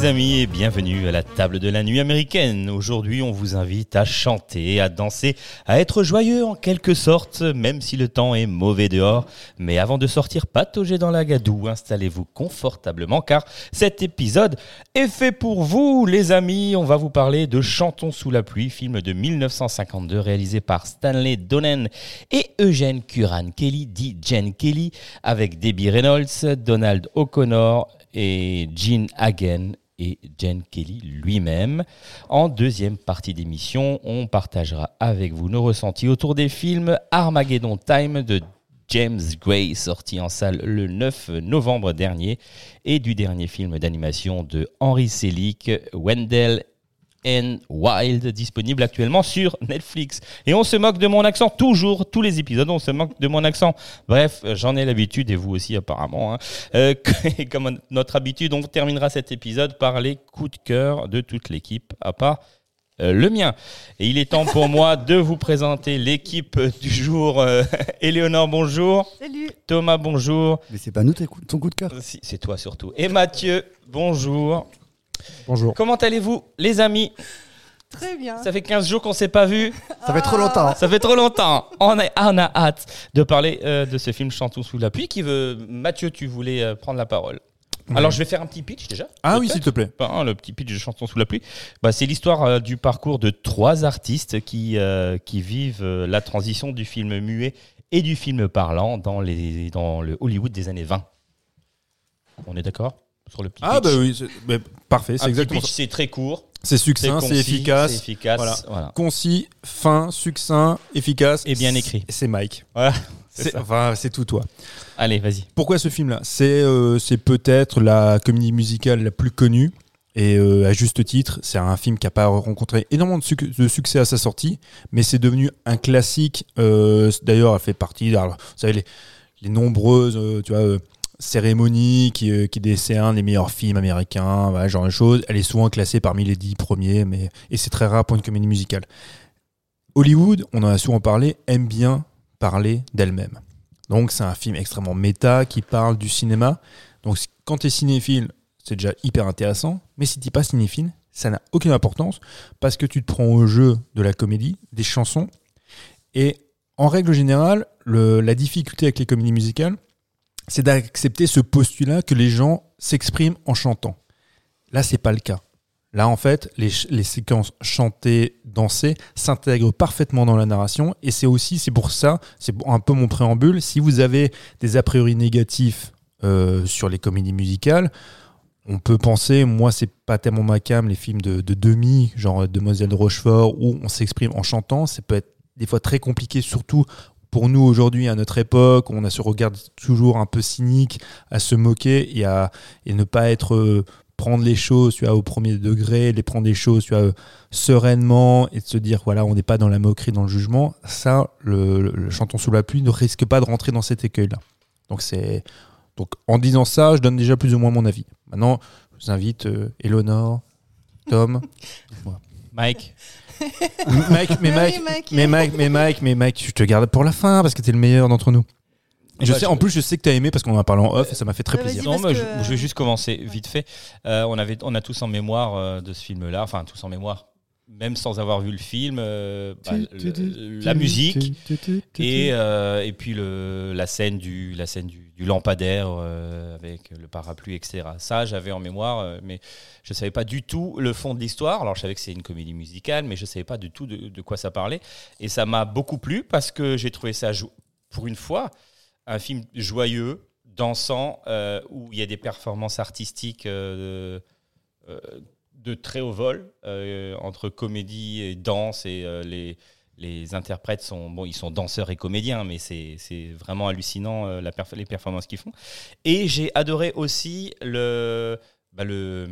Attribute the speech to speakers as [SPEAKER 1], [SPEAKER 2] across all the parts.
[SPEAKER 1] Les amis et bienvenue à la table de la nuit américaine. Aujourd'hui on vous invite à chanter, à danser, à être joyeux en quelque sorte, même si le temps est mauvais dehors. Mais avant de sortir patauger dans la gadoue, installez-vous confortablement car cet épisode est fait pour vous les amis. On va vous parler de Chantons sous la pluie, film de 1952 réalisé par Stanley Donen et Eugène Curran Kelly, dit Jen Kelly, avec Debbie Reynolds, Donald O'Connor, et Gene Hagen et Jen Kelly lui-même. En deuxième partie d'émission, on partagera avec vous nos ressentis autour des films Armageddon Time de James Gray, sorti en salle le 9 novembre dernier, et du dernier film d'animation de Henry Selick, Wendell and Wild, disponible actuellement sur Netflix. Et on se moque de mon accent, toujours, tous les épisodes, on se moque de mon accent. Bref, j'en ai l'habitude, et vous aussi apparemment. Hein. Euh, comme notre habitude, on terminera cet épisode par les coups de cœur de toute l'équipe, à part euh, le mien. Et il est temps pour moi de vous présenter l'équipe du jour. Euh, Éléonore, bonjour.
[SPEAKER 2] Salut.
[SPEAKER 1] Thomas, bonjour.
[SPEAKER 3] Mais c'est pas nous tes coups- ton coup de cœur.
[SPEAKER 1] Si, C'est toi surtout. Et Mathieu, bonjour.
[SPEAKER 3] Bonjour.
[SPEAKER 1] Comment allez-vous, les amis?
[SPEAKER 2] Très bien.
[SPEAKER 1] Ça fait 15 jours qu'on s'est pas vu.
[SPEAKER 3] Ça fait trop longtemps.
[SPEAKER 1] Ça fait trop longtemps. On a, on a hâte de parler euh, de ce film Chantons sous la pluie. Qui veut Mathieu, tu voulais euh, prendre la parole. Alors je vais faire un petit pitch déjà.
[SPEAKER 4] Ah oui, s'il te plaît.
[SPEAKER 1] Pas, hein, le petit pitch de Chantons sous la pluie. Bah, c'est l'histoire euh, du parcours de trois artistes qui, euh, qui vivent euh, la transition du film muet et du film parlant dans, les, dans le Hollywood des années 20. On est d'accord? Sur le petit
[SPEAKER 4] Ah
[SPEAKER 1] pitch
[SPEAKER 4] bah oui, c'est- mais parfait,
[SPEAKER 1] Un
[SPEAKER 4] c'est
[SPEAKER 1] petit
[SPEAKER 4] exactement
[SPEAKER 1] pitch,
[SPEAKER 4] ça.
[SPEAKER 1] c'est très court,
[SPEAKER 4] C'est succinct, c'est
[SPEAKER 1] concis,
[SPEAKER 4] efficace,
[SPEAKER 1] c'est efficace,
[SPEAKER 4] Voilà.
[SPEAKER 1] voilà.
[SPEAKER 4] concis, fin, succinct, efficace.
[SPEAKER 1] Et bien écrit.
[SPEAKER 4] C'est Mike.
[SPEAKER 1] Voilà, c'est
[SPEAKER 4] C'est
[SPEAKER 1] ça.
[SPEAKER 4] enfin, c'est tout toi.
[SPEAKER 1] Allez, vas-y.
[SPEAKER 4] Pourquoi ce film-là? C'est euh, c'est peut-être la comédie musicale la plus connue. Et euh, à juste titre, c'est un film qui n'a pas rencontré énormément de, suc- de succès à sa sortie, mais c'est devenu un classique. Euh, D'ailleurs, elle fait partie, alors, vous savez, les, les nombreuses euh, tu vois, euh, cérémonies qui, euh, qui décernent les meilleurs films américains, voilà, genre de choses. Elle est souvent classée parmi les dix premiers, mais, et c'est très rare pour une comédie musicale. Hollywood, on en a souvent parlé, aime bien parler d'elle-même. Donc c'est un film extrêmement méta qui parle du cinéma. Donc quand tu es cinéphile, c'est déjà hyper intéressant. Mais si tu pas cinéphile, ça n'a aucune importance parce que tu te prends au jeu de la comédie, des chansons. Et en règle générale, le- la difficulté avec les comédies musicales, c'est d'accepter ce postulat que les gens s'expriment en chantant. Là, c'est pas le cas. Là, en fait, les, séquences chantées, dansées s'intègrent parfaitement dans la narration. Et c'est aussi, c'est pour ça, c'est un peu mon préambule. Si vous avez des a priori négatifs euh, sur les comédies musicales, on peut penser, moi, c'est pas tellement ma cam, les films de, de demi, genre Demoiselle de Rochefort, où on s'exprime en chantant. Ça peut être des fois très compliqué, surtout pour nous aujourd'hui, à notre époque, on a ce regard toujours un peu cynique à se moquer et à et ne pas être euh, prendre les choses tu vois, au premier degré, les prendre les choses tu vois, euh, sereinement et de se dire voilà, on n'est pas dans la moquerie, dans le jugement. Ça, le, le, le chanton sous la pluie ne risque pas de rentrer dans cet écueil-là. Donc c'est donc en disant ça, je donne déjà plus ou moins mon avis. Maintenant, je vous invite euh, Eleonore, Tom,
[SPEAKER 1] Mike,
[SPEAKER 4] Mike, mais Mike,
[SPEAKER 2] Mike.
[SPEAKER 4] mais Mike, mais Mike, mais Mike, je te garde pour la fin parce que t'es le meilleur d'entre nous. Et je sais,
[SPEAKER 1] je-
[SPEAKER 4] en plus, je sais que t'as aimé parce qu'on en a parlé en off et ça m'a fait très
[SPEAKER 2] Bah,
[SPEAKER 4] plaisir.
[SPEAKER 1] Non, je,
[SPEAKER 2] que-
[SPEAKER 1] je vais juste commencer vite fait. Euh, on, avait, on a tous en mémoire euh, de ce film-là, enfin tous en mémoire, même sans avoir vu le film, euh, bah, le- la musique et, euh, et puis le, la scène du, la scène du, du lampadaire euh, avec le parapluie, etc. Ça, j'avais en mémoire, euh, mais je ne savais pas du tout le fond de l'histoire. Alors, je savais que c'est une comédie musicale, mais je ne savais pas du tout de, quoi ça parlait. Et ça m'a beaucoup plu parce que j'ai trouvé ça, pour une fois, un film joyeux, dansant, euh, où il y a des performances artistiques de, de très haut vol, entre comédie et danse et les, les interprètes sont bon, ils sont danseurs et comédiens, mais c'est vraiment hallucinant euh, la les performances qu'ils font. Et j'ai adoré aussi le bah, le,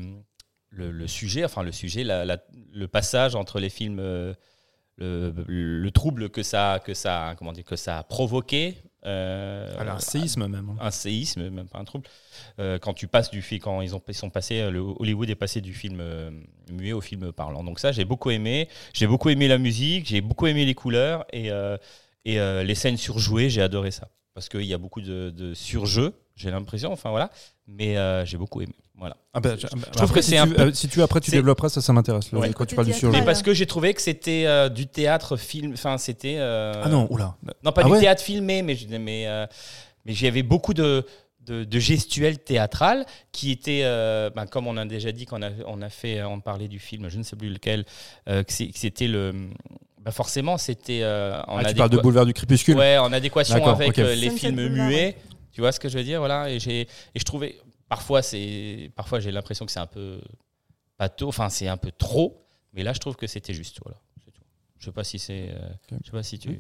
[SPEAKER 1] le sujet, enfin le sujet, la- le passage entre les films. euh, le, le trouble que ça, que ça, comment dire, que ça a provoqué, euh,
[SPEAKER 4] Alors, un séisme même. hein.
[SPEAKER 1] un séisme, même pas un trouble. Euh, quand tu passes du film, quand ils ont ils sont passés, euh, le Hollywood est passé du film euh, muet au film parlant. Donc ça, j'ai beaucoup aimé. J'ai beaucoup aimé la musique, j'ai beaucoup aimé les couleurs et et les scènes surjouées. J'ai adoré ça parce qu'il y a beaucoup de, de surjeu. J'ai l'impression, enfin voilà. Mais euh, j'ai beaucoup aimé. Voilà.
[SPEAKER 4] Ah bah, je-
[SPEAKER 1] trouve
[SPEAKER 4] après,
[SPEAKER 1] que
[SPEAKER 4] si
[SPEAKER 1] c'est
[SPEAKER 4] tu,
[SPEAKER 1] un peu-
[SPEAKER 4] euh, si tu après tu développeras ça, ça m'intéresse.
[SPEAKER 1] Ouais.
[SPEAKER 4] Quand tu parles du.
[SPEAKER 1] Mais parce que j'ai trouvé que c'était euh, du théâtre film. Enfin, c'était. euh,
[SPEAKER 4] Ah non, oula.
[SPEAKER 1] Non, pas
[SPEAKER 4] Ah
[SPEAKER 1] du
[SPEAKER 4] ouais
[SPEAKER 1] théâtre filmé, mais, mais, euh, mais j'avais beaucoup de, de, de gestuels théâtral qui étaient, euh, ben, comme on a déjà dit, qu'on a, on a fait, on parlait du film, je ne sais plus lequel, euh, que c'est- que c'était le. ben, forcément, c'était. euh,
[SPEAKER 4] Ah, tu parles de Boulevard du Crépuscule
[SPEAKER 1] Ouais, en adéquation avec les
[SPEAKER 2] Sunset
[SPEAKER 1] films muets. Tu vois ce que je veux dire voilà et j'ai et je trouvais parfois c'est parfois j'ai l'impression que c'est un peu pas tôt enfin c'est un peu trop mais là je trouve que c'était juste voilà je sais pas si c'est euh, je sais pas si tu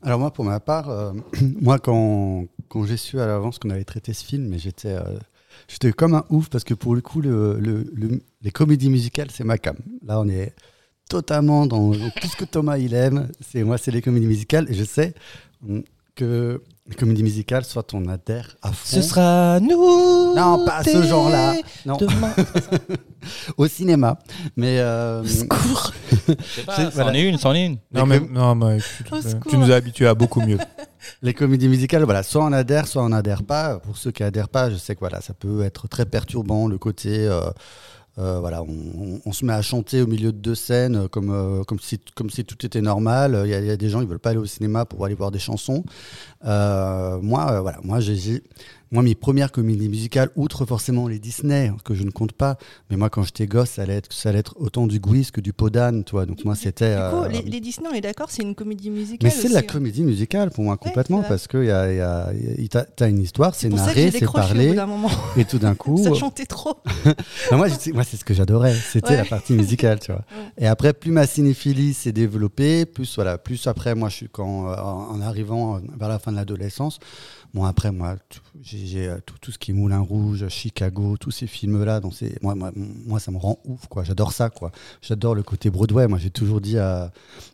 [SPEAKER 3] Alors moi, pour ma part, euh, moi, quand, quand j'ai su à l'avance qu'on avait traité ce film, mais j'étais euh, j'étais comme un ouf parce que pour le coup, le, le- le- les comédies musicales, c'est ma cam. Là, on est totalement dans tout ce que Thomas il aime. C'est moi, c'est les comédies musicales et je sais mm, que les comédies musicales, soit on adhère à fond.
[SPEAKER 1] sera nous
[SPEAKER 3] Non, pas ce genre-là. Non,
[SPEAKER 1] demain
[SPEAKER 3] au cinéma. Mais euh,
[SPEAKER 2] Secours.
[SPEAKER 1] c'en
[SPEAKER 3] voilà.
[SPEAKER 1] est une c'en est une
[SPEAKER 4] Non, mais,
[SPEAKER 3] com-
[SPEAKER 4] non, mais tu, nous as habitués à beaucoup mieux.
[SPEAKER 3] Les comédies musicales, voilà, soit on adhère, soit on n'adhère pas. Pour ceux qui adhèrent pas, je sais que voilà, ça peut être très perturbant le côté. euh, euh, on, se met à chanter au milieu de deux scènes euh, comme, euh, comme, si, tout était normal. Il y, a- des gens qui veulent pas aller au cinéma pour aller voir des chansons. Moi, voilà, moi, j'ai, moi, mes premières comédies musicales, outre forcément les Disney, que je ne compte pas, mais moi, quand j'étais gosse, ça allait être, ça allait être autant du Guiz que du Podane, tu vois. Donc moi, c'était. Euh,
[SPEAKER 2] les, les Disney, on est d'accord, c'est une comédie musicale.
[SPEAKER 3] mais c'est de la
[SPEAKER 2] hein.
[SPEAKER 3] comédie musicale pour moi complètement parce que y a, y a, y a- t'as une histoire, c'est narré, c'est parlé et tout d'un coup,
[SPEAKER 2] Ça
[SPEAKER 3] euh,
[SPEAKER 2] chantait trop.
[SPEAKER 3] non, moi, moi c'est ce que j'adorais, c'était
[SPEAKER 2] Ouais.
[SPEAKER 3] la partie musicale, tu vois.
[SPEAKER 2] Ouais.
[SPEAKER 3] Et après, plus ma cinéphilie s'est développée, plus voilà, plus après, moi, je suis quand euh, en en arrivant vers la fin de l'adolescence. Bon après moi j'ai euh, tout, tout ce qui est Moulin Rouge, Chicago, tous ces films là, donc c'est moi, moi moi ça me rend ouf quoi. J'adore ça quoi. J'adore le côté Broadway. Moi j'ai toujours dit à,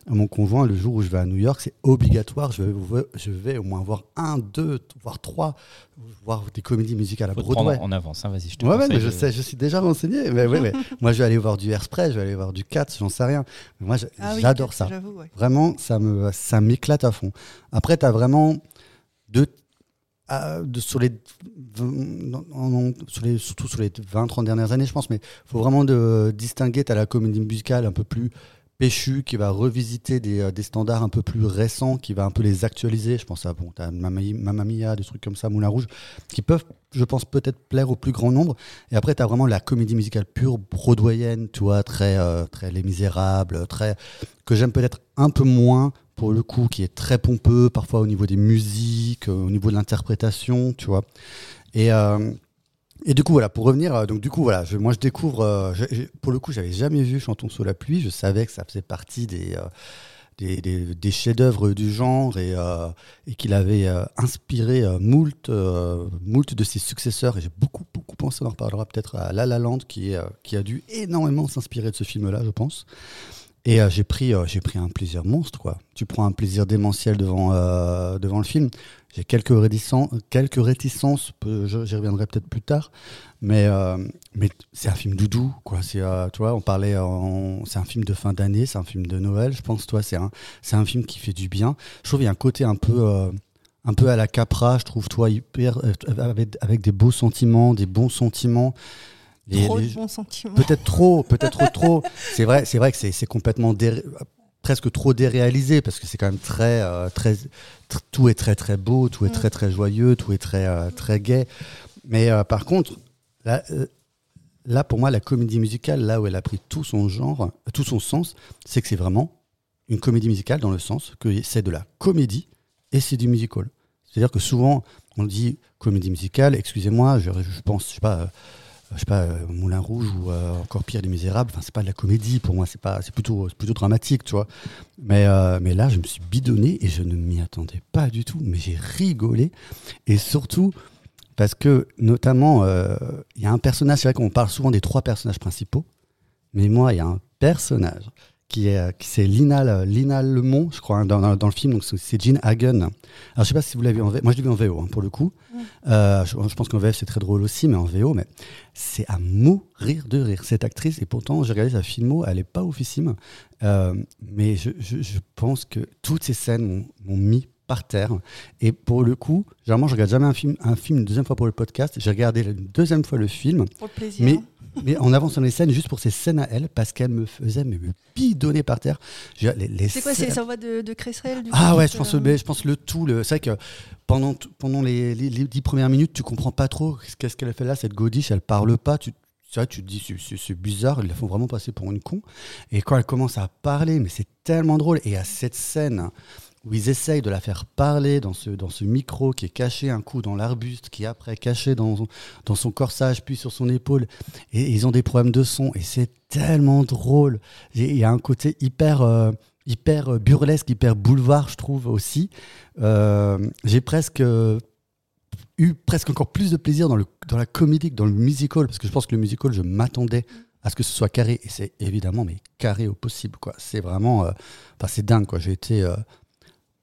[SPEAKER 3] à mon conjoint le jour où je vais à New York c'est obligatoire. Je vais je vais au moins voir un, deux, voire trois, voir des comédies musicales à
[SPEAKER 1] faut te
[SPEAKER 3] Broadway.
[SPEAKER 1] prendre en avance hein, vas-y je te
[SPEAKER 3] Ouais, mais je sais, je suis déjà renseigné. Mais ouais, mais moi, je vais aller voir du Airspray, je vais aller voir du Cats, j'en sais rien. Mais moi,
[SPEAKER 2] Ah oui,
[SPEAKER 3] j'adore ça.
[SPEAKER 2] Ouais.
[SPEAKER 3] Vraiment, ça me, ça m'éclate à fond. Après, tu as vraiment deux. Ah, de- sur les, surtout sur les 20-30 dernières années, je pense, mais il faut vraiment de, distinguer. Tu as la comédie musicale un peu plus péchue qui va revisiter des, euh, des standards un peu plus récents, qui va un peu les actualiser. Je pense à bon, Mamma Mia, des trucs comme ça, Moulin Rouge, qui peuvent, je pense, peut-être plaire au plus grand nombre. Et après, tu as vraiment la comédie musicale pure, broadwayenne, tu vois, très, euh, très Les Misérables, très, que j'aime peut-être un peu moins pour le coup, qui est très pompeux, parfois au niveau des musiques, euh, au niveau de l'interprétation, tu vois. Et, euh, et du coup, voilà, pour revenir, euh, donc du coup, voilà, je- moi je découvre, pour le coup, j'avais jamais vu Chantons sous la pluie, je savais que ça faisait partie des, des, chefs-d'œuvre du genre et, et qu'il avait inspiré moult, moult de ses successeurs. Et j'ai beaucoup, beaucoup pensé, on en reparlera peut-être à La La Land, qui, qui a dû énormément s'inspirer de ce film-là, je pense. Et euh, j'ai pris, euh, pris un plaisir monstre, quoi. Tu prends un plaisir démentiel devant, euh, devant le film. J'ai quelques réticences, quelques réticences j'y reviendrai peut-être plus tard. Mais, mais c'est un film doudou, quoi. C'est, tu on parlait, c'est un film de fin d'année, c'est un film de Noël, je pense, toi. C'est un, un film qui fait du bien. Je trouve qu'il y a un côté un peu, un peu à la Capra, je trouve, toi, hyper, avec, avec des beaux sentiments, des bons sentiments. Les-
[SPEAKER 2] Trop
[SPEAKER 3] les-
[SPEAKER 2] de bons sentiments.
[SPEAKER 3] Peut-être trop, peut-être trop. C'est vrai, c'est vrai que c'est complètement déré- presque trop déréalisé parce que c'est quand même très, euh, très, tr- tout est très très beau, tout est
[SPEAKER 2] Mm.
[SPEAKER 3] très très joyeux, tout est très euh, très gai. Mais euh, par contre, là, euh, là pour moi, la comédie musicale, là où elle a pris tout son genre, tout son sens, c'est que c'est vraiment une comédie musicale dans le sens que c'est de la comédie et c'est du musical. C'est-à-dire que souvent on dit comédie musicale, excusez-moi, je, je pense, je sais pas. Je sais pas, euh, Moulin Rouge ou euh, encore pire, Les Misérables. Enfin, c'est pas de la comédie pour moi, c'est pas, c'est plutôt, plutôt dramatique, tu vois. Mais, euh, mais là, je me suis bidonné et je ne m'y attendais pas du tout. Mais j'ai rigolé et surtout parce que, notamment, il y a un personnage. C'est vrai qu'on parle souvent des trois personnages principaux, mais moi, il y a un personnage qui est, euh, qui c'est Lina, Lina Lemont, je crois, hein, dans, dans- le film. Donc c'est- Jean Hagen. Alors je sais pas si vous l'avez vu en VO. Moi, je l'ai vu en VO hein, pour le coup. Euh, je, je pense qu'en VF c'est très drôle aussi, mais en VO, mais c'est à mourir de rire cette actrice. Et pourtant, j'ai regardé sa filmo, elle est pas oufissime, Euh, mais je, je- je pense que toutes ces scènes m'ont- mis par terre. Et pour le coup, généralement, je regarde jamais un film, un film une deuxième fois pour le podcast. J'ai regardé la deuxième fois le film,
[SPEAKER 2] Pour le plaisir.
[SPEAKER 3] mais, mais en avançant les scènes, juste pour ces scènes à elle, parce qu'elle me faisait me bidonner par terre. Je- les- les
[SPEAKER 2] c'est quoi
[SPEAKER 3] scènes-
[SPEAKER 2] C'est sa voix de, de Cresserelle du
[SPEAKER 3] ah
[SPEAKER 2] coup,
[SPEAKER 3] ouais, je pense, je pense le tout. Le, c'est vrai que pendant, pendant les, les, les dix premières minutes, tu comprends pas trop qu'est-ce qu'elle a fait là, cette godiche, elle parle pas. Tu, c'est vrai, tu te dis, c'est bizarre, ils la font vraiment passer pour une con. Et quand elle commence à parler, mais c'est tellement drôle. Et à cette scène où ils essayent de la faire parler dans ce, dans ce micro qui est caché un coup dans l'arbuste, qui est après caché dans, dans son corsage, puis sur son épaule. Et ils ont des problèmes de son. Et c'est tellement drôle. Il y a un côté hyper, euh, hyper burlesque, hyper boulevard, je trouve aussi. Euh, J'ai presque euh, eu presque encore plus de plaisir dans, le, dans la comédie que dans le musical, parce que je pense que le musical, je m'attendais à ce que ce soit carré, et c'est évidemment mais carré au possible. C'est vraiment, enfin, c'est dingue. J'ai été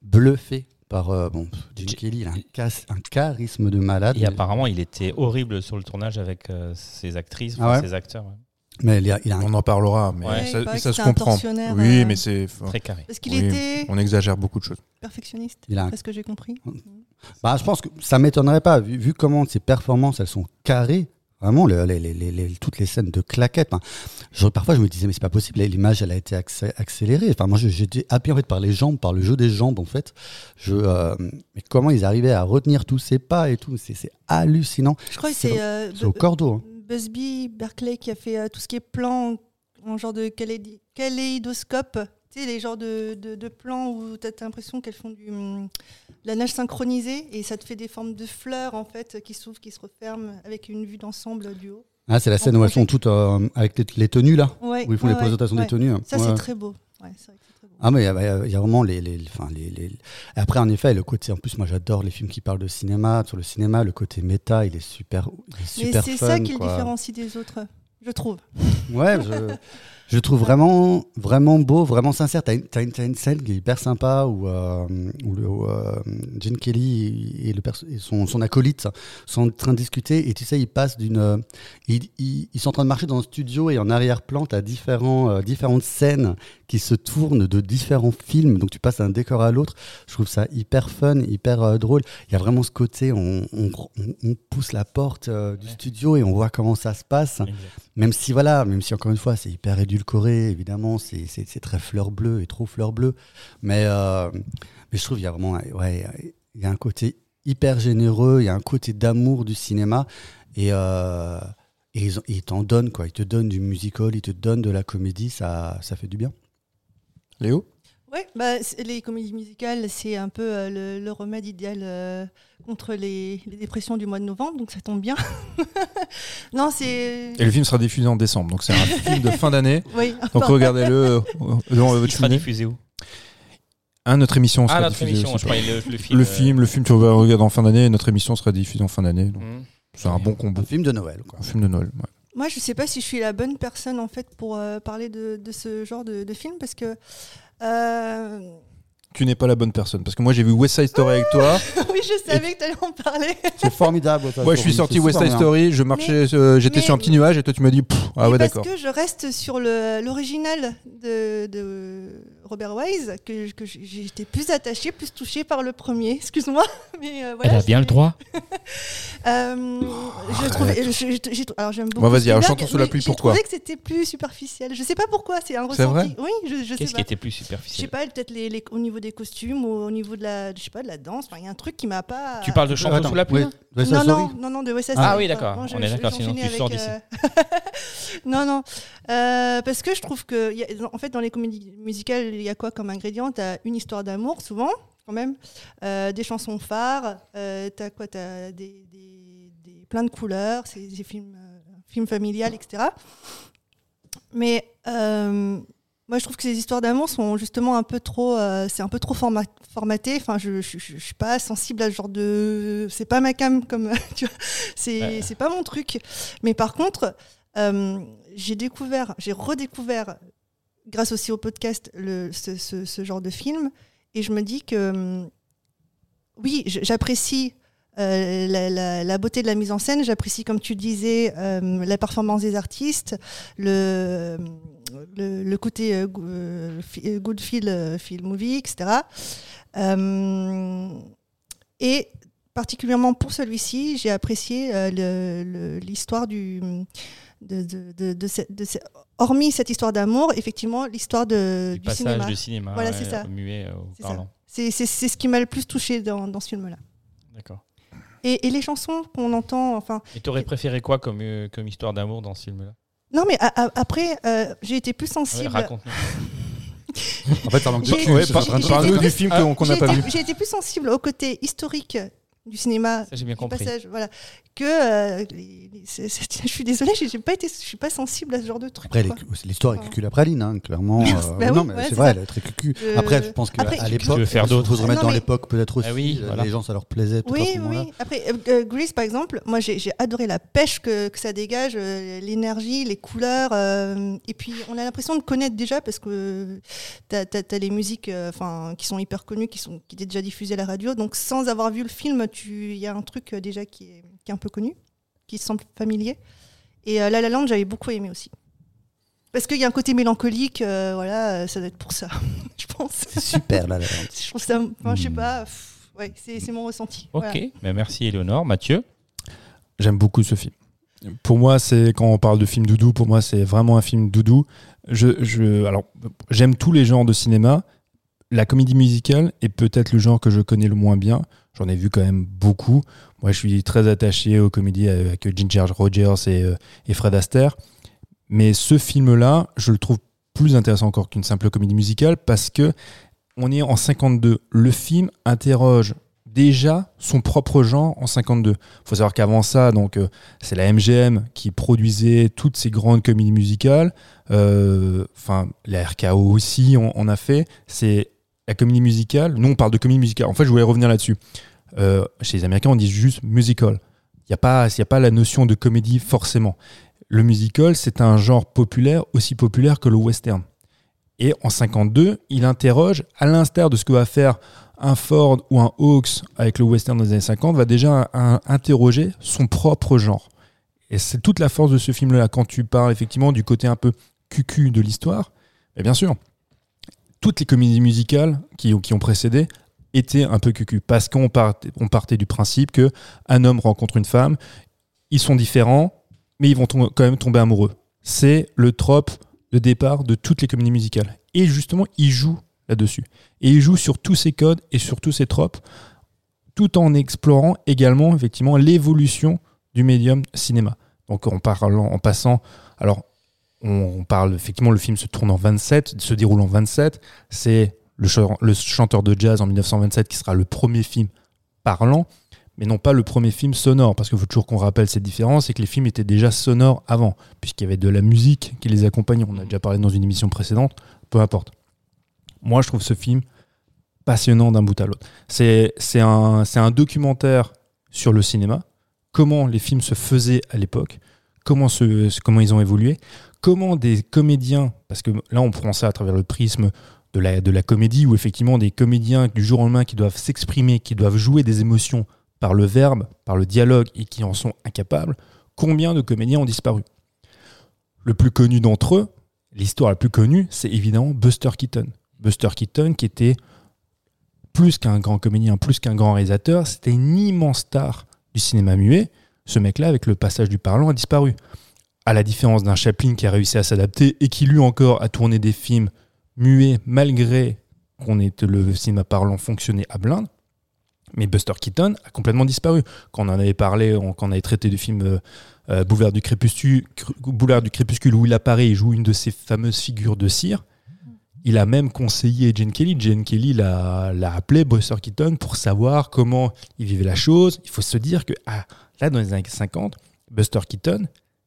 [SPEAKER 3] bluffé par euh, bon, Gene
[SPEAKER 1] J-
[SPEAKER 3] Kelly, il a un, cas- un charisme de malade.
[SPEAKER 1] Et
[SPEAKER 3] mais-
[SPEAKER 1] apparemment, il était horrible sur le tournage avec euh, ses actrices,
[SPEAKER 3] Ah ouais
[SPEAKER 1] ses acteurs. ouais.
[SPEAKER 3] Mais il a, il a un
[SPEAKER 4] On en parlera, mais
[SPEAKER 1] Ouais,
[SPEAKER 4] ça, mais se comprend. Oui,
[SPEAKER 2] euh,
[SPEAKER 4] mais c'est.
[SPEAKER 1] Très carré.
[SPEAKER 2] Parce qu'il
[SPEAKER 4] Oui,
[SPEAKER 2] était
[SPEAKER 4] On exagère beaucoup de choses.
[SPEAKER 2] perfectionniste,
[SPEAKER 3] Il a un-
[SPEAKER 2] d'après ce que j'ai compris.
[SPEAKER 3] Bah, je pense que ça m'étonnerait pas, vu, vu comment ses performances elles sont carrées. Vraiment, le- les, les- les- les- toutes les scènes de claquettes. hein. Je- parfois, je me disais, mais c'est pas possible. L'image, elle a été accé- accélérée. Enfin, moi, j'étais happé en fait par les jambes, par le jeu des jambes, en fait. Je, euh, mais comment ils arrivaient à retenir tous ces pas et tout, c'est hallucinant.
[SPEAKER 2] Je crois que
[SPEAKER 3] C'est
[SPEAKER 2] c'est euh,
[SPEAKER 3] au cordeau. hein.
[SPEAKER 2] Busby Berkeley qui a fait euh, tout ce qui est plan en genre de kaléidoscope. Tu sais, les genres de, de, de plans où tu as l'impression qu'elles font du, de la nage synchronisée et ça te fait des formes de fleurs en fait qui s'ouvrent, qui se referment avec une vue d'ensemble du haut.
[SPEAKER 3] Ah, c'est la scène où elles sont toutes euh, avec les, les tenues, là,
[SPEAKER 2] Ouais,
[SPEAKER 3] où ils font
[SPEAKER 2] ouais,
[SPEAKER 3] les présentations
[SPEAKER 2] ouais.
[SPEAKER 3] des tenues.
[SPEAKER 2] Ça, c'est très beau. Ouais, c'est vrai que c'est très beau.
[SPEAKER 3] Ah mais il y a- il y, a vraiment les, les, les, les- Après, en effet, le côté... En plus, moi, j'adore les films qui parlent de cinéma. Sur le cinéma, le côté méta, il est super, il est
[SPEAKER 2] Mais
[SPEAKER 3] super
[SPEAKER 2] c'est ça qui le différencie des autres, je trouve.
[SPEAKER 3] Ouais, je, je trouve vraiment, vraiment beau, vraiment sincère. T'as une, t'as une, t'as une scène qui est hyper sympa où, euh, où, le- où, euh, Gene Kelly et, le son, son acolyte sont en train de discuter et tu sais, ils passent d'une. euh, ils, ils- ils sont en train de marcher dans un studio et en arrière-plan, tu as différents, différentes scènes qui se tournent de différents films. Donc tu passes d'un décor à l'autre. Je trouve ça hyper fun, hyper drôle. Il y a vraiment ce côté, on, on, on- on pousse la porte du
[SPEAKER 1] Ouais.
[SPEAKER 3] studio et on voit comment ça se passe.
[SPEAKER 1] Exact.
[SPEAKER 3] Même si, voilà, même si encore une fois, c'est hyper évidemment, c'est très fleur bleue et trop fleur bleue. Mais, euh, mais je trouve qu'il y a vraiment ouais, il y a un côté hyper généreux, il y a un côté d'amour du cinéma. Et, euh, et ils, ils t'en donnent, quoi. Ils te donnent du musical, ils te donnent de la comédie, ça, ça fait du bien.
[SPEAKER 4] Léo?
[SPEAKER 2] Ouais, bah, les comédies musicales, c'est un peu euh, le, le remède idéal euh, contre les, les dépressions du mois de novembre, donc ça tombe bien. non, c'est.
[SPEAKER 4] Et le film sera diffusé en décembre, donc c'est un film de fin d'année.
[SPEAKER 2] Oui,
[SPEAKER 4] Donc regardez-le euh, dans votre
[SPEAKER 1] Il sera diffusé où?
[SPEAKER 4] Ah, notre émission sera
[SPEAKER 1] Ah, notre
[SPEAKER 4] diffusée.
[SPEAKER 1] émission, je le, le film.
[SPEAKER 4] Le
[SPEAKER 1] euh,
[SPEAKER 4] film, le film, tu vas regarder en fin d'année, et notre émission sera diffusée en fin d'année. donc
[SPEAKER 1] hmm.
[SPEAKER 4] C'est un bon combo.
[SPEAKER 3] Un film de Noël, quoi.
[SPEAKER 4] Un film de Noël. ouais.
[SPEAKER 2] Moi, je sais pas si je suis la bonne personne en fait pour euh, parler de, de ce genre de, de film parce que. Euh,
[SPEAKER 4] Tu n'es pas la bonne personne parce que moi j'ai vu West Side Story avec toi.
[SPEAKER 2] oui, je savais que tu allais en parler.
[SPEAKER 3] C'est formidable.
[SPEAKER 4] Moi je suis sorti West Side. Story, je marchais, euh, j'étais
[SPEAKER 2] mais-
[SPEAKER 4] sur un petit nuage et toi tu m'as dit Pff, ah ouais
[SPEAKER 2] parce
[SPEAKER 4] d'accord.
[SPEAKER 2] que je reste sur le- l'original de, de Robert Wise, que, que j'ai- j'étais plus attachée, plus touchée par le premier. Excuse-moi, mais euh, voilà.
[SPEAKER 1] Elle a bien
[SPEAKER 2] je-
[SPEAKER 1] le droit.
[SPEAKER 2] Euh, je trouvais, je- je- alors j'aime beaucoup.
[SPEAKER 4] Bon, vas-y, alors, chantons sous la pluie, pourquoi
[SPEAKER 2] trouvé que c'était plus superficiel. Je sais pas pourquoi, c'est un
[SPEAKER 4] C'est vrai
[SPEAKER 2] ressenti. Oui, je, je sais
[SPEAKER 1] Qu'est-ce qui était plus
[SPEAKER 2] Je sais
[SPEAKER 1] superficiel
[SPEAKER 2] pas, peut-être les, les- au niveau des costumes ou au niveau de la, je sais pas, de la danse. Enfin, il y a un truc qui m'a pas.
[SPEAKER 1] Tu parles de Chantons
[SPEAKER 3] Attends,
[SPEAKER 1] sous la pluie
[SPEAKER 3] Side
[SPEAKER 2] non, non, non, non, de West Side
[SPEAKER 1] Ah oui, d'accord. On est d'accord, sinon tu sors d'ici.
[SPEAKER 2] euh, non, non. Euh, parce que je trouve que, en fait, dans les comédies musicales, il y a quoi comme ingrédient? T'as une histoire d'amour, souvent, quand même. Euh, des chansons phares. T'as quoi? T'as des, plein de couleurs. C'est des films. euh, film familial, etc. Mais euh, moi, je trouve que ces histoires d'amour sont justement un peu trop, euh, c'est un peu trop forma- formaté. Enfin, je, je, je- je suis pas sensible à ce genre de, c'est pas ma cam comme, tu vois, c'est
[SPEAKER 1] Ouais.
[SPEAKER 2] c'est pas mon truc. Mais par contre, euh, j'ai découvert, j'ai redécouvert, grâce aussi au podcast, le, ce, ce- ce genre de film, et je me dis que oui, j'apprécie. Euh, la, la- la beauté de la mise en scène, j'apprécie, comme tu disais, euh, la performance des artistes, le, le, le côté euh, good feel, feel movie, etc. Et particulièrement pour celui-ci, j'ai apprécié l'histoire du. De, hormis cette histoire d'amour, effectivement, l'histoire
[SPEAKER 1] Du
[SPEAKER 2] cinéma.
[SPEAKER 1] du cinéma.
[SPEAKER 2] Voilà,
[SPEAKER 1] ouais,
[SPEAKER 2] c'est ça.
[SPEAKER 1] Muet, au parlant.
[SPEAKER 2] C'est ce qui m'a le plus touché dans, dans ce film-là.
[SPEAKER 1] D'accord.
[SPEAKER 2] Et, et les chansons qu'on entend, enfin.
[SPEAKER 1] Et t'aurais préféré quoi comme, euh, comme histoire d'amour dans ce film-là?
[SPEAKER 2] Non, mais a- a- après, euh, j'ai été plus
[SPEAKER 1] Ouais,
[SPEAKER 2] sensible.
[SPEAKER 1] Raconte-nous.
[SPEAKER 3] En fait, ça manque de
[SPEAKER 4] Ouais, Parle-nous du film qu'on n'a pas vu.
[SPEAKER 2] J'ai été plus sensible au côté historique du cinéma,
[SPEAKER 1] Ça, j'ai bien
[SPEAKER 2] du
[SPEAKER 1] compris.
[SPEAKER 2] passage, voilà, que euh, les- les- je suis désolée, j'ai pas été, je suis pas sensible à ce genre de truc.
[SPEAKER 3] Après, l'histoire est cucul après Lynn, hein, clairement. euh,
[SPEAKER 2] Bah
[SPEAKER 3] non,
[SPEAKER 2] oui,
[SPEAKER 3] mais
[SPEAKER 2] ouais,
[SPEAKER 3] c'est vrai,
[SPEAKER 2] ça.
[SPEAKER 3] elle est très cucu.
[SPEAKER 2] Euh,
[SPEAKER 3] Après, je pense qu'à l'époque,
[SPEAKER 1] veux faire
[SPEAKER 3] il faut
[SPEAKER 1] d'autres.
[SPEAKER 3] se remettre
[SPEAKER 2] Non,
[SPEAKER 3] dans
[SPEAKER 2] mais-
[SPEAKER 3] l'époque peut-être aussi.
[SPEAKER 1] Ah oui,
[SPEAKER 3] euh,
[SPEAKER 1] voilà.
[SPEAKER 3] Les gens, ça leur plaisait
[SPEAKER 2] Oui, oui. Après, euh, euh, Grease, par exemple, moi j'ai adoré la pêche que, que ça dégage, euh, l'énergie, les couleurs. euh, et puis on a l'impression de connaître déjà parce que tu as, les musiques euh, enfin, qui sont hyper connues, qui, sont, qui étaient déjà diffusées à la radio. Donc sans avoir vu le film, tu- il y a un truc euh, déjà qui est, qui est un peu connu, qui semble familier. Et euh, La La Land, j'avais beaucoup aimé aussi. Parce qu'il y a un côté mélancolique, euh, voilà, ça doit être pour ça, je pense.
[SPEAKER 3] C'est super là. là.
[SPEAKER 2] Je trouve ça, enfin, je sais
[SPEAKER 3] Hmm.
[SPEAKER 2] pas, pff, ouais, c'est c'est mon ressenti.
[SPEAKER 1] Ok,
[SPEAKER 2] Voilà.
[SPEAKER 1] mais merci Éléonore. Mathieu
[SPEAKER 4] J'aime beaucoup ce film. Pour moi, c'est quand on parle de film doudou, pour moi, c'est vraiment un film doudou. Je, je, alors, j'aime tous les genres de cinéma. La comédie musicale est peut-être le genre que je connais le moins bien. J'en ai vu quand même beaucoup. Moi, je suis très attaché aux comédies avec Ginger Rogers et, euh, et Fred Astaire. Mais ce film-là, je le trouve plus intéressant encore qu'une simple comédie musicale parce que on est en 52. Le film interroge déjà son propre genre en 52. Il faut savoir qu'avant ça, donc euh, c'est la MGM qui produisait toutes ces grandes comédies musicales. Euh, Enfin, la RKO aussi, on, on a fait. C'est la comédie musicale. Nous, on parle de comédie musicale. En fait, je voulais revenir là-dessus. Euh, chez les Américains, on dit juste musical. Il n'y a, pas- a pas la notion de comédie forcément. Le musical, c'est un genre populaire, aussi populaire que le western. Et en 52, il interroge, à l'instar de ce que va faire un Ford ou un Hawks avec le western des années 50, va déjà interroger son propre genre. Et c'est toute la force de ce film-là. Quand tu parles effectivement du côté un peu cucu de l'histoire, bien sûr, toutes les comédies musicales qui, ont précédé étaient un peu cucu. Parce qu'on partait, du principe que un homme rencontre une femme, ils sont différents, mais ils vont quand même tomber amoureux. C'est le trope de départ de toutes les comédies musicales. Et justement, il joue là-dessus. Et il joue sur tous ces codes et sur tous ces tropes, tout en explorant également effectivement l'évolution du médium cinéma. Donc en parlant, en passant, alors on, parle effectivement, le film se tourne en 27, se déroule en 27. C'est le, chan- le chanteur de jazz en 1927 qui sera le premier film parlant, mais non pas le premier film sonore, parce qu'il faut toujours qu'on rappelle cette différence, c'est que les films étaient déjà sonores avant, puisqu'il y avait de la musique qui les accompagnait. On a déjà parlé dans une émission précédente, peu importe. Moi, je trouve ce film passionnant d'un bout à l'autre. C'est un, documentaire sur le cinéma, comment les films se faisaient à l'époque, comment ils ont évolué, comment des comédiens, parce que là on prend ça à travers le prisme de la, comédie, où effectivement des comédiens du jour au lendemain qui doivent s'exprimer, qui doivent jouer des émotions par le verbe, par le dialogue, et qui en sont incapables, combien de comédiens ont disparu? Le plus connu d'entre eux, l'histoire la plus connue, c'est évidemment Buster Keaton. Buster Keaton qui était plus qu'un grand comédien, plus qu'un grand réalisateur, c'était une immense star du cinéma muet. Ce mec-là, avec le passage du parlant, a disparu. À la différence d'un Chaplin qui a réussi à s'adapter et qui lui encore a tourné des films muets malgré qu'on ait le cinéma parlant fonctionné à blinde. Mais Buster Keaton a complètement disparu. Quand on en avait parlé, on- quand on avait traité du film euh, euh, Boulevard, du Crépuscule, Cru- Boulevard du Crépuscule où il apparaît et joue une de ces fameuses figures de cire, il a même conseillé Jane Kelly. Jane Kelly l'a l'a appelé Buster Keaton pour savoir comment il vivait la chose. Il faut se dire que ah, là, dans les années 50, Buster Keaton,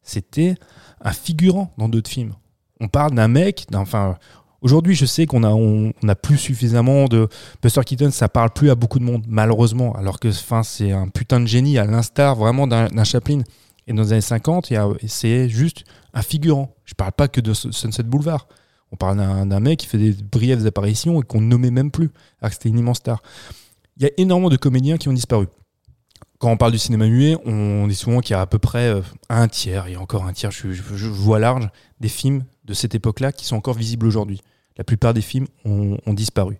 [SPEAKER 4] c'était un figurant dans d'autres films. On parle d'un mec, enfin, aujourd'hui, je sais qu'on a, plus suffisamment de Buster Keaton, ça parle plus à beaucoup de monde, malheureusement, alors que, c'est un putain de génie, à l'instar vraiment d'un Chaplin. Et dans les années 50, il y a- c'est juste un figurant. Je parle pas que de Sunset Boulevard. On parle d'un mec qui fait des brièves apparitions et qu'on ne nommait même plus, alors que c'était une immense star. Il y a énormément de comédiens qui ont disparu. Quand on parle du cinéma muet, on dit souvent qu'il y a à peu près euh, un tiers, et encore un tiers, je, vois large, des films de cette époque-là qui sont encore visibles aujourd'hui. La plupart des films ont, disparu.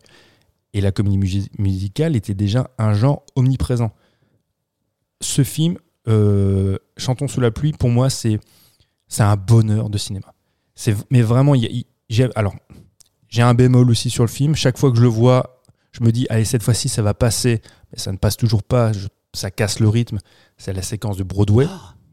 [SPEAKER 4] Et la comédie musi- musicale était déjà un genre omniprésent. Ce film, euh, Chantons sous la pluie, pour moi, c'est un bonheur de cinéma. Mais vraiment, j'ai un bémol aussi sur le film. Chaque fois que je le vois, je me dis allez cette fois-ci ça va passer, mais ça ne passe toujours pas. Ça casse le rythme. C'est la séquence de Broadway.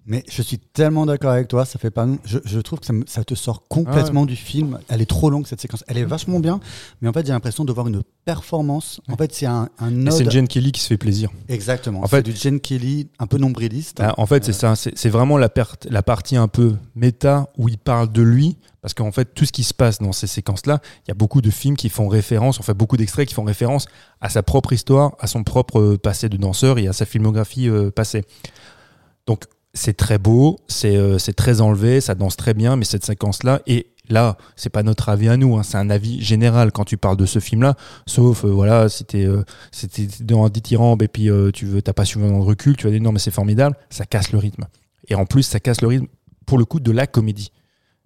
[SPEAKER 3] Mais je suis tellement d'accord avec toi, ça fait pas. Je, je trouve que ça, me- ça te sort complètement du film. Elle est trop longue cette séquence. Elle est vachement bien, mais en fait j'ai l'impression de voir une performance. En fait c'est un, un
[SPEAKER 4] c'est. Jane Kelly qui se fait plaisir.
[SPEAKER 3] Exactement.
[SPEAKER 4] En fait-
[SPEAKER 3] du Jane Kelly un peu nombriliste.
[SPEAKER 4] Ah, en fait, c'est ça. C'est vraiment la, la partie un peu méta où il parle de lui. Parce qu'en fait, tout ce qui se passe dans ces séquences-là, il y a beaucoup de films qui font référence, en fait, beaucoup d'extraits qui font référence à sa propre histoire, à son propre euh, passé de danseur et à sa filmographie euh, passée. Donc, c'est très beau, c'est euh, c'est très enlevé, ça danse très bien, mais cette séquence-là, et là, c'est pas notre avis à nous, hein, c'est un avis général quand tu parles de ce film-là, sauf, voilà, si t'es euh, dans un dithyrambe et puis tu veux, t'as pas suffisamment de recul, tu vas dire non, mais c'est formidable, ça casse le rythme. Et en plus, ça casse le rythme, pour le coup, de la comédie.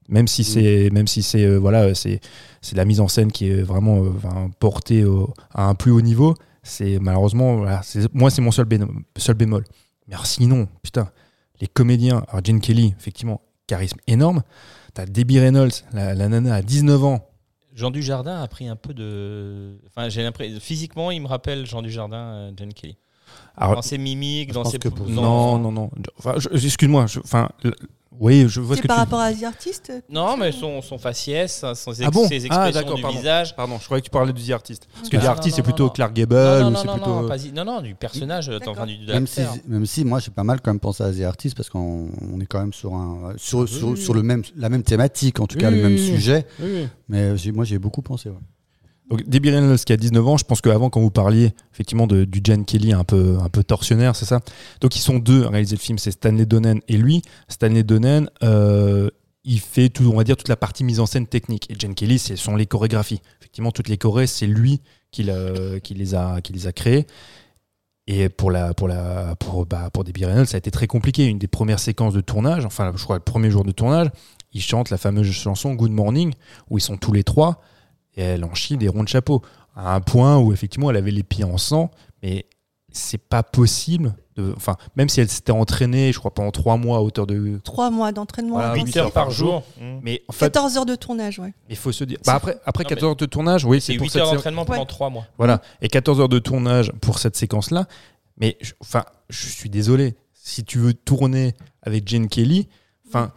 [SPEAKER 4] Même si c'est, même si c'est, euh, voilà, c'est, c'est la mise en scène qui est vraiment euh, enfin, portée au- à un plus haut niveau. C'est malheureusement, voilà, moi, c'est mon seul, bémol. Mais alors, sinon, putain, les comédiens, alors Jane Kelly, effectivement, charisme énorme. T'as Debbie Reynolds, la, la nana à 19 ans.
[SPEAKER 1] Jean Dujardin a pris un peu de. Enfin, j'ai l'impression. Physiquement, il me rappelle Jean Dujardin, euh, John Kelly.
[SPEAKER 4] Alors,
[SPEAKER 1] dans ses mimiques, dans ses.
[SPEAKER 3] que pour-
[SPEAKER 4] non, non, non. Enfin, excuse-moi. Enfin, le- oui, je vois ce
[SPEAKER 2] C'est
[SPEAKER 4] que
[SPEAKER 2] par
[SPEAKER 4] tu
[SPEAKER 2] rapport à The Artist
[SPEAKER 1] Non, mais son, son faciès, son ex-
[SPEAKER 4] Ah bon
[SPEAKER 1] ses
[SPEAKER 4] Ah,
[SPEAKER 1] expressions
[SPEAKER 4] d'accord,
[SPEAKER 1] du
[SPEAKER 4] pardon.
[SPEAKER 1] visage.
[SPEAKER 4] Pardon, je croyais que tu parlais de The Artist. Parce que
[SPEAKER 1] Non,
[SPEAKER 4] The Artist, c'est plutôt
[SPEAKER 1] non.
[SPEAKER 4] Clark Gable
[SPEAKER 1] non,
[SPEAKER 4] ou
[SPEAKER 1] non,
[SPEAKER 4] c'est
[SPEAKER 1] non,
[SPEAKER 4] plutôt.
[SPEAKER 1] non, pas non, non, du personnage, enfin, du, de
[SPEAKER 3] Même si, même si moi j'ai pas mal quand même pensé à The Artist parce qu'on on est quand même sur un sur, sur,
[SPEAKER 4] oui.
[SPEAKER 3] sur le même la même thématique en tout cas
[SPEAKER 4] Oui,
[SPEAKER 3] le même sujet
[SPEAKER 4] Oui, oui.
[SPEAKER 3] mais moi j'ai beaucoup pensé ouais.
[SPEAKER 4] Donc Debbie Reynolds qui a 19 ans, je pense qu'avant quand vous parliez effectivement de, du Jan Kelly un peu, un peu tortionnaire, c'est ça? Donc ils sont deux à réaliser le film, c'est Stanley Donen et lui. Stanley Donen, euh, il fait on va dire toute la partie mise en scène technique. Et Jan Kelly, ce sont les chorégraphies. Effectivement, toutes les chorés, c'est lui qui, les a, qui les a créées. Et pour, la, pour, la, pour, bah, pour Debbie Reynolds, ça a été très compliqué. Une des premières séquences de tournage, enfin, je crois le premier jour de tournage, ils chantent la fameuse chanson Good Morning, où ils sont tous les trois, et elle en chie des ronds de chapeau. À un point où, effectivement, elle avait les pieds en sang, mais c'est pas possible. De, enfin, même si elle s'était entraînée, je crois, pendant trois mois à hauteur de.
[SPEAKER 2] Trois mois d'entraînement.
[SPEAKER 4] Voilà,
[SPEAKER 2] intensif.
[SPEAKER 1] 8 heures par jour. Mmh.
[SPEAKER 4] Mais en fait,
[SPEAKER 2] 14 heures de tournage, ouais.
[SPEAKER 4] il faut se dire. Bah après, après
[SPEAKER 1] Non,
[SPEAKER 4] 14 heures de tournage, oui,
[SPEAKER 1] C'est
[SPEAKER 4] pour
[SPEAKER 1] 8
[SPEAKER 4] cette
[SPEAKER 1] heures d'entraînement pendant
[SPEAKER 2] Ouais.
[SPEAKER 1] 3 mois.
[SPEAKER 4] Voilà. Et 14 heures de tournage pour cette séquence-là. Mais je- enfin, je suis désolé. Si tu veux tourner avec Jane Kelly, enfin,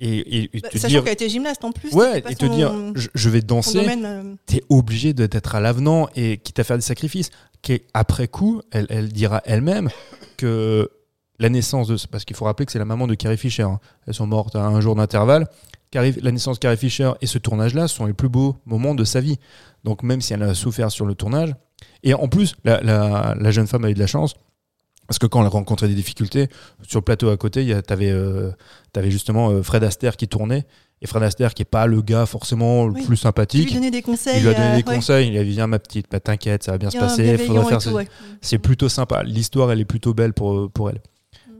[SPEAKER 4] et, et- et
[SPEAKER 2] Bah,
[SPEAKER 4] te
[SPEAKER 2] Sachant
[SPEAKER 4] dire,
[SPEAKER 2] qu'elle était gymnaste en plus.
[SPEAKER 4] ouais, et te
[SPEAKER 2] son-
[SPEAKER 4] dire, je, je vais danser.
[SPEAKER 2] euh,
[SPEAKER 4] T'es obligé d'être à l'avenant et quitte à faire des sacrifices. Qu'après coup, elle, elle dira elle-même que la naissance de. Parce qu'il faut rappeler que c'est la maman de Carrie Fisher. hein. Elles sont mortes à un jour d'intervalle. Carrie- La naissance de Carrie Fisher et ce tournage-là sont les plus beaux moments de sa vie. Donc même si elle a souffert sur le tournage. Et en plus, la, la- la jeune femme a eu de la chance. Parce que quand elle rencontrait des difficultés, sur le plateau à côté, tu avais, justement euh, Fred Astaire qui tournait. Et Fred Astaire, qui est pas le gars forcément le
[SPEAKER 2] Oui.
[SPEAKER 4] plus
[SPEAKER 2] lui
[SPEAKER 4] sympathique,
[SPEAKER 2] donnais des conseils.
[SPEAKER 4] il lui a donné
[SPEAKER 2] euh,
[SPEAKER 4] des
[SPEAKER 2] ouais.
[SPEAKER 4] conseils, il a dit viens ma petite, bah, t'inquiète, ça va bien se passer,
[SPEAKER 2] ouais.
[SPEAKER 4] C'est plutôt sympa. L'histoire, elle est plutôt belle pour, pour elle.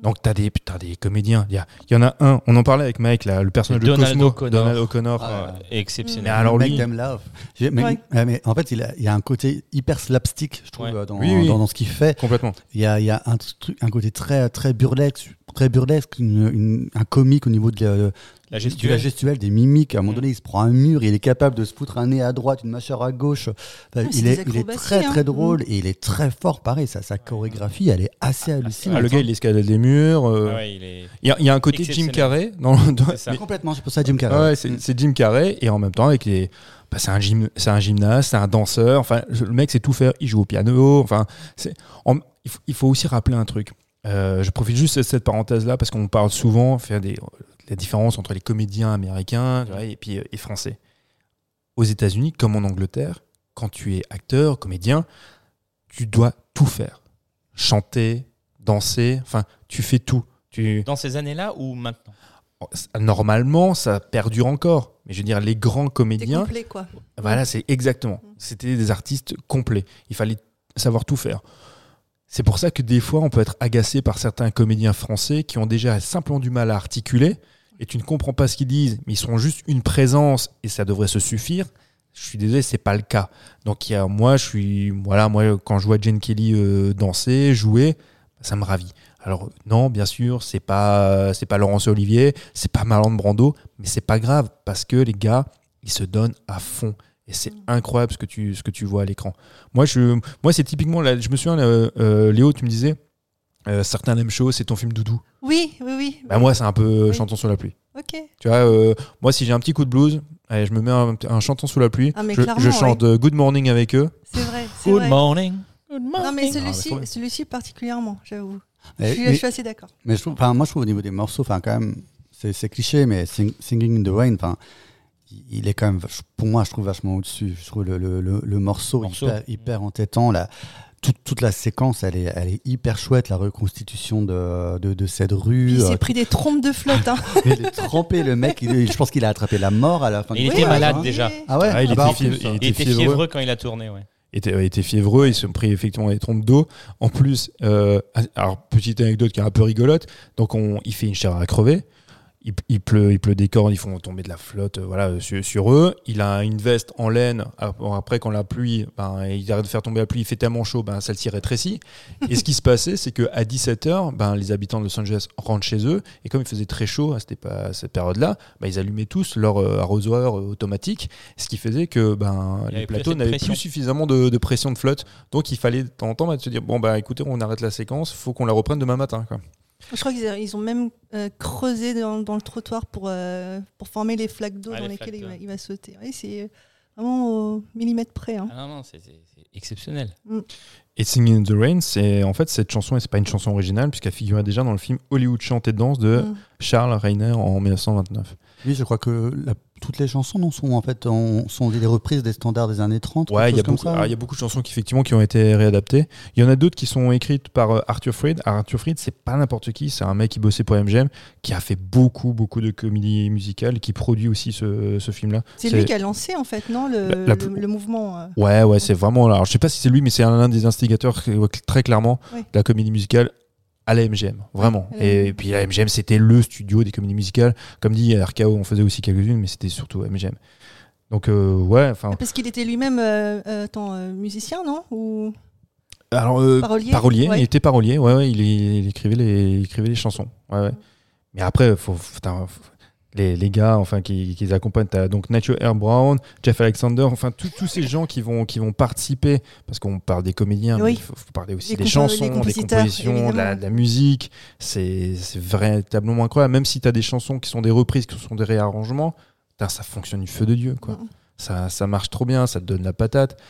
[SPEAKER 4] Donc t'as des, putain, des comédiens. Il y, a- y en a un, on en parlait avec Mike, là, le personnage de
[SPEAKER 1] Donald
[SPEAKER 4] Cosmo,
[SPEAKER 1] O'Connor.
[SPEAKER 4] Donald O'Connor.
[SPEAKER 3] Ah,
[SPEAKER 1] Ouais, exceptionnel.
[SPEAKER 4] Mais alors
[SPEAKER 3] Make
[SPEAKER 4] lui,
[SPEAKER 3] them love. Mais,
[SPEAKER 2] Ouais.
[SPEAKER 3] mais en fait il, a- y a un côté hyper slapstick je trouve
[SPEAKER 1] Ouais.
[SPEAKER 3] euh, dans,
[SPEAKER 4] Oui, oui.
[SPEAKER 3] dans, dans ce qu'il fait
[SPEAKER 4] complètement.
[SPEAKER 3] il y a, il y a un, truc, un côté très très burlesque très burlesque une- une- un comique au niveau de la,
[SPEAKER 1] La
[SPEAKER 3] de la
[SPEAKER 1] gestuelle.
[SPEAKER 3] gestuelle des mimiques à un moment
[SPEAKER 1] Mm.
[SPEAKER 3] donné il se prend un mur il est capable de se foutre un nez à droite une mâchoire à gauche Enfin,
[SPEAKER 2] c'est
[SPEAKER 3] il, est, il est
[SPEAKER 2] acrobaties,
[SPEAKER 3] très très
[SPEAKER 2] hein.
[SPEAKER 3] drôle et il est très fort pareil sa, sa chorégraphie elle est assez hallucinante
[SPEAKER 4] Ah, le gars, il escalade des murs. euh,
[SPEAKER 1] Ah ouais, il est.
[SPEAKER 4] Il y, a- il y a un côté Jim. Carrey. Dans, mais-
[SPEAKER 3] complètement c'est pour ça Jim Carrey
[SPEAKER 4] Ah ouais, c'est
[SPEAKER 3] Mm.
[SPEAKER 4] c'est Jim Carrey et en même temps avec les bah, c'est un gym c'est un gymnaste c'est un danseur enfin le mec sait tout faire il joue au piano enfin c'est en- il, faut, aussi rappeler un truc Euh, je profite juste de cette parenthèse-là parce qu'on parle souvent faire des, la différence entre les comédiens américains et puis euh, et français. Aux États-Unis, comme en Angleterre, quand tu es acteur, comédien, tu dois tout faire. Chanter, danser, enfin, tu fais tout. Tu,
[SPEAKER 1] Dans ces années-là ou maintenant?
[SPEAKER 4] Normalement, ça perdure encore. Mais je veux dire, les grands comédiens,
[SPEAKER 2] complet, quoi.
[SPEAKER 4] voilà, c'est exactement. C'était des artistes complets. Il fallait savoir tout faire. C'est pour ça que des fois, on peut être agacé par certains comédiens français qui ont déjà simplement du mal à articuler et tu ne comprends pas ce qu'ils disent, mais ils sont juste une présence et ça devrait se suffire. Je suis désolé, c'est pas le cas. Donc, il y a, moi, je suis, voilà, moi, quand je vois Jane Kelly euh, danser, jouer, ça me ravit. Alors non, bien sûr, c'est pas c'est pas Laurence Olivier, c'est pas Marlon Brando, mais c'est pas grave parce que les gars, ils se donnent à fond et c'est incroyable ce que tu ce que tu vois à l'écran. Moi je moi c'est typiquement là, je me souviens euh, euh, Léo, tu me disais euh, certains aiment chaud, c'est ton film doudou.
[SPEAKER 2] Oui, oui, oui.
[SPEAKER 4] Bah moi c'est un peu
[SPEAKER 2] Oui.
[SPEAKER 4] chanson sous la pluie.
[SPEAKER 2] Ok.
[SPEAKER 4] Tu vois, euh, moi si j'ai un petit coup de blues, allez, je me mets un, un chanson sous la pluie,
[SPEAKER 2] Ah, mais
[SPEAKER 4] je,
[SPEAKER 2] clairement,
[SPEAKER 4] je chante euh, Good Morning avec eux.
[SPEAKER 2] C'est vrai. c'est
[SPEAKER 1] Good
[SPEAKER 2] vrai.
[SPEAKER 1] morning.
[SPEAKER 2] Non, mais
[SPEAKER 4] Ah,
[SPEAKER 2] celui-ci, particulièrement, j'avoue. Je, suis-
[SPEAKER 3] mais-
[SPEAKER 2] je suis assez d'accord.
[SPEAKER 3] mais je trouve, enfin, moi, je trouve au niveau des morceaux, enfin, quand même, c'est cliché, mais Sing- Singing in the Rain, enfin, il- est quand même, pour moi, je trouve vachement au-dessus. Je trouve le, le, le, le morceau,
[SPEAKER 1] Morceau.
[SPEAKER 3] Hyper, hyper entêtant. La, toute, toute la séquence, elle est, elle est hyper chouette. La reconstitution de, de, de cette
[SPEAKER 2] Puis
[SPEAKER 3] rue.
[SPEAKER 2] il
[SPEAKER 3] euh,
[SPEAKER 2] s'est pris des trompes de flotte. Hein.
[SPEAKER 3] il est trempé, le mec. il- je pense qu'il a attrapé la mort à la fin
[SPEAKER 1] Il
[SPEAKER 3] du
[SPEAKER 1] était
[SPEAKER 3] film,
[SPEAKER 1] malade
[SPEAKER 3] hein.
[SPEAKER 1] déjà.
[SPEAKER 3] Ah ouais,
[SPEAKER 4] Ah, il
[SPEAKER 3] Ah
[SPEAKER 4] était.
[SPEAKER 1] Il était
[SPEAKER 4] fiévreux.
[SPEAKER 1] fiévreux quand il a tourné, ouais.
[SPEAKER 4] était, euh, était fiévreux, ils se sont pris effectivement des trompes d'eau. En plus, euh, alors petite anecdote qui est un peu rigolote, donc on, il fait une chair à crever. Il, il pleut, il pleut des cordes, ils font tomber de la flotte, euh, voilà, sur, sur eux. Il a une veste en laine. Ap- Après, quand la pluie, ben, il arrête de faire tomber la pluie, il fait tellement chaud, ben, celle-ci rétrécit. Et ce qui se passait, c'est qu'à 17h, ben, les habitants de Los Angeles rentrent chez eux. Et comme il faisait très chaud à cette, à cette période-là, ben, ils allumaient tous leur euh, arrosoir euh, automatique. Ce qui faisait que ben, les plateaux n'avaient plus suffisamment de, de pression de flotte. Donc il fallait de temps en temps bah, se dire bon bah écoutez on arrête la séquence, faut qu'on la reprenne demain matin. Quoi.
[SPEAKER 2] Je crois qu'ils ils ont même euh, creusé dans, dans le trottoir pour, euh, pour former les flaques d'eau
[SPEAKER 1] Ah,
[SPEAKER 2] dans
[SPEAKER 1] les
[SPEAKER 2] lesquelles il va,
[SPEAKER 1] d'eau.
[SPEAKER 2] il va sauter. Oui, c'est vraiment au millimètre près. hein.
[SPEAKER 1] Ah non, non, c'est exceptionnel.
[SPEAKER 4] Et Singing in the Rain, c'est en fait cette chanson, et c'est pas une chanson originale puisqu'elle figurait déjà dans le film Hollywood chant et danse de
[SPEAKER 2] Mm.
[SPEAKER 4] Charles Reiner en 1929.
[SPEAKER 3] Oui, je crois que la- toutes les chansons non, sont en fait en- sont des reprises des standards des années 30.
[SPEAKER 4] Ouais,
[SPEAKER 3] quelque
[SPEAKER 4] il y, a beaucoup,
[SPEAKER 3] ça.
[SPEAKER 4] alors, il y a beaucoup de chansons qui, effectivement, qui ont été réadaptées. Il y en a d'autres qui sont écrites par euh, Arthur Freed. Alors, Arthur Freed, c'est pas n'importe qui, c'est un mec qui bossait pour MGM, qui a fait beaucoup, beaucoup de comédies musicales, et qui produit aussi ce, ce film-là.
[SPEAKER 2] C'est lui qui a lancé en fait, non, le,
[SPEAKER 4] La- la
[SPEAKER 2] le-
[SPEAKER 4] plus-
[SPEAKER 2] le mouvement. euh.
[SPEAKER 4] Ouais, ouais, c'est vraiment. Alors, je sais pas si c'est lui, mais c'est un, des instigateurs euh, très clairement
[SPEAKER 2] Oui.
[SPEAKER 4] de la comédie musicale à la MGM, vraiment. et, puis la MGM, c'était le studio des comédies musicales. Comme dit, RKO, on faisait aussi quelques-unes, mais c'était surtout MGM. Donc, euh, ouais, enfin.
[SPEAKER 2] Parce qu'il était lui-même euh, euh, euh, musicien, non? Ou
[SPEAKER 4] Alors,
[SPEAKER 2] parolier?
[SPEAKER 4] parolier,
[SPEAKER 2] Ouais.
[SPEAKER 4] il était parolier, ouais, ouais, il, il écrivait les, il écrivait les chansons. Ouais, ouais. Mais après, faut, faut- les, les gars enfin, qui, qui les accompagnent, t'as donc Nacho Air Brown, Jeff Alexander, enfin tous ces gens qui vont, qui vont participer, parce qu'on parle des comédiens, mais il faut, faut parler aussi des chansons, des compositions, de la,
[SPEAKER 2] évidemment.
[SPEAKER 4] de la musique. C'est véritablement incroyable. Même si tu as des chansons qui sont des reprises, qui sont des réarrangements, ça fonctionne du feu de Dieu. Quoi. Ça, ça marche trop bien, ça te donne la patate.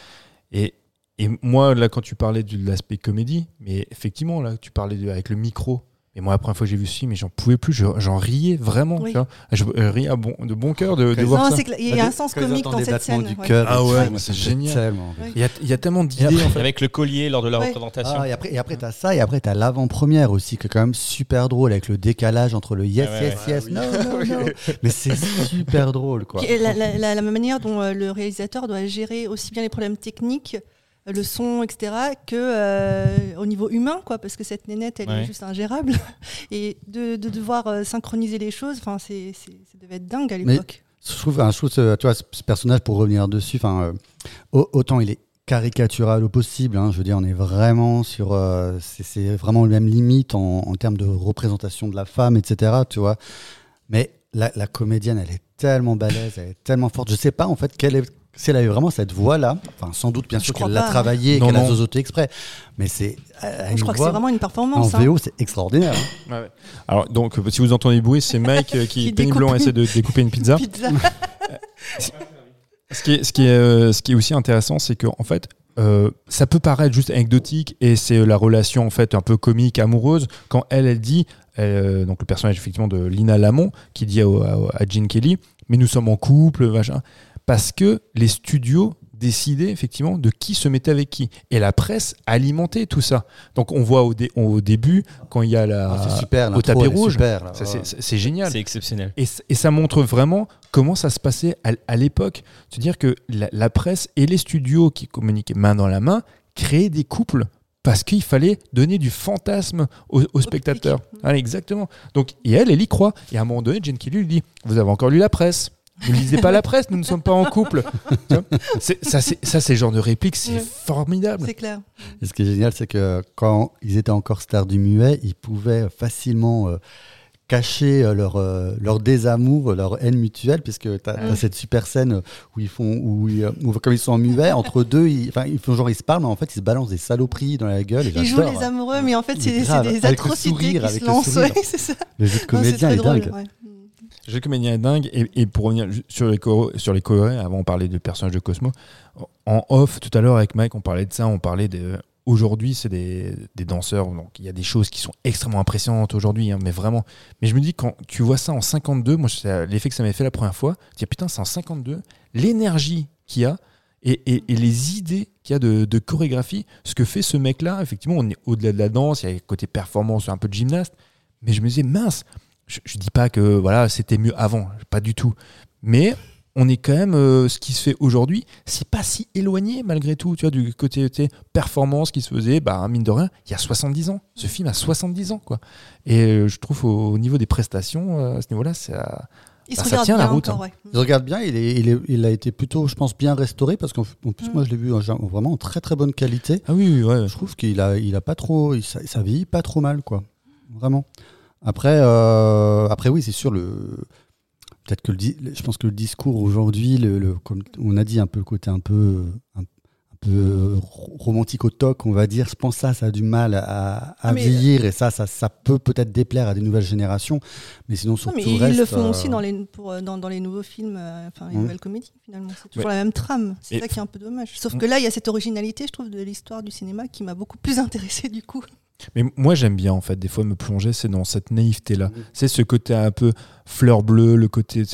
[SPEAKER 4] Et, et moi, là, quand tu parlais de l'aspect comédie, mais effectivement, là, tu parlais de- avec le micro. Et moi, la première fois que j'ai vu ce film, mais j'en pouvais plus, je- j'en riais vraiment.
[SPEAKER 2] Oui.
[SPEAKER 4] tu vois. Je euh, riais à bon, de bon cœur de, de
[SPEAKER 3] Quand
[SPEAKER 4] voir
[SPEAKER 2] Non,
[SPEAKER 4] ça.
[SPEAKER 2] il y a un sens comique dans cette scène.
[SPEAKER 3] du
[SPEAKER 2] ouais.
[SPEAKER 3] cœur,
[SPEAKER 4] Ah ouais,
[SPEAKER 3] moi,
[SPEAKER 4] c'est génial.
[SPEAKER 2] Ouais.
[SPEAKER 4] Il y a, il y a tellement d'idées, en fait.
[SPEAKER 1] Avec le collier lors de la
[SPEAKER 2] Ouais.
[SPEAKER 1] représentation.
[SPEAKER 3] Ah, et après, et après t'as ça, et après t'as l'avant-première aussi, qui est quand même super drôle, avec le décalage entre le yes,
[SPEAKER 1] Ah ouais,
[SPEAKER 3] yes,
[SPEAKER 1] ouais.
[SPEAKER 3] yes, non, non, non. Mais c'est super drôle, quoi.
[SPEAKER 2] La, la- la- la manière dont euh, le réalisateur doit gérer aussi bien les problèmes techniques, le son, etc., que euh, au niveau humain, quoi, parce que cette nénette, elle
[SPEAKER 1] Ouais.
[SPEAKER 2] est juste ingérable. Et de, de devoir euh, synchroniser les choses, enfin, c'est, c'est- ça devait être dingue à l'époque.
[SPEAKER 3] Je trouve, je trouve ce, tu vois, ce personnage, pour revenir dessus, enfin, euh, au- autant il est caricatural au possible, hein, je veux dire, on est vraiment sur. euh, c'est- c'est vraiment le même limite en, en termes de représentation de la femme, etc., tu vois. Mais la, la comédienne, elle est tellement balèze, elle est tellement forte. Je sais pas, en fait, quelle est. Si elle a eu vraiment cette voix-là, enfin sans doute bien
[SPEAKER 2] Je
[SPEAKER 3] sûr qu'elle l'a
[SPEAKER 2] pas.
[SPEAKER 3] travaillé, et
[SPEAKER 4] Non,
[SPEAKER 3] qu'elle a zozoté exprès, mais c'est
[SPEAKER 2] Je crois que c'est vraiment une
[SPEAKER 3] en
[SPEAKER 2] performance. hein.
[SPEAKER 3] VO c'est extraordinaire. hein.
[SPEAKER 4] Ouais, ouais. Alors, donc, si vous entendez du bruit, c'est Mike euh, qui,
[SPEAKER 2] Qui
[SPEAKER 4] péniblement essaie de découper une pizza.
[SPEAKER 2] Pizza.
[SPEAKER 4] Ce qui est, ce qui est, ce qui est aussi intéressant, c'est qu'en fait, euh, ça peut paraître juste anecdotique et c'est la relation en fait un peu comique, amoureuse, quand elle, elle dit, euh, donc le personnage effectivement de Lina Lamont, qui dit à, à, à Gene Kelly, mais nous sommes en couple, machin, parce que les studios décidaient effectivement de qui se mettait avec qui. Et la presse alimentait tout ça. Donc on voit au, dé- au début, quand il y a la...
[SPEAKER 3] C'est super,
[SPEAKER 4] au tapis rouge, c'est- génial.
[SPEAKER 1] C'est exceptionnel.
[SPEAKER 4] Et, ça montre vraiment comment ça se passait à, à l'époque. C'est-à-dire que la, la presse et les studios qui communiquaient main dans la main créaient des couples parce qu'il fallait donner du fantasme aux, aux spectateurs. Ah, exactement. Donc, et elle, elle y croit. Et à un moment donné, Jane Kelly lui dit Vous avez encore lu la presse ne lisez pas la presse, nous ne sommes pas en couple. Ça, c'est ça, c'est le genre de réplique, c'est
[SPEAKER 2] Ouais.
[SPEAKER 4] formidable.
[SPEAKER 2] C'est clair.
[SPEAKER 3] Et ce qui est génial, c'est que quand ils étaient encore stars du muet, ils pouvaient facilement euh, cacher euh, leur, euh, leur désamour, leur haine mutuelle, puisque tu as,
[SPEAKER 2] Ouais.
[SPEAKER 3] cette super scène où ils font, où, ils, où comme ils sont en muet, entre deux, ils, enfin, ils font genre ils se parlent, mais en fait ils se balancent des saloperies dans la gueule. Et
[SPEAKER 2] Ils jouent les amoureux, mais en fait, c'est des
[SPEAKER 3] avec le
[SPEAKER 2] atrocités
[SPEAKER 3] sourire,
[SPEAKER 2] qui
[SPEAKER 3] avec
[SPEAKER 2] se
[SPEAKER 3] le
[SPEAKER 2] lancent.
[SPEAKER 3] sourire.
[SPEAKER 2] ouais, c'est ça.
[SPEAKER 3] Le jeu de
[SPEAKER 2] Non,
[SPEAKER 3] comédien
[SPEAKER 2] très
[SPEAKER 3] est
[SPEAKER 2] drôle,
[SPEAKER 3] dingue.
[SPEAKER 2] Ouais.
[SPEAKER 4] Le est dingue. Et, pour revenir sur les, sur les avant on parlait du personnage de Cosmo. En off, tout à l'heure avec Mike, on parlait de ça. On parlait de. Aujourd'hui, c'est des, des danseurs. Donc il y a des choses qui sont extrêmement impressionnantes aujourd'hui, hein, mais vraiment. Mais je me dis, quand tu vois ça en 52, moi, l'effet que ça m'avait fait la première fois. Tu dis, putain, c'est en 52. L'énergie qu'il y a. Et les idées qu'il y a de, de chorégraphie, ce que fait ce mec-là, effectivement, on est au-delà de la danse, il y a le côté performance, un peu de gymnaste, mais je me disais, mince, je, je dis pas que voilà c'était mieux avant, pas du tout. Mais on est quand même euh, ce qui se fait aujourd'hui, c'est pas si éloigné malgré tout, tu vois, du côté tu sais, performance qui se faisait, bah mine de rien, il y a 70 ans. Ce film a 70 ans quoi. Et euh, je trouve au, au niveau des prestations euh, à ce niveau-là, ça
[SPEAKER 2] Il
[SPEAKER 4] Bah,
[SPEAKER 2] se
[SPEAKER 4] ça
[SPEAKER 2] regarde
[SPEAKER 4] tient la
[SPEAKER 2] bien
[SPEAKER 4] route,
[SPEAKER 2] encore,
[SPEAKER 4] hein.
[SPEAKER 2] ouais.
[SPEAKER 3] Je regarde bien, il, est, il, est- il a été plutôt, je pense, bien restauré parce qu'en en plus,
[SPEAKER 2] Mm.
[SPEAKER 3] moi, je l'ai vu en, vraiment en très très bonne qualité.
[SPEAKER 4] Ah oui, ouais.
[SPEAKER 3] Je trouve qu'il a, il a pas trop, il, ça, ça vieillit pas trop mal, quoi. Vraiment. Après, euh, après oui, c'est sûr le. Peut-être que le, je pense que le discours aujourd'hui, le, le- comme on a dit un peu le côté un peu, un, un peu euh, ro- romantique au toc, on va dire. Je pense que ça, ça a du mal à, à
[SPEAKER 2] Ah,
[SPEAKER 3] vieillir et ça, ça, ça peut peut-être déplaire à des nouvelles générations. Mais sinon, sur
[SPEAKER 2] Non, mais
[SPEAKER 3] tout
[SPEAKER 2] ils
[SPEAKER 3] reste,
[SPEAKER 2] le font
[SPEAKER 3] euh,
[SPEAKER 2] aussi dans les, pour, euh, dans, dans les nouveaux films, euh, enfin les nouvelles comédies finalement. C'est toujours
[SPEAKER 4] Ouais.
[SPEAKER 2] la même trame. C'est
[SPEAKER 4] Et-
[SPEAKER 2] ça qui est un peu dommage. Sauf
[SPEAKER 4] Mm.
[SPEAKER 2] que là, il y a cette originalité, je trouve, de l'histoire du cinéma qui m'a beaucoup plus intéressée du coup.
[SPEAKER 4] Mais moi j'aime bien en fait des fois me plonger, c'est dans cette naïveté là.
[SPEAKER 3] Mhm.
[SPEAKER 4] C'est ce côté un peu fleur bleue, le côté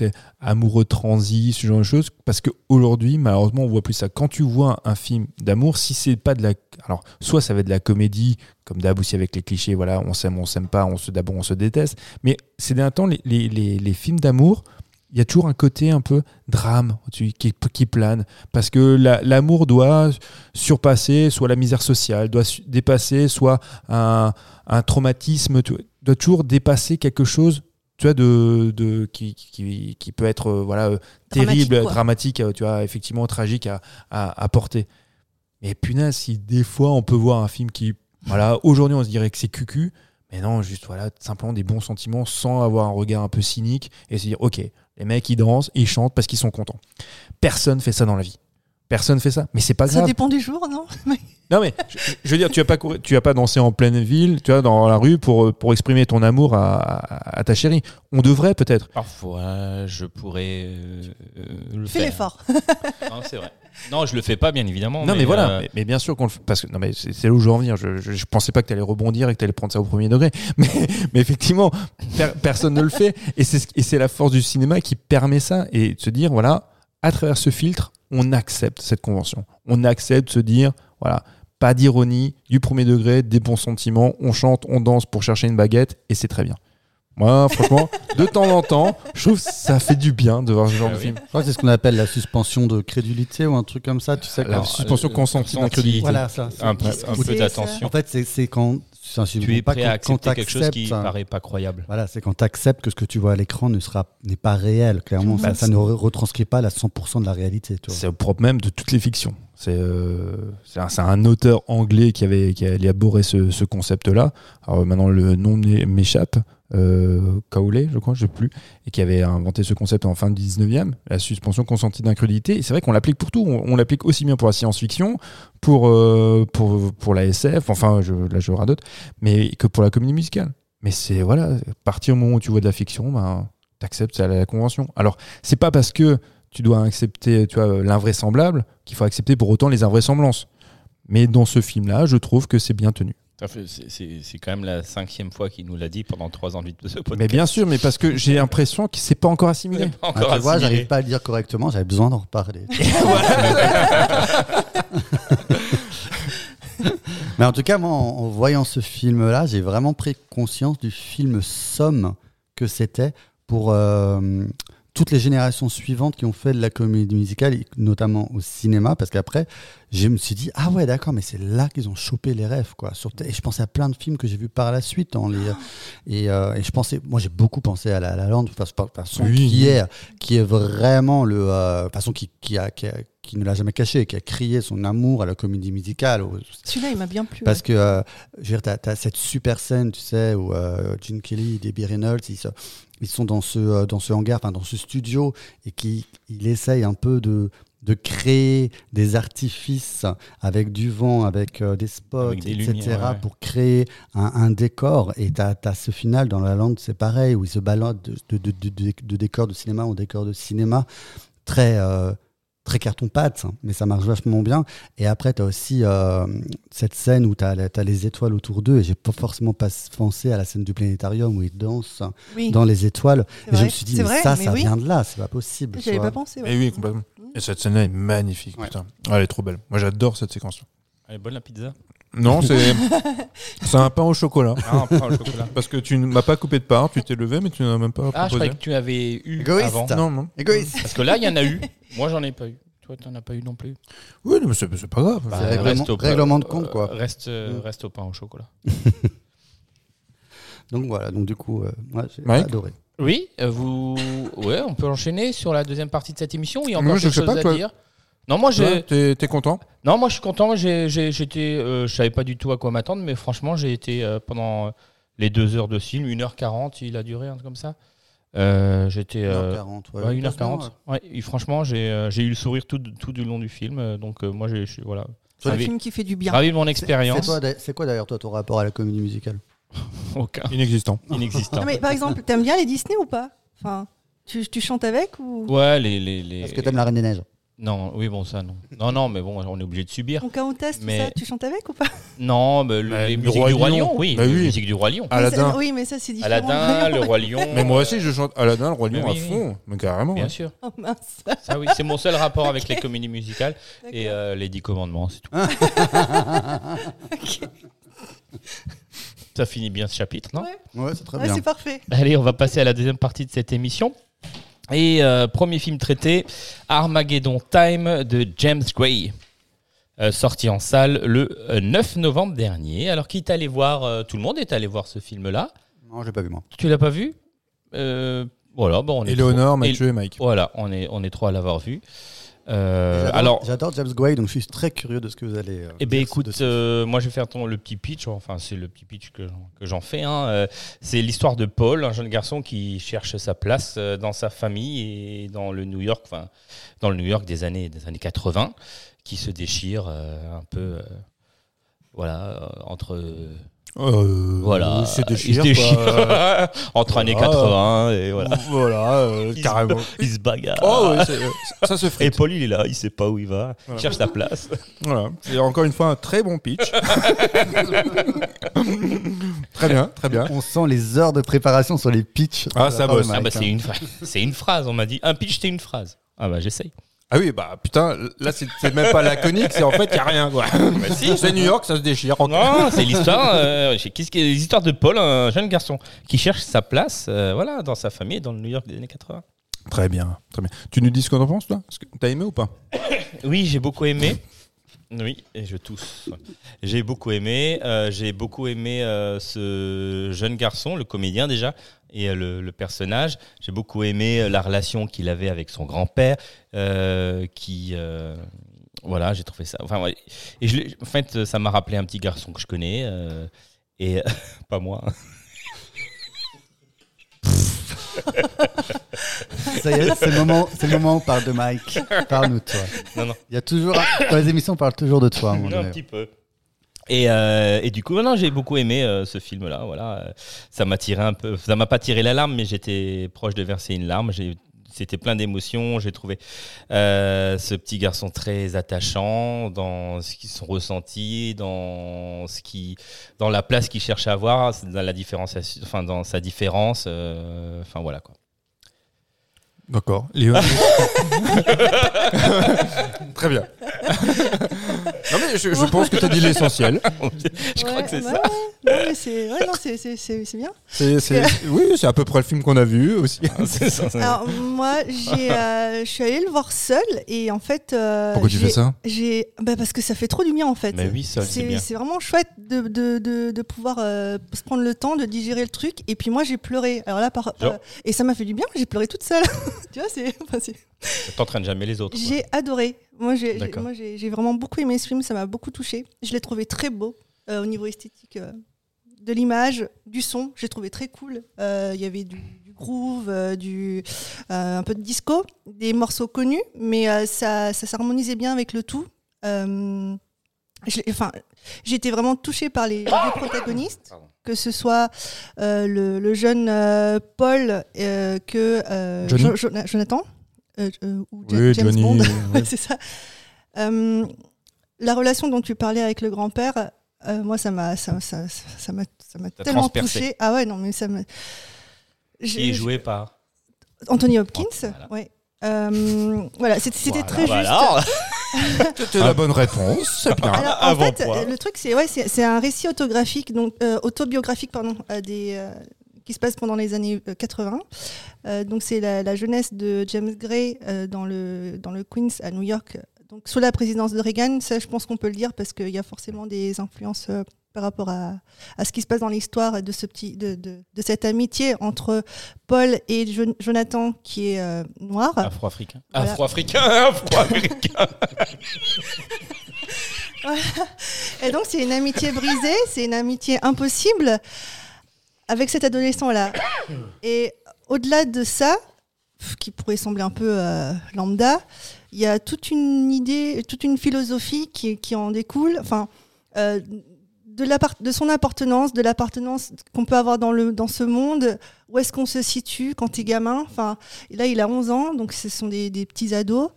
[SPEAKER 4] amoureux transi, ce genre de choses. Parce qu'aujourd'hui, malheureusement, on voit plus ça. Quand tu vois un film d'amour, si c'est pas de la. Alors, soit ça va être de la comédie, comme d'hab aussi avec les clichés, voilà, on s'aime, on s'aime pas, on se d'abord on se déteste. Mais ces derniers temps, les, les, les, les films d'amour, il y a toujours un côté un peu drame qui, qui plane. Parce que la- l'amour doit surpasser soit la misère sociale, doit dépasser soit un, un traumatisme, tu doit toujours dépasser quelque chose tu vois, de, de, qui, qui, qui peut être euh, voilà, euh, terrible, dramatique, euh, tu vois, effectivement tragique à, à, à porter. Mais punaise, si des fois on peut voir un film qui, voilà, aujourd'hui on se dirait que c'est cucu, mais non, juste voilà, simplement des bons sentiments sans avoir un regard un peu cynique et se dire, ok, les mecs ils dansent, ils chantent parce qu'ils sont contents. Personne fait ça dans la vie. Personne fait ça, mais c'est pas
[SPEAKER 2] Ça
[SPEAKER 4] grave.
[SPEAKER 2] dépend du jour, non?
[SPEAKER 4] Non mais je, je veux dire, tu as pas couru- tu as pas dansé en pleine ville, tu vois, dans la rue pour pour exprimer ton amour à, à- à ta chérie. On devrait peut-être.
[SPEAKER 1] Parfois, je pourrais euh, le
[SPEAKER 2] Fais l'effort.
[SPEAKER 1] Non, c'est vrai. Non, je le fais pas, bien évidemment.
[SPEAKER 4] Non mais, voilà,
[SPEAKER 1] euh,
[SPEAKER 4] mais, mais bien sûr qu'on le fait parce que non mais c'est là où je veux en venir. Je, je, je pensais pas que tu allais rebondir et que tu allais prendre ça au premier degré, mais, mais effectivement, per- personne ne le fait et c'est ce- et c'est la force du cinéma qui permet ça et de se dire voilà, à travers ce filtre, on accepte cette convention. On accepte de se dire voilà, pas d'ironie, du premier degré, des bons sentiments, on chante, on danse pour chercher une baguette et c'est très bien. Moi, franchement, de temps en temps, je trouve que ça fait du bien de voir ce genre
[SPEAKER 1] Ah
[SPEAKER 4] de
[SPEAKER 1] oui.
[SPEAKER 4] film.
[SPEAKER 3] Je crois que c'est ce qu'on appelle la suspension de crédulité ou un truc comme ça. Tu sais,
[SPEAKER 4] La suspension
[SPEAKER 1] euh,
[SPEAKER 4] consentie d'incrédulité.
[SPEAKER 3] Voilà, ça. c'est-
[SPEAKER 1] un, peu- un d'attention.
[SPEAKER 3] En fait, c'est c'est quand.
[SPEAKER 1] Tu es
[SPEAKER 3] pas
[SPEAKER 1] prêt à accepter quelque chose qui
[SPEAKER 3] un-
[SPEAKER 1] paraît pas croyable.
[SPEAKER 3] Voilà, c'est quand tu acceptes que ce que tu vois à l'écran ne sera n'est pas réel. Clairement,
[SPEAKER 4] Bah,
[SPEAKER 3] ça, ne re- retranscrit pas la 100% de la réalité.
[SPEAKER 4] C'est au propre même de toutes les fictions. C'est euh, c'est un, auteur anglais qui avait qui a élaboré ce, ce concept-là. Alors maintenant le nom m'é- m'échappe, euh, je crois, je sais plus, et qui avait inventé ce concept en fin du 19e, la suspension consentie d'incrédulité. C'est vrai qu'on l'applique pour tout. On, l'applique aussi bien pour la science-fiction, pour pour pour, la SF, enfin je, là je radote, mais que pour la comédie musicale. Mais c'est voilà, à partir du moment où tu vois de la fiction, ben t'acceptes c'est la, la convention. Alors c'est pas parce que tu dois accepter tu l'invraisemblable qu'il faut accepter pour autant les invraisemblances. Mais dans ce film-là, je trouve que c'est bien tenu.
[SPEAKER 1] C'est c'est- c'est quand même la cinquième fois qu'il nous l'a dit pendant trois ans de ce podcast.
[SPEAKER 4] Mais bien sûr, mais parce que j'ai l'impression qu'il s'est pas encore assimilé.
[SPEAKER 1] n'est pas
[SPEAKER 3] Ah,
[SPEAKER 1] encore
[SPEAKER 3] tu vois,
[SPEAKER 1] assimilé.
[SPEAKER 3] j'arrive pas à le dire correctement, j'avais besoin d'en reparler. Mais en tout cas, moi, en, en voyant ce film-là, j'ai vraiment pris conscience du film somme que c'était pour euh, toutes les générations suivantes qui ont fait de la comédie musicale, notamment au cinéma, parce qu'après, je me suis dit, ah ouais, d'accord, mais c'est là qu'ils ont chopé les rêves, quoi. Sur- Et je pensais à plein de films que j'ai vus par la suite. Dans les, et, euh, et je pensais, moi, j'ai beaucoup pensé à La La Land, de toute façon,
[SPEAKER 4] Oui.
[SPEAKER 3] qui est, qui est vraiment le, euh, de toute façon, qui, qui, a, qui, a- qui ne l'a jamais caché, qui a crié son amour à la comédie musicale,
[SPEAKER 2] Celui-là, il m'a bien plu.
[SPEAKER 3] parce que euh, je veux dire, tu as, cette super scène, tu sais, où euh, Gene Kelly et Debbie Reynolds, ils, se- ils sont dans ce, euh, dans ce hangar, enfin dans ce studio, et qui il essaye un peu de, de créer des artifices avec du vent, avec euh, des spots,
[SPEAKER 1] Avec des
[SPEAKER 3] etc.,
[SPEAKER 1] lumières, ouais.
[SPEAKER 3] pour créer un, un décor. Et tu as, ce final dans La Lande, c'est pareil, où ils se baladent de, de, de, de- de décor de cinéma en décor de cinéma, très... euh, très carton-pâte, mais ça marche vachement bien. Et après, tu as aussi euh, cette scène où tu as, les étoiles autour d'eux, et j'ai pas forcément pas pensé à la scène du planétarium où ils dansent
[SPEAKER 2] oui,
[SPEAKER 3] dans les étoiles. Et je me suis dit,
[SPEAKER 2] C'est
[SPEAKER 3] mais
[SPEAKER 2] vrai,
[SPEAKER 3] ça,
[SPEAKER 2] mais
[SPEAKER 3] ça
[SPEAKER 2] oui.
[SPEAKER 3] vient de là, c'est pas possible.
[SPEAKER 2] J'avais pas pensé. ouais.
[SPEAKER 4] Et oui, complètement. Et cette scène-là est magnifique,
[SPEAKER 3] Ouais.
[SPEAKER 4] putain. Ah, elle est trop belle. Moi, j'adore cette séquence.
[SPEAKER 1] Elle est bonne la pizza
[SPEAKER 4] Non, c'est c'est un pain au chocolat.
[SPEAKER 1] Ah.
[SPEAKER 4] Parce que tu ne m'as pas coupé de part, tu t'es levé, mais tu n'as même pas
[SPEAKER 1] Ah, je
[SPEAKER 4] proposé.
[SPEAKER 1] croyais que tu avais eu
[SPEAKER 3] Égoïste.
[SPEAKER 1] avant.
[SPEAKER 4] Non, non.
[SPEAKER 3] Égoïste.
[SPEAKER 1] Parce que là, il y en a eu. Moi, j'en ai pas eu. Toi, t'en as pas eu non plus.
[SPEAKER 4] Oui, mais c'est c'est pas grave.
[SPEAKER 1] Bah,
[SPEAKER 3] C'est règlement-
[SPEAKER 1] reste au pain-
[SPEAKER 3] règlement de compte, quoi.
[SPEAKER 1] euh, Reste, euh,
[SPEAKER 3] Mm.
[SPEAKER 1] reste au pain au chocolat.
[SPEAKER 3] Donc voilà, donc du coup, euh, moi j'ai
[SPEAKER 4] Mike
[SPEAKER 3] adoré.
[SPEAKER 1] Oui, euh, vous. Ouais, on peut enchaîner sur la deuxième partie de cette émission. Il y a
[SPEAKER 4] Moi,
[SPEAKER 1] encore
[SPEAKER 4] je
[SPEAKER 1] quelque chose
[SPEAKER 4] pas,
[SPEAKER 1] à
[SPEAKER 4] toi.
[SPEAKER 1] dire? Non, moi, j'ai.
[SPEAKER 4] T'es t'es content?
[SPEAKER 1] Non, moi je suis content. J'ai, j'ai- j'étais, euh, je savais pas du tout à quoi m'attendre, mais franchement, j'ai été euh, pendant euh, les deux heures de film, 1h40, il a duré, un truc comme ça. Euh, j'étais. euh,
[SPEAKER 3] 1h40, ouais.
[SPEAKER 1] ouais,
[SPEAKER 3] Heureusement,
[SPEAKER 1] 1h40. Ouais, et franchement, j'ai, euh, j'ai eu le sourire tout, tout du long du film. donc, euh, moi, j'ai, je suis- voilà.
[SPEAKER 2] C'est un
[SPEAKER 1] Ravi,
[SPEAKER 2] film qui fait du bien.
[SPEAKER 1] ravi de mon
[SPEAKER 3] C'est-
[SPEAKER 1] expérience.
[SPEAKER 3] C'est quoi d'ailleurs toi ton rapport à la comédie musicale?
[SPEAKER 1] Aucun.
[SPEAKER 4] Inexistant.
[SPEAKER 1] Inexistant.
[SPEAKER 2] Non, mais par exemple, t'aimes bien les Disney ou pas? Enfin, tu, tu chantes avec ou?
[SPEAKER 1] Ouais, les. les, les...
[SPEAKER 3] Est-ce que t'aimes la Reine des Neiges?
[SPEAKER 1] Non, oui, bon, ça, non. Non, non, mais bon, on est obligé de subir.
[SPEAKER 2] Ton Countess, tout
[SPEAKER 1] Mais-
[SPEAKER 2] ça, tu chantes avec ou pas?
[SPEAKER 1] Non, mais le-
[SPEAKER 4] Bah,
[SPEAKER 1] les
[SPEAKER 4] le
[SPEAKER 1] musiques
[SPEAKER 4] Roi
[SPEAKER 1] du Roi
[SPEAKER 4] Lion.
[SPEAKER 1] Oui.
[SPEAKER 4] Bah
[SPEAKER 1] les
[SPEAKER 4] oui.
[SPEAKER 1] musiques du Roi Lion.
[SPEAKER 2] Mais
[SPEAKER 4] Aladdin.
[SPEAKER 2] ça- Oui, mais ça c'est différent.
[SPEAKER 1] Aladdin, le Roi Lion.
[SPEAKER 4] Mais moi aussi, je chante Aladdin, le Roi Lion
[SPEAKER 1] Mais
[SPEAKER 4] à
[SPEAKER 1] oui,
[SPEAKER 4] fond. Mais carrément.
[SPEAKER 1] Bien
[SPEAKER 4] ouais.
[SPEAKER 1] sûr.
[SPEAKER 2] Oh mince.
[SPEAKER 1] Ça, oui, c'est mon seul rapport avec les comédies musicales et euh, les Dix Commandements, c'est tout. Ça finit bien ce chapitre, non?
[SPEAKER 2] Ouais.
[SPEAKER 3] Ouais, c'est très
[SPEAKER 2] Ouais,
[SPEAKER 3] bien.
[SPEAKER 2] c'est parfait.
[SPEAKER 1] Allez, on va passer à la deuxième partie de cette émission. Et euh, premier film traité, Armageddon Time de James Gray. Euh, sorti en salle le euh, 9 novembre dernier. Alors, qui est allé voir euh, Tout le monde est allé voir ce film-là.
[SPEAKER 3] Non, j'ai pas vu moi.
[SPEAKER 1] Tu l'as pas vu? Euh, Voilà, bon, on est
[SPEAKER 4] Éléonore,
[SPEAKER 1] trop-
[SPEAKER 4] Mathieu et Mike.
[SPEAKER 1] Voilà, on est, on est trois à l'avoir vu. Euh,
[SPEAKER 3] J'adore-
[SPEAKER 1] alors,
[SPEAKER 3] j'adore James Gray, donc je suis très curieux de ce que vous allez. euh,
[SPEAKER 1] Eh ben écoute, euh, moi je vais faire ton, le petit pitch, enfin c'est le petit pitch que j'en, que j'en fais. hein. C'est l'histoire de Paul, un jeune garçon qui cherche sa place dans sa famille et dans le New York, enfin dans le New York des années, des années 80, qui se déchire euh, un peu, euh, voilà, euh, entre
[SPEAKER 4] Euh,
[SPEAKER 1] voilà,
[SPEAKER 4] il se
[SPEAKER 1] il
[SPEAKER 4] déchire.
[SPEAKER 1] se
[SPEAKER 4] quoi.
[SPEAKER 1] déchire entre années
[SPEAKER 4] Voilà.
[SPEAKER 1] 80 et voilà.
[SPEAKER 4] Voilà, euh,
[SPEAKER 1] Il se
[SPEAKER 4] carrément.
[SPEAKER 1] ba- Il se bagarre.
[SPEAKER 4] Oh, ouais, c'est- euh, ça se
[SPEAKER 1] et
[SPEAKER 4] frite.
[SPEAKER 1] Paul il est là, il sait pas où il va,
[SPEAKER 4] Voilà.
[SPEAKER 1] il cherche sa place.
[SPEAKER 4] Voilà. C'est encore une fois un très bon pitch. très bien, très bien.
[SPEAKER 3] On sent les heures de préparation sur les pitchs.
[SPEAKER 4] Ah, ça
[SPEAKER 3] de
[SPEAKER 4] bosse.
[SPEAKER 1] Ah bah c'est une, phrase. c'est une phrase, on m'a dit. Un pitch, c'est une phrase. Ah bah j'essaye.
[SPEAKER 4] Ah oui, bah putain, là c'est c'est même pas laconique, c'est en fait, il a rien quoi. C'est New York, ça se déchire.
[SPEAKER 1] Non, c'est l'histoire. euh, que- l'histoire de Paul, un jeune garçon qui cherche sa place, euh, voilà, dans sa famille, dans le New York des années 80.
[SPEAKER 4] Très bien, très bien. Tu nous dis ce qu'on en penses, toi? T'as aimé ou pas?
[SPEAKER 1] Oui, j'ai beaucoup aimé. Oui, et je tousse. J'ai beaucoup aimé. euh, j'ai beaucoup aimé euh, ce jeune garçon, le comédien déjà, et euh, le, personnage. J'ai beaucoup aimé la relation qu'il avait avec son grand-père, qui. voilà, j'ai trouvé ça. Enfin. Et en fait, ça m'a rappelé un petit garçon que je connais. et pas moi.
[SPEAKER 3] Ça y est, c'est le moment, c'est le moment où on parle de Mike. Parle-nous de toi.
[SPEAKER 1] Non, non.
[SPEAKER 3] Il y a toujours, dans les émissions, on parle toujours de toi. un
[SPEAKER 1] Non, petit peu. Et, euh, et du coup, non, j'ai beaucoup aimé euh, ce film-là. Voilà, ça m'a tiré un peu. Ça m'a pas tiré la larme, mais j'étais proche de verser une larme. J'ai c'était plein d'émotions. J'ai trouvé euh, ce petit garçon très attachant dans ce qui sont ressentis, dans ce qui, dans la place qu'il cherche à avoir, dans la différenciation, enfin dans sa différence. euh, Enfin voilà quoi.
[SPEAKER 4] D'accord. Léon Très bien. non mais je, je pense que tu as dit l'essentiel.
[SPEAKER 1] Je crois
[SPEAKER 2] Ouais,
[SPEAKER 1] que c'est
[SPEAKER 2] ouais,
[SPEAKER 1] ça.
[SPEAKER 2] Non, mais c'est ouais, non, c'est- c'est- c'est- c'est bien.
[SPEAKER 4] C'est- c'est- oui, c'est à peu près le film qu'on a vu aussi.
[SPEAKER 1] C'est ça, c'est-
[SPEAKER 2] Alors moi, j'ai, euh, je suis allée le voir seule et en fait. euh,
[SPEAKER 4] Pourquoi tu
[SPEAKER 2] j'ai-
[SPEAKER 4] fais ça?
[SPEAKER 2] J'ai, bah parce que ça fait trop du bien en fait.
[SPEAKER 1] Mais oui, seul, c'est bien.
[SPEAKER 2] c'est vraiment chouette de, de, de, de pouvoir euh, se prendre le temps de digérer le truc. Et puis moi, j'ai pleuré. Alors là, par, euh, et ça m'a fait du bien. J'ai pleuré toute seule. tu vois, c'est, enfin,
[SPEAKER 1] T'entraînes jamais les autres.
[SPEAKER 2] j'ai adoré. Moi, j'ai, vraiment beaucoup aimé ce film. Ça m'a beaucoup touché. Je l'ai trouvé très beau euh, au niveau esthétique euh, de l'image, du son. J'ai trouvé très cool. Euh, Il y avait du, du groove, du un peu de disco, des morceaux connus, mais ça, ça s'harmonisait bien avec le tout. Enfin, j'ai été vraiment touchée par les, deux protagonistes,
[SPEAKER 1] Pardon.
[SPEAKER 2] que ce soit euh, le, le jeune euh, Paul euh, que euh. Jo- Jo- Jonathan euh, euh, ou
[SPEAKER 4] Oui,
[SPEAKER 2] James
[SPEAKER 4] Johnny,
[SPEAKER 2] Bond.
[SPEAKER 4] ouais.
[SPEAKER 2] c'est ça. Euh, la relation dont tu parlais avec le grand-père, euh, moi, ça m'a, ça, ça, ça, ça m'a, ça m'a
[SPEAKER 1] T'a
[SPEAKER 2] tellement touchée. Ah ouais, non, mais ça m'a.
[SPEAKER 1] Qui est joué par
[SPEAKER 2] Anthony Hopkins.
[SPEAKER 1] Voilà.
[SPEAKER 2] Ouais. Euh, voilà, c'était, c'était très juste.
[SPEAKER 4] C'était la bonne réponse, c'est bien.
[SPEAKER 2] Alors, en
[SPEAKER 1] Avant
[SPEAKER 2] fait,
[SPEAKER 1] point.
[SPEAKER 2] le truc, c'est ouais, c'est un récit autographique, donc euh, autobiographique, pardon, euh, des, euh, qui se passe pendant les années euh, 80. Euh, donc, c'est la, la jeunesse de James Gray euh, dans le dans le Queens à New York. Donc, sous la présidence de Reagan, ça, je pense qu'on peut le dire parce qu'il y a forcément des influences. Par rapport à, à ce qui se passe dans l'histoire de ce petit de, de, de cette amitié entre Paul et Jo- Jonathan qui est euh, noir
[SPEAKER 1] Afro-africain.
[SPEAKER 2] Voilà.
[SPEAKER 1] Afro-africain, afro-américain.
[SPEAKER 2] Et donc, c'est une amitié brisée, c'est une amitié impossible avec cet adolescent-là. Et au-delà de ça, qui pourrait sembler un peu euh, lambda, il y a toute une idée, toute une philosophie qui, qui en découle. Enfin, euh, de, l'appart- de son appartenance, de l'appartenance qu'on peut avoir dans, le, dans ce monde, où est-ce qu'on se situe quand t'es gamin? Enfin, là, il a 11 ans, donc ce sont des, des petits ados.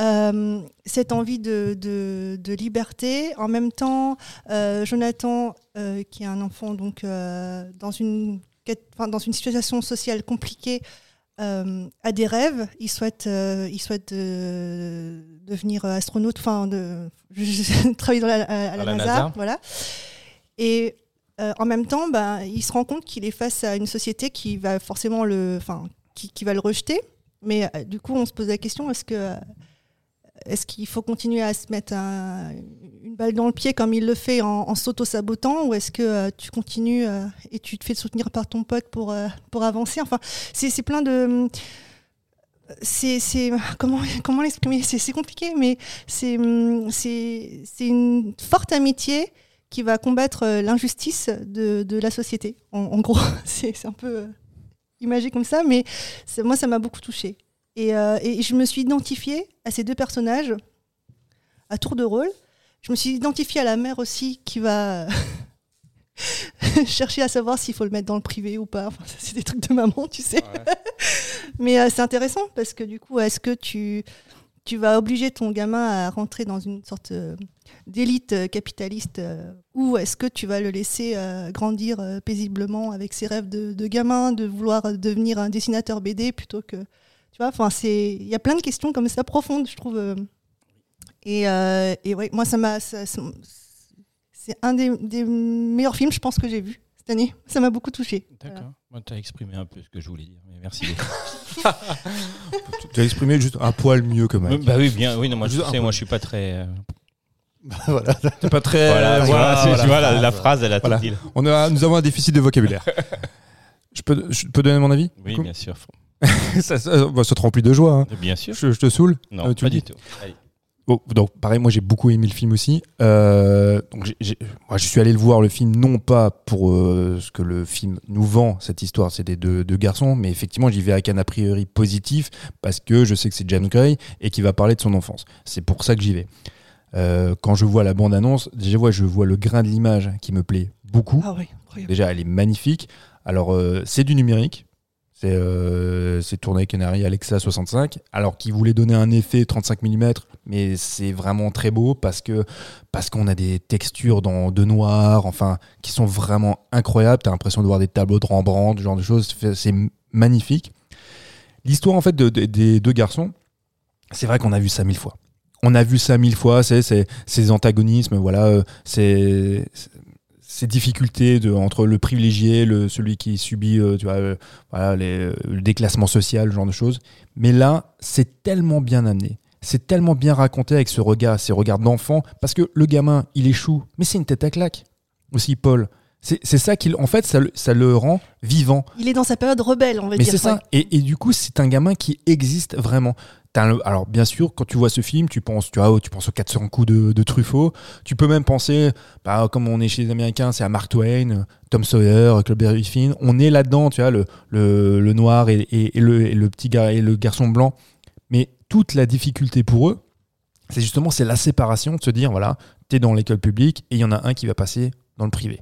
[SPEAKER 2] Euh, cette envie de, de, de liberté. En même temps, euh, Jonathan, euh, qui est un enfant donc euh, dans une enfin, dans une situation sociale compliquée, euh, a des rêves. Il souhaite, euh, il souhaite devenir astronaute, enfin de travailler dans la, à, à la
[SPEAKER 1] la
[SPEAKER 2] NASA,
[SPEAKER 1] NASA.
[SPEAKER 2] voilà. Et euh, en même temps, ben, il se rend compte qu'il est face à une société qui va forcément le, enfin, qui, qui va le rejeter. Mais euh, du coup, on se pose la question est-ce que euh, est-ce qu'il faut continuer à se mettre un- une balle dans le pied comme il le fait en, s'auto-sabotant ou est-ce que tu continues et tu te fais soutenir par ton pote pour, pour avancer? Enfin, c'est plein de. C'est. Comment, comment l'exprimer? C'est compliqué, mais c'est une forte amitié qui va combattre euh, l'injustice de, de la société. En, en gros, c'est un peu euh, imagé comme ça, mais moi, ça m'a beaucoup touchée. Et, euh, et je me suis identifiée à ces deux personnages à tour de rôle. Je me suis identifiée à la mère aussi qui va chercher à savoir s'il faut le mettre dans le privé ou pas. Enfin, c'est des trucs de maman, tu sais. Mais euh, c'est intéressant parce que du coup, est-ce que tu, tu vas obliger ton gamin à rentrer dans une sorte euh, d'élite euh, capitaliste euh, ou est-ce que tu vas le laisser grandir paisiblement avec ses rêves de, gamin, de vouloir devenir un dessinateur BD plutôt que tu vois, enfin, c'est, il y a plein de questions comme ça profondes, je trouve. Et, euh, et moi, ça m'a, c'est un des, des meilleurs films, je pense, que j'ai vu cette année. Ça m'a beaucoup touché.
[SPEAKER 1] D'accord. Moi, tu as exprimé un peu ce que je voulais dire. Mais merci.
[SPEAKER 4] Tu as exprimé juste un poil mieux que Mike.
[SPEAKER 1] bah oui, bien. Oui, non, moi, je sais, moi, je suis pas très. euh,
[SPEAKER 3] voilà.
[SPEAKER 4] T'es pas très.
[SPEAKER 1] Voilà,
[SPEAKER 4] euh,
[SPEAKER 1] tu vois,
[SPEAKER 4] voilà,
[SPEAKER 1] tu vois, la,
[SPEAKER 4] voilà.
[SPEAKER 1] la phrase, elle a
[SPEAKER 4] Voilà.
[SPEAKER 1] tout dit.
[SPEAKER 4] On a, nous avons un déficit de vocabulaire. je, peux, je peux donner mon avis
[SPEAKER 1] Oui, bien sûr.
[SPEAKER 4] ça, ça, bah, ça te remplit de joie. hein.
[SPEAKER 1] Bien sûr.
[SPEAKER 4] Je, je te saoule
[SPEAKER 1] Non,
[SPEAKER 4] Euh, tu
[SPEAKER 1] pas
[SPEAKER 4] le
[SPEAKER 1] du
[SPEAKER 4] dis
[SPEAKER 1] tout. Allez.
[SPEAKER 4] Bon, donc pareil, moi j'ai beaucoup aimé le film aussi. Euh, donc moi, je suis allé le voir le film non pas pour euh, ce que le film nous vend cette histoire, c'est des deux, deux garçons, mais effectivement j'y vais avec un a priori positif parce que je sais que c'est James Gray et qui va parler de son enfance. C'est pour ça que j'y vais. Euh, quand je vois la bande annonce, déjà ouais, je vois le grain de l'image qui me plaît beaucoup.
[SPEAKER 2] Ah oui, incroyable.
[SPEAKER 4] Déjà, elle est magnifique. Alors, c'est du numérique. C'est euh, tourné Arri Alexa 65, alors qu'il voulait donner un effet 35 mm, mais c'est vraiment très beau parce que parce qu'on a des textures dans, de noir, enfin, qui sont vraiment incroyables. T'as l'impression de voir des tableaux de Rembrandt, ce genre de choses. C'est- magnifique. L'histoire en fait de- de- des deux garçons, c'est vrai qu'on a vu ça mille fois. On a vu ça mille fois, c'est- ces antagonismes, voilà, euh, c'est ces difficultés de, entre le privilégié, le, celui qui subit euh, tu vois, euh, voilà, les, euh, le déclassement social, ce genre de choses. Mais là, c'est tellement bien amené. C'est tellement bien raconté avec ce regard, ces regards d'enfant, parce que le gamin, il échoue, mais c'est une tête à claque. Aussi, Paul. C'est ça qui, en fait, ça, le- ça le rend vivant.
[SPEAKER 2] Il est dans sa période rebelle, on va
[SPEAKER 4] Mais
[SPEAKER 2] dire.
[SPEAKER 4] c'est ça.
[SPEAKER 2] ouais.
[SPEAKER 4] Et, et du coup, c'est un gamin qui existe vraiment. Alors, bien sûr, quand tu vois ce film, tu penses, tu vois, tu penses aux 400 coups de, Truffaut. Tu peux même penser, bah, comme on est chez les Américains, c'est à Mark Twain, Tom Sawyer, Clubberry Finn. On est là-dedans, tu vois, le, noir et, le, et le petit gars et le garçon blanc. Mais toute la difficulté pour eux, c'est justement c'est la séparation de se dire, voilà, tu es dans l'école publique et il y en a un qui va passer dans le privé.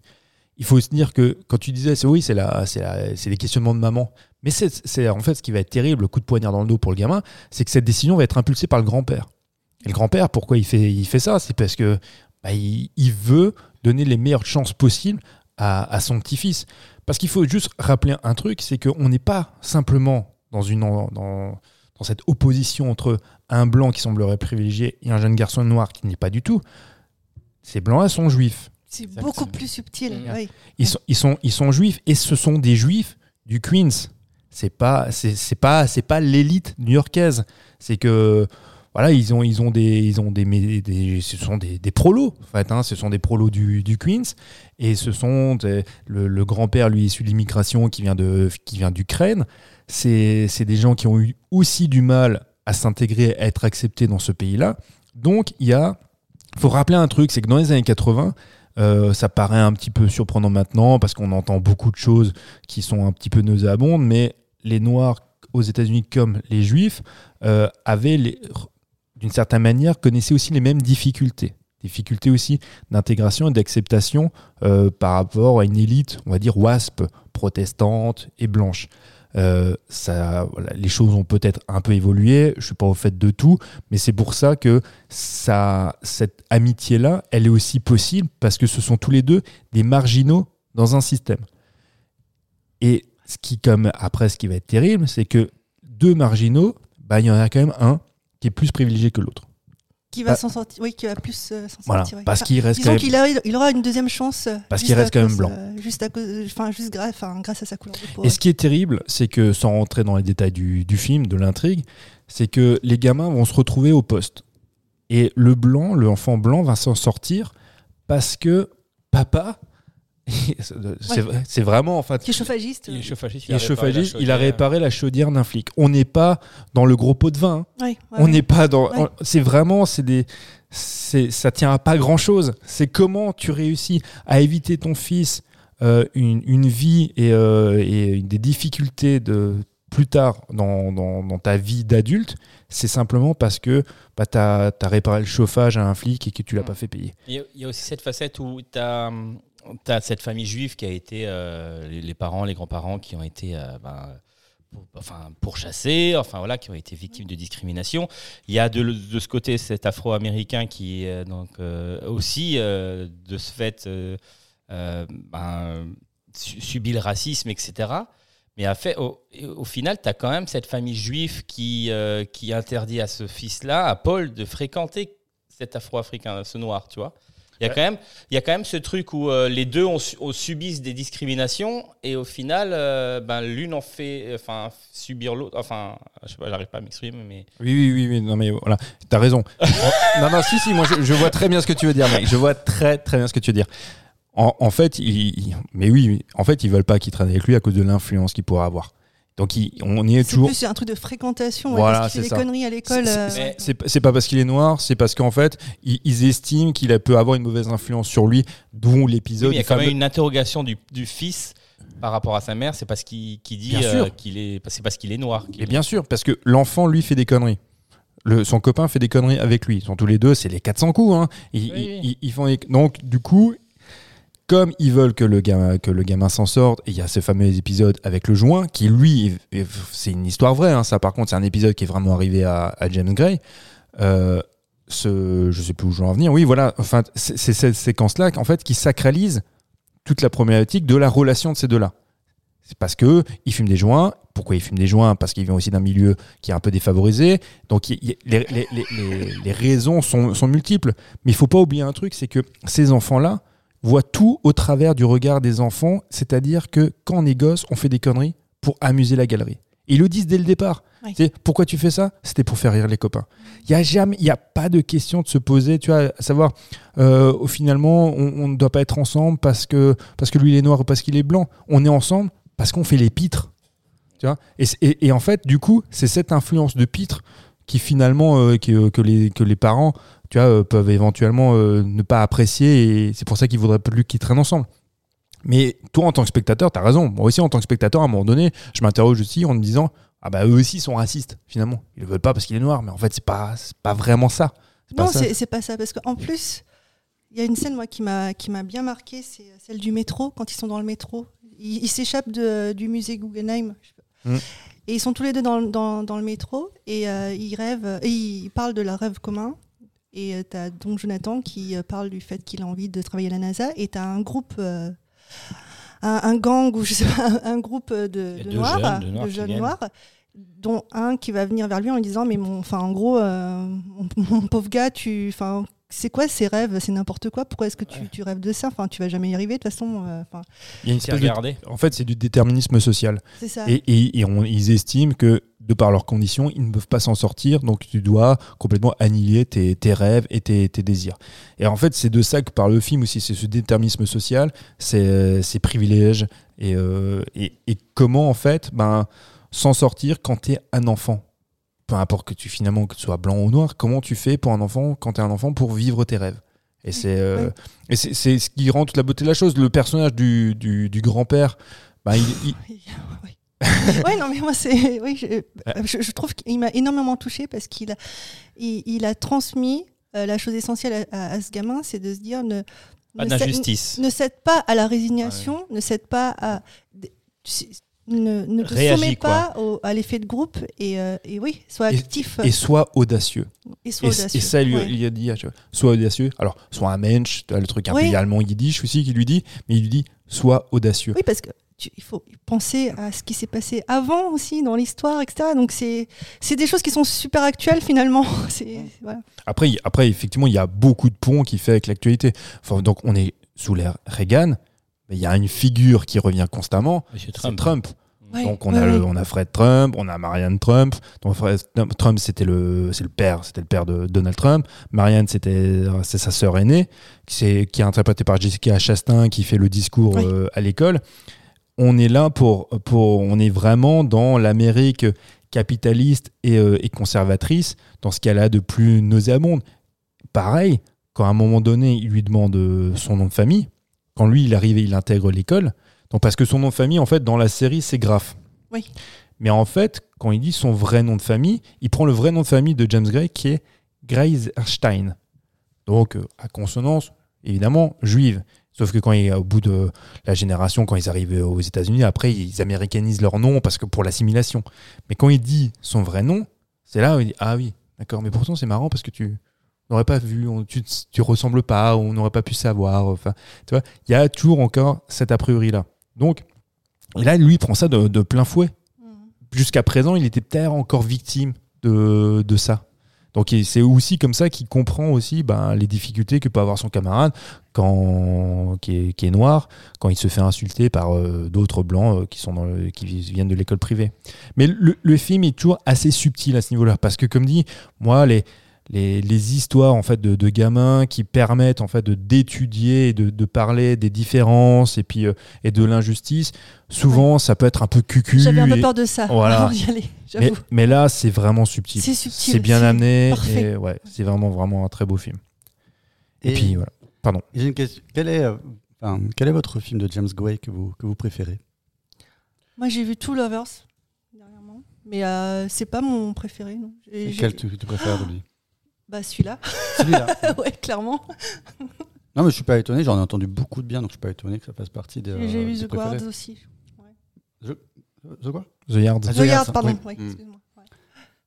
[SPEAKER 4] Il faut se dire que quand tu disais, oui, c'est les questionnements de maman. Mais c'est, en fait ce qui va être terrible, le coup de poignard dans le dos pour le gamin, c'est que cette décision va être impulsée par le grand-père. Et le grand-père, pourquoi il fait, il fait ça? C'est parce que bah, il, veut donner les meilleures chances possibles à, à son petit-fils. Parce qu'il faut juste rappeler un truc, c'est qu'on n'est pas simplement dans, une, dans, dans cette opposition entre un blanc qui semblerait privilégié et un jeune garçon noir qui n'est pas du tout. Ces blancs-là sont juifs.
[SPEAKER 2] C'est beaucoup plus subtil.
[SPEAKER 1] Mm.
[SPEAKER 2] oui.
[SPEAKER 4] Ils sont, ils sont, ils sont juifs et ce sont des juifs du Queens. C'est pas, c'est, pas, c'est pas l'élite new-yorkaise. C'est que voilà, ils ont, ils ont des, ils ont des, ce sont des, des prolos. En fait, hein, ce sont des prolos du, du Queens et ce sont des- le, le grand-père lui issu de l'immigration qui vient de, qui vient d'Ukraine. C'est, c'est des gens qui ont eu aussi du mal à s'intégrer, à être acceptés dans ce pays-là. Donc il y a, faut rappeler un truc, c'est que dans les années 80 euh, ça paraît un petit peu surprenant maintenant parce qu'on entend beaucoup de choses qui sont un petit peu nauséabondes, mais les Noirs aux États-Unis comme les Juifs euh, avaient, d'une certaine manière, connaissaient aussi les mêmes difficultés. Difficultés aussi d'intégration et d'acceptation euh, par rapport à une élite, on va dire, WASP, protestante et blanche. Euh, les choses ont peut-être un peu évolué, je suis pas au fait de tout, mais c'est pour ça que ça, cette amitié-là, elle est aussi possible parce que ce sont tous les deux des marginaux dans un système. Et ce qui, comme après, ce qui va être terrible, c'est que deux marginaux, bah, il y en a quand même un qui est plus privilégié que l'autre.
[SPEAKER 2] Qui va
[SPEAKER 4] Bah-
[SPEAKER 2] s'en sortir, oui, qui va plus euh, s'en
[SPEAKER 4] Voilà,
[SPEAKER 2] sortir. oui.
[SPEAKER 4] parce
[SPEAKER 2] Enfin,
[SPEAKER 4] qu'il reste
[SPEAKER 2] disons qu'il il aura une deuxième chance. euh,
[SPEAKER 4] Parce qu'il reste quand même blanc.
[SPEAKER 2] euh, juste à cause, enfin, juste grâce, enfin, grâce à sa couleur de peau.
[SPEAKER 4] Et ce qui est terrible, c'est que sans rentrer dans les détails du, du film, de l'intrigue, c'est que les gamins vont se retrouver au poste. Et le blanc, l'enfant blanc va s'en sortir parce que papa, c'est vrai- c'est vraiment en fait,
[SPEAKER 2] Qui est chauffagiste.
[SPEAKER 1] Il est chauffagiste.
[SPEAKER 4] il est chauffagiste, il a réparé la chaudière d'un flic. On n'est pas dans le gros pot de vin. hein.
[SPEAKER 2] Ouais, ouais,
[SPEAKER 4] On
[SPEAKER 2] ouais.
[SPEAKER 4] n'est pas dans.
[SPEAKER 2] Ouais.
[SPEAKER 4] C'est vraiment, c'est des, c'est, ça tient à pas grand chose. C'est comment tu réussis à éviter ton fils euh, une, une vie et, euh, et des difficultés de plus tard dans, dans, dans ta vie d'adulte. C'est simplement parce que bah, tu as, réparé le chauffage à un flic et que tu l'as
[SPEAKER 1] Mm.
[SPEAKER 4] pas fait payer.
[SPEAKER 1] Il y, a, il y a aussi cette facette où tu as, cette famille juive qui a été, euh, les, parents, les grands-parents qui ont été euh, ben, enfin, pourchassés, enfin voilà, qui ont été victimes de discrimination. Il y a de, ce côté cet afro-américain qui euh, donc, aussi, de ce fait, ben, su- subit le racisme, etc. Mais au, final, tu as quand même cette famille juive qui, qui interdit à ce fils-là, à Paul, de fréquenter cet afro-africain, ce noir, tu vois. Il y, a quand même, il y a quand même ce truc où euh, les deux ont, su- ont subissent des discriminations et au final, euh, ben, l'une en fait enfin, subir l'autre. Enfin, je sais pas, j'arrive pas à m'exprimer, mais.
[SPEAKER 4] Oui, oui, oui, oui, non, mais voilà, t'as raison. non, non, si, si, moi je, je vois très bien ce que tu veux dire, mec. Je vois très, très bien ce que tu veux dire. En, en fait, ils, mais oui, en fait, ils veulent pas qu'il traîne avec lui à cause de l'influence qu'il pourrait avoir. Donc, il- on y est
[SPEAKER 2] C'est
[SPEAKER 4] toujours.
[SPEAKER 2] plus un truc de fréquentation. ouais,
[SPEAKER 4] Voilà,
[SPEAKER 2] qu'il
[SPEAKER 4] c'est
[SPEAKER 2] des conneries à l'école.
[SPEAKER 4] C'est-
[SPEAKER 2] euh,
[SPEAKER 1] c'est-
[SPEAKER 4] C'est c'est pas parce qu'il est noir, c'est parce qu'en fait, ils, ils estiment qu'il peut avoir une mauvaise influence sur lui, d'où
[SPEAKER 1] Oui,
[SPEAKER 4] l'épisode.
[SPEAKER 1] mais il y a quand même une interrogation du, du fils par rapport à sa mère. C'est parce qu'il qu'il dit
[SPEAKER 4] Bien
[SPEAKER 1] euh,
[SPEAKER 4] sûr.
[SPEAKER 1] qu'il est, c'est parce qu'il est noir. qu'il
[SPEAKER 4] Et
[SPEAKER 1] est-
[SPEAKER 4] bien sûr, parce que l'enfant, lui, fait des conneries. Le, son copain fait des conneries avec lui. Ils sont tous les deux, c'est les 400 coups. Hein. Ils,
[SPEAKER 1] Oui, oui.
[SPEAKER 4] ils- ils font des- Donc, du coup, comme ils veulent que le gamin, que le gamin s'en sorte, il y a ce fameux épisode avec le joint, qui lui, est- est- c'est une histoire vraie, hein, ça par contre, c'est un épisode qui est vraiment arrivé à, à James Gray. Euh, ce, je sais plus où je veux en venir. Oui, voilà, enfin, c'est cette séquence-là en fait, qui sacralise toute la problématique de la relation de ces deux-là. C'est parce que ils fument des joints. Pourquoi ils fument des joints? Parce qu'ils viennent aussi d'un milieu qui est un peu défavorisé. Donc les, les- les- les- raisons sont, sont multiples. Mais il faut pas oublier un truc, c'est que ces enfants-là voient tout au travers du regard des enfants. C'est-à-dire que quand on est gosse, on fait des conneries pour amuser la galerie. Ils le disent dès le départ.
[SPEAKER 2] Oui.
[SPEAKER 4] Tu sais, pourquoi tu fais ça? C'était pour faire rire les copains. Il y a jamais, il y a pas de question de se poser, tu vois, à savoir, euh, finalement, on, ne doit pas être ensemble parce que parce que lui il est noir ou parce qu'il est blanc. On est ensemble parce qu'on fait les pitres, tu vois? Et, c'est- et- et en fait, du coup, c'est cette influence de pitre qui finalement euh, euh, que les que les parents, tu vois, euh, peuvent éventuellement ne pas apprécier et c'est pour ça qu'ils voudraient plus qu'ils traînent ensemble. Mais toi, en tant que spectateur, tu as raison. Moi aussi, en tant que spectateur, à un moment donné, je m'interroge aussi en me disant Ah bah eux aussi sont racistes, finalement. Ils le veulent pas parce qu'il est noir, mais en fait, c'est pas, pas vraiment ça.
[SPEAKER 2] Non, c'est pas ça. Parce qu'en plus, il y a une scène moi, qui m'a qui m'a bien marqué, c'est celle du métro, quand ils sont dans le métro. Ils s'échappent du musée Guggenheim. je sais pas.
[SPEAKER 4] Mm.
[SPEAKER 2] Et ils sont tous les deux dans, le- dans, dans le métro et euh, ils rêvent, et ils parlent de leur rêve commun. Et tu as donc Jonathan qui euh, parle du fait qu'il a envie de travailler à la NASA. Et tu as un groupe, euh, un, un gang ou je sais pas, un, groupe de, noirs,
[SPEAKER 1] jeunes, de noirs
[SPEAKER 2] jeunes noirs, dont un qui va venir vers lui en lui disant mais mon, enfin en gros, euh, mon, mon pauvre gars, tu, enfin c'est quoi ces rêves? C'est n'importe quoi? Pourquoi est-ce que tu,
[SPEAKER 1] Ouais.
[SPEAKER 2] tu rêves de ça? Enfin, tu vas jamais y arriver de toute façon. euh,
[SPEAKER 4] Il y a une
[SPEAKER 1] C'est
[SPEAKER 4] espèce de-. En fait, c'est du déterminisme social.
[SPEAKER 2] c'est ça.
[SPEAKER 4] Et, et- et on- ils estiment que, de par leurs conditions, ils ne peuvent pas s'en sortir, donc tu dois complètement annihiler tes, tes rêves et tes, tes désirs. Et en fait, c'est de ça que par le film aussi, c'est ce déterminisme social, c'est ces privilèges, et, euh, et, et comment, en fait, ben, s'en sortir quand tu es un enfant. Peu importe que tu, finalement, que tu sois blanc ou noir, comment tu fais pour un enfant, quand tu es un enfant, pour vivre tes rêves? Et c'est euh,
[SPEAKER 2] Ouais.
[SPEAKER 4] et c'est- c'est ce qui rend toute la beauté de la chose. Le personnage du, du, du grand-père, ben, il- il,
[SPEAKER 2] oui. non, mais moi, c'est. Oui, je, je- je trouve qu'il m'a énormément touché parce qu'il a, il, il a transmis euh, la chose essentielle à, à- à ce gamin, c'est de se dire ne,
[SPEAKER 1] Pas
[SPEAKER 2] ne cède-
[SPEAKER 1] d'injustice.
[SPEAKER 2] ne cède pas à la résignation, ne cède pas à. tu- Ne, ne te
[SPEAKER 1] Réagis,
[SPEAKER 2] soumets pas au- à l'effet de groupe et, euh, et oui, sois
[SPEAKER 4] Et-
[SPEAKER 2] actif
[SPEAKER 4] et sois audacieux.
[SPEAKER 2] et sois
[SPEAKER 4] Et,
[SPEAKER 2] audacieux.
[SPEAKER 4] et ça, lui,
[SPEAKER 2] Ouais.
[SPEAKER 4] il a dit, sois audacieux. Alors, sois un mensch, tu as le truc un
[SPEAKER 2] Oui.
[SPEAKER 4] peu allemand yiddish aussi qui lui dit, mais il lui dit, sois audacieux.
[SPEAKER 2] Oui, parce que tu- il faut penser à ce qui s'est passé avant aussi dans l'histoire, etc. Donc c'est c'est des choses qui sont super actuelles finalement. Voilà.
[SPEAKER 4] Après, après, effectivement, il y a beaucoup de ponts qui fait avec l'actualité. Enfin, donc, on est sous l'ère Reagan, mais il y a une figure qui revient constamment, c'est
[SPEAKER 1] Trump.
[SPEAKER 4] Trump.
[SPEAKER 2] Ouais,
[SPEAKER 4] Donc on
[SPEAKER 2] ouais,
[SPEAKER 4] a le-
[SPEAKER 2] ouais.
[SPEAKER 4] on a Fred Trump, on a Marianne Trump. Donc Fred Trump c'était le c'est le père, c'était le père de Donald Trump. Marianne c'était c'est sa sœur aînée qui c'est qui est interprétée par Jessica Chastain qui fait le discours
[SPEAKER 2] Oui.
[SPEAKER 4] euh, à l'école. On est là pour pour on est vraiment dans l'Amérique capitaliste et, euh, et conservatrice dans ce qu'elle a de plus nauséabonde. Pareil, quand à un moment donné, il lui demande euh, son nom de famille, quand lui il arrive et il intègre l'école, donc parce que son nom de famille, en fait, dans la série, c'est Graff.
[SPEAKER 2] Oui.
[SPEAKER 4] Mais en fait, quand il dit son vrai nom de famille, il prend le vrai nom de famille de James Gray qui est Greiserstein. Donc, euh, à consonance, évidemment, juive. Sauf que quand il est au bout de la génération, quand ils arrivent aux États-Unis, après, ils américanisent leur nom parce que pour l'assimilation. Mais quand il dit son vrai nom, c'est là où il dit Ah oui, d'accord, mais pourtant c'est marrant parce que tu n'aurais pas vu, on- tu, tu ressembles pas, on n'aurait pas pu savoir. Enfin, tu vois, il y a toujours encore cet a priori-là. Donc, et là, lui, il prend ça de, de plein fouet. Jusqu'à présent, il était peut-être encore victime de, de ça. Donc c'est aussi comme ça qu'il comprend aussi ben, les difficultés que peut avoir son camarade quand, qui, est, qui est noir quand il se fait insulter par euh, d'autres blancs euh, qui, sont dans le- qui viennent de l'école privée. Mais le, le film est toujours assez subtil à ce niveau-là parce que comme dit, moi les, les, les histoires en fait de, de gamins qui permettent en fait de d'étudier et de, de parler des différences et puis euh, et de l'injustice, souvent ça peut être un peu cucu.
[SPEAKER 2] J'avais un peu
[SPEAKER 4] et-
[SPEAKER 2] peur de ça
[SPEAKER 4] Voilà.
[SPEAKER 2] avant d'y aller.
[SPEAKER 4] mais, là, c'est vraiment subtil.
[SPEAKER 2] C'est subtil.
[SPEAKER 4] C'est bien amené.
[SPEAKER 2] parfait.
[SPEAKER 4] Et ouais, c'est vraiment, vraiment un très beau film. Et,
[SPEAKER 3] Et-
[SPEAKER 4] puis voilà.
[SPEAKER 3] J'ai une question. Quel est, euh, enfin, quel est votre film de James Gray que vous, que vous préférez?
[SPEAKER 2] Moi, j'ai vu Two Lovers dernièrement, mais euh, c'est pas mon préféré. Non.
[SPEAKER 3] Et Quel tu, tu préfères de lui
[SPEAKER 2] Bah celui-là.
[SPEAKER 3] Celui-là.
[SPEAKER 2] ouais, clairement.
[SPEAKER 3] Non, mais je suis pas étonné, j'en ai entendu beaucoup de bien, donc je suis pas étonné que ça fasse partie des.
[SPEAKER 2] J'ai
[SPEAKER 3] euh,
[SPEAKER 2] vu
[SPEAKER 3] des
[SPEAKER 2] The Guards aussi.
[SPEAKER 3] The quoi?
[SPEAKER 4] The Yard.
[SPEAKER 3] Ah,
[SPEAKER 2] The Guards,
[SPEAKER 3] ça,
[SPEAKER 2] pardon.
[SPEAKER 3] oui.
[SPEAKER 2] ouais,
[SPEAKER 3] Mm.
[SPEAKER 2] excuse-moi. Ouais.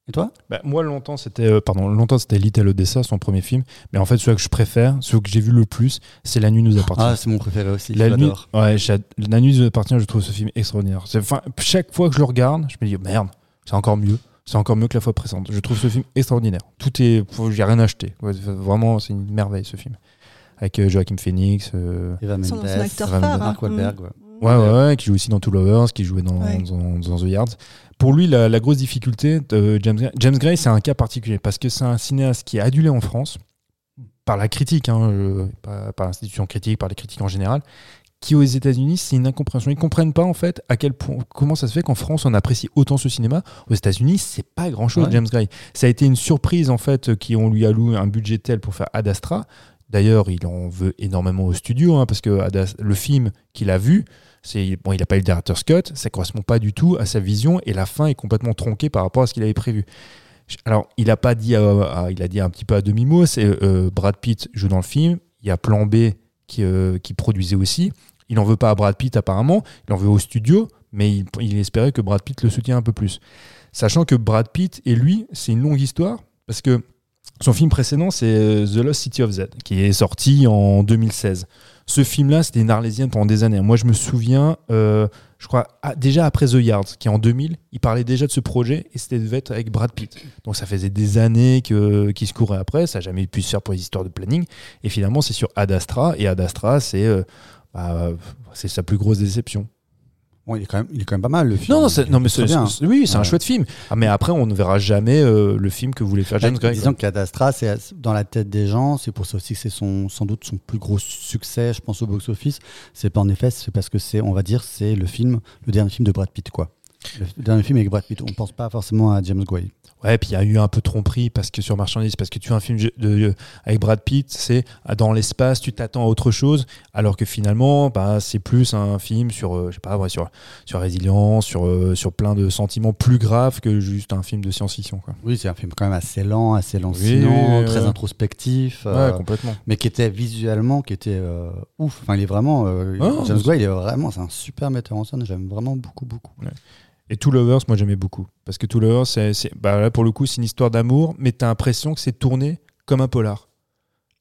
[SPEAKER 3] Et toi?
[SPEAKER 4] Bah, moi, longtemps, c'était euh, pardon, longtemps c'était Little Odessa, son premier film. Mais en fait, celui que je préfère, celui que j'ai vu le plus, c'est La Nuit nous appartient.
[SPEAKER 3] Ah, c'est mon préféré aussi.
[SPEAKER 4] La nuit, ouais, La nuit nous appartient. Je trouve ce film extraordinaire. Enfin, chaque fois que je le regarde, je me dis merde, c'est encore mieux. C'est encore mieux que la fois précédente. Je trouve ce film extraordinaire. Tout est, j'ai rien acheté. Ouais, vraiment, c'est une merveille ce film. Avec euh, Joachim Phoenix. euh,
[SPEAKER 3] Eva Mendes,
[SPEAKER 2] son acteur
[SPEAKER 4] Van
[SPEAKER 2] phare.
[SPEAKER 3] Mark
[SPEAKER 2] hein.
[SPEAKER 3] Wahlberg.
[SPEAKER 2] Mm.
[SPEAKER 3] ouais.
[SPEAKER 4] Ouais, ouais, ouais, qui joue aussi dans Two Lovers, qui jouait dans,
[SPEAKER 2] Ouais.
[SPEAKER 4] dans, dans The Yards. Pour lui, la, la grosse difficulté de James Gray, James Gray, c'est un cas particulier parce que c'est un cinéaste qui est adulé en France par la critique, hein, euh, par l'institution critique, par les critiques en général, qui aux États-Unis, c'est une incompréhension. Ils comprennent pas en fait à quel point, comment ça se fait qu'en France on apprécie autant ce cinéma. Aux États-Unis, c'est pas grand-chose.
[SPEAKER 3] Ouais.
[SPEAKER 4] James Gray, ça a été une surprise en fait qui on lui alloue un budget tel pour faire Ad Astra. D'ailleurs, il en veut énormément au studio hein, parce que Ad le film qu'il a vu, c'est bon, il n'a pas eu le directeur Scott, ça correspond pas du tout à sa vision et la fin est complètement tronquée par rapport à ce qu'il avait prévu. Alors, il a pas dit, à- à- il a dit un petit peu à demi mot. C'est euh, Brad Pitt joue dans le film. Il y a Plan B qui, euh, qui produisait aussi. Il en veut pas à Brad Pitt apparemment. Il en veut au studio, mais il, espérait que Brad Pitt le soutienne un peu plus. Sachant que Brad Pitt et lui, c'est une longue histoire parce que son film précédent, c'est euh, The Lost City of Z, qui est sorti en 2016. Ce film-là, c'était une arlésienne pendant des années. Moi, je me souviens, euh, je crois, déjà après The Yards, qui est en 2000, il parlait déjà de ce projet et c'était devait être avec Brad Pitt. Donc ça faisait des années qu'il se courait après, ça n'a jamais pu se faire pour les histoires de planning. Et finalement, c'est sur Ad Astra, et Ad Astra, c'est euh, bah, c'est sa plus grosse déception.
[SPEAKER 3] Bon, il, est quand même, il est quand même pas mal le film.
[SPEAKER 4] Non, non, c'est- non mais c'est- oui, c'est un chouette film. Ah, mais après, on ne verra jamais euh, le film que voulait faire James Gray.
[SPEAKER 3] Disons qu'Ad Astra, c'est dans la tête des gens. C'est pour ça aussi que c'est son, sans doute son plus gros succès, je pense, au box-office. C'est pas en effet, c'est parce que c'est, on va dire, c'est le film, le dernier film de Brad Pitt, quoi. Le dernier film avec Brad Pitt. On pense pas forcément à James Gray.
[SPEAKER 4] Ouais, puis il y a eu un peu de tromperie parce que sur Marchandise, parce que tu as un film de, de- avec Brad Pitt, c'est ah, dans l'espace, tu t'attends à autre chose, alors que finalement, bah, c'est plus un film sur, euh, je sais pas, ouais, sur, sur résilience, sur, euh, sur plein de sentiments plus graves que juste un film de science-fiction.
[SPEAKER 3] Oui, c'est un film quand même assez lent, assez lancinant,
[SPEAKER 4] oui,
[SPEAKER 3] très introspectif. euh,
[SPEAKER 4] Ouais, complètement.
[SPEAKER 3] mais qui était visuellement, qui était euh, ouf. Enfin, il est vraiment.
[SPEAKER 4] Ah,
[SPEAKER 3] James Gray, il est vraiment, c'est un super metteur en scène. J'aime vraiment beaucoup, beaucoup.
[SPEAKER 4] Et Two Lovers, moi j'aimais beaucoup. Parce que Two Lovers, c'est, c'est- bah, là pour le coup, c'est une histoire d'amour, mais t'as l'impression que c'est tourné comme un polar.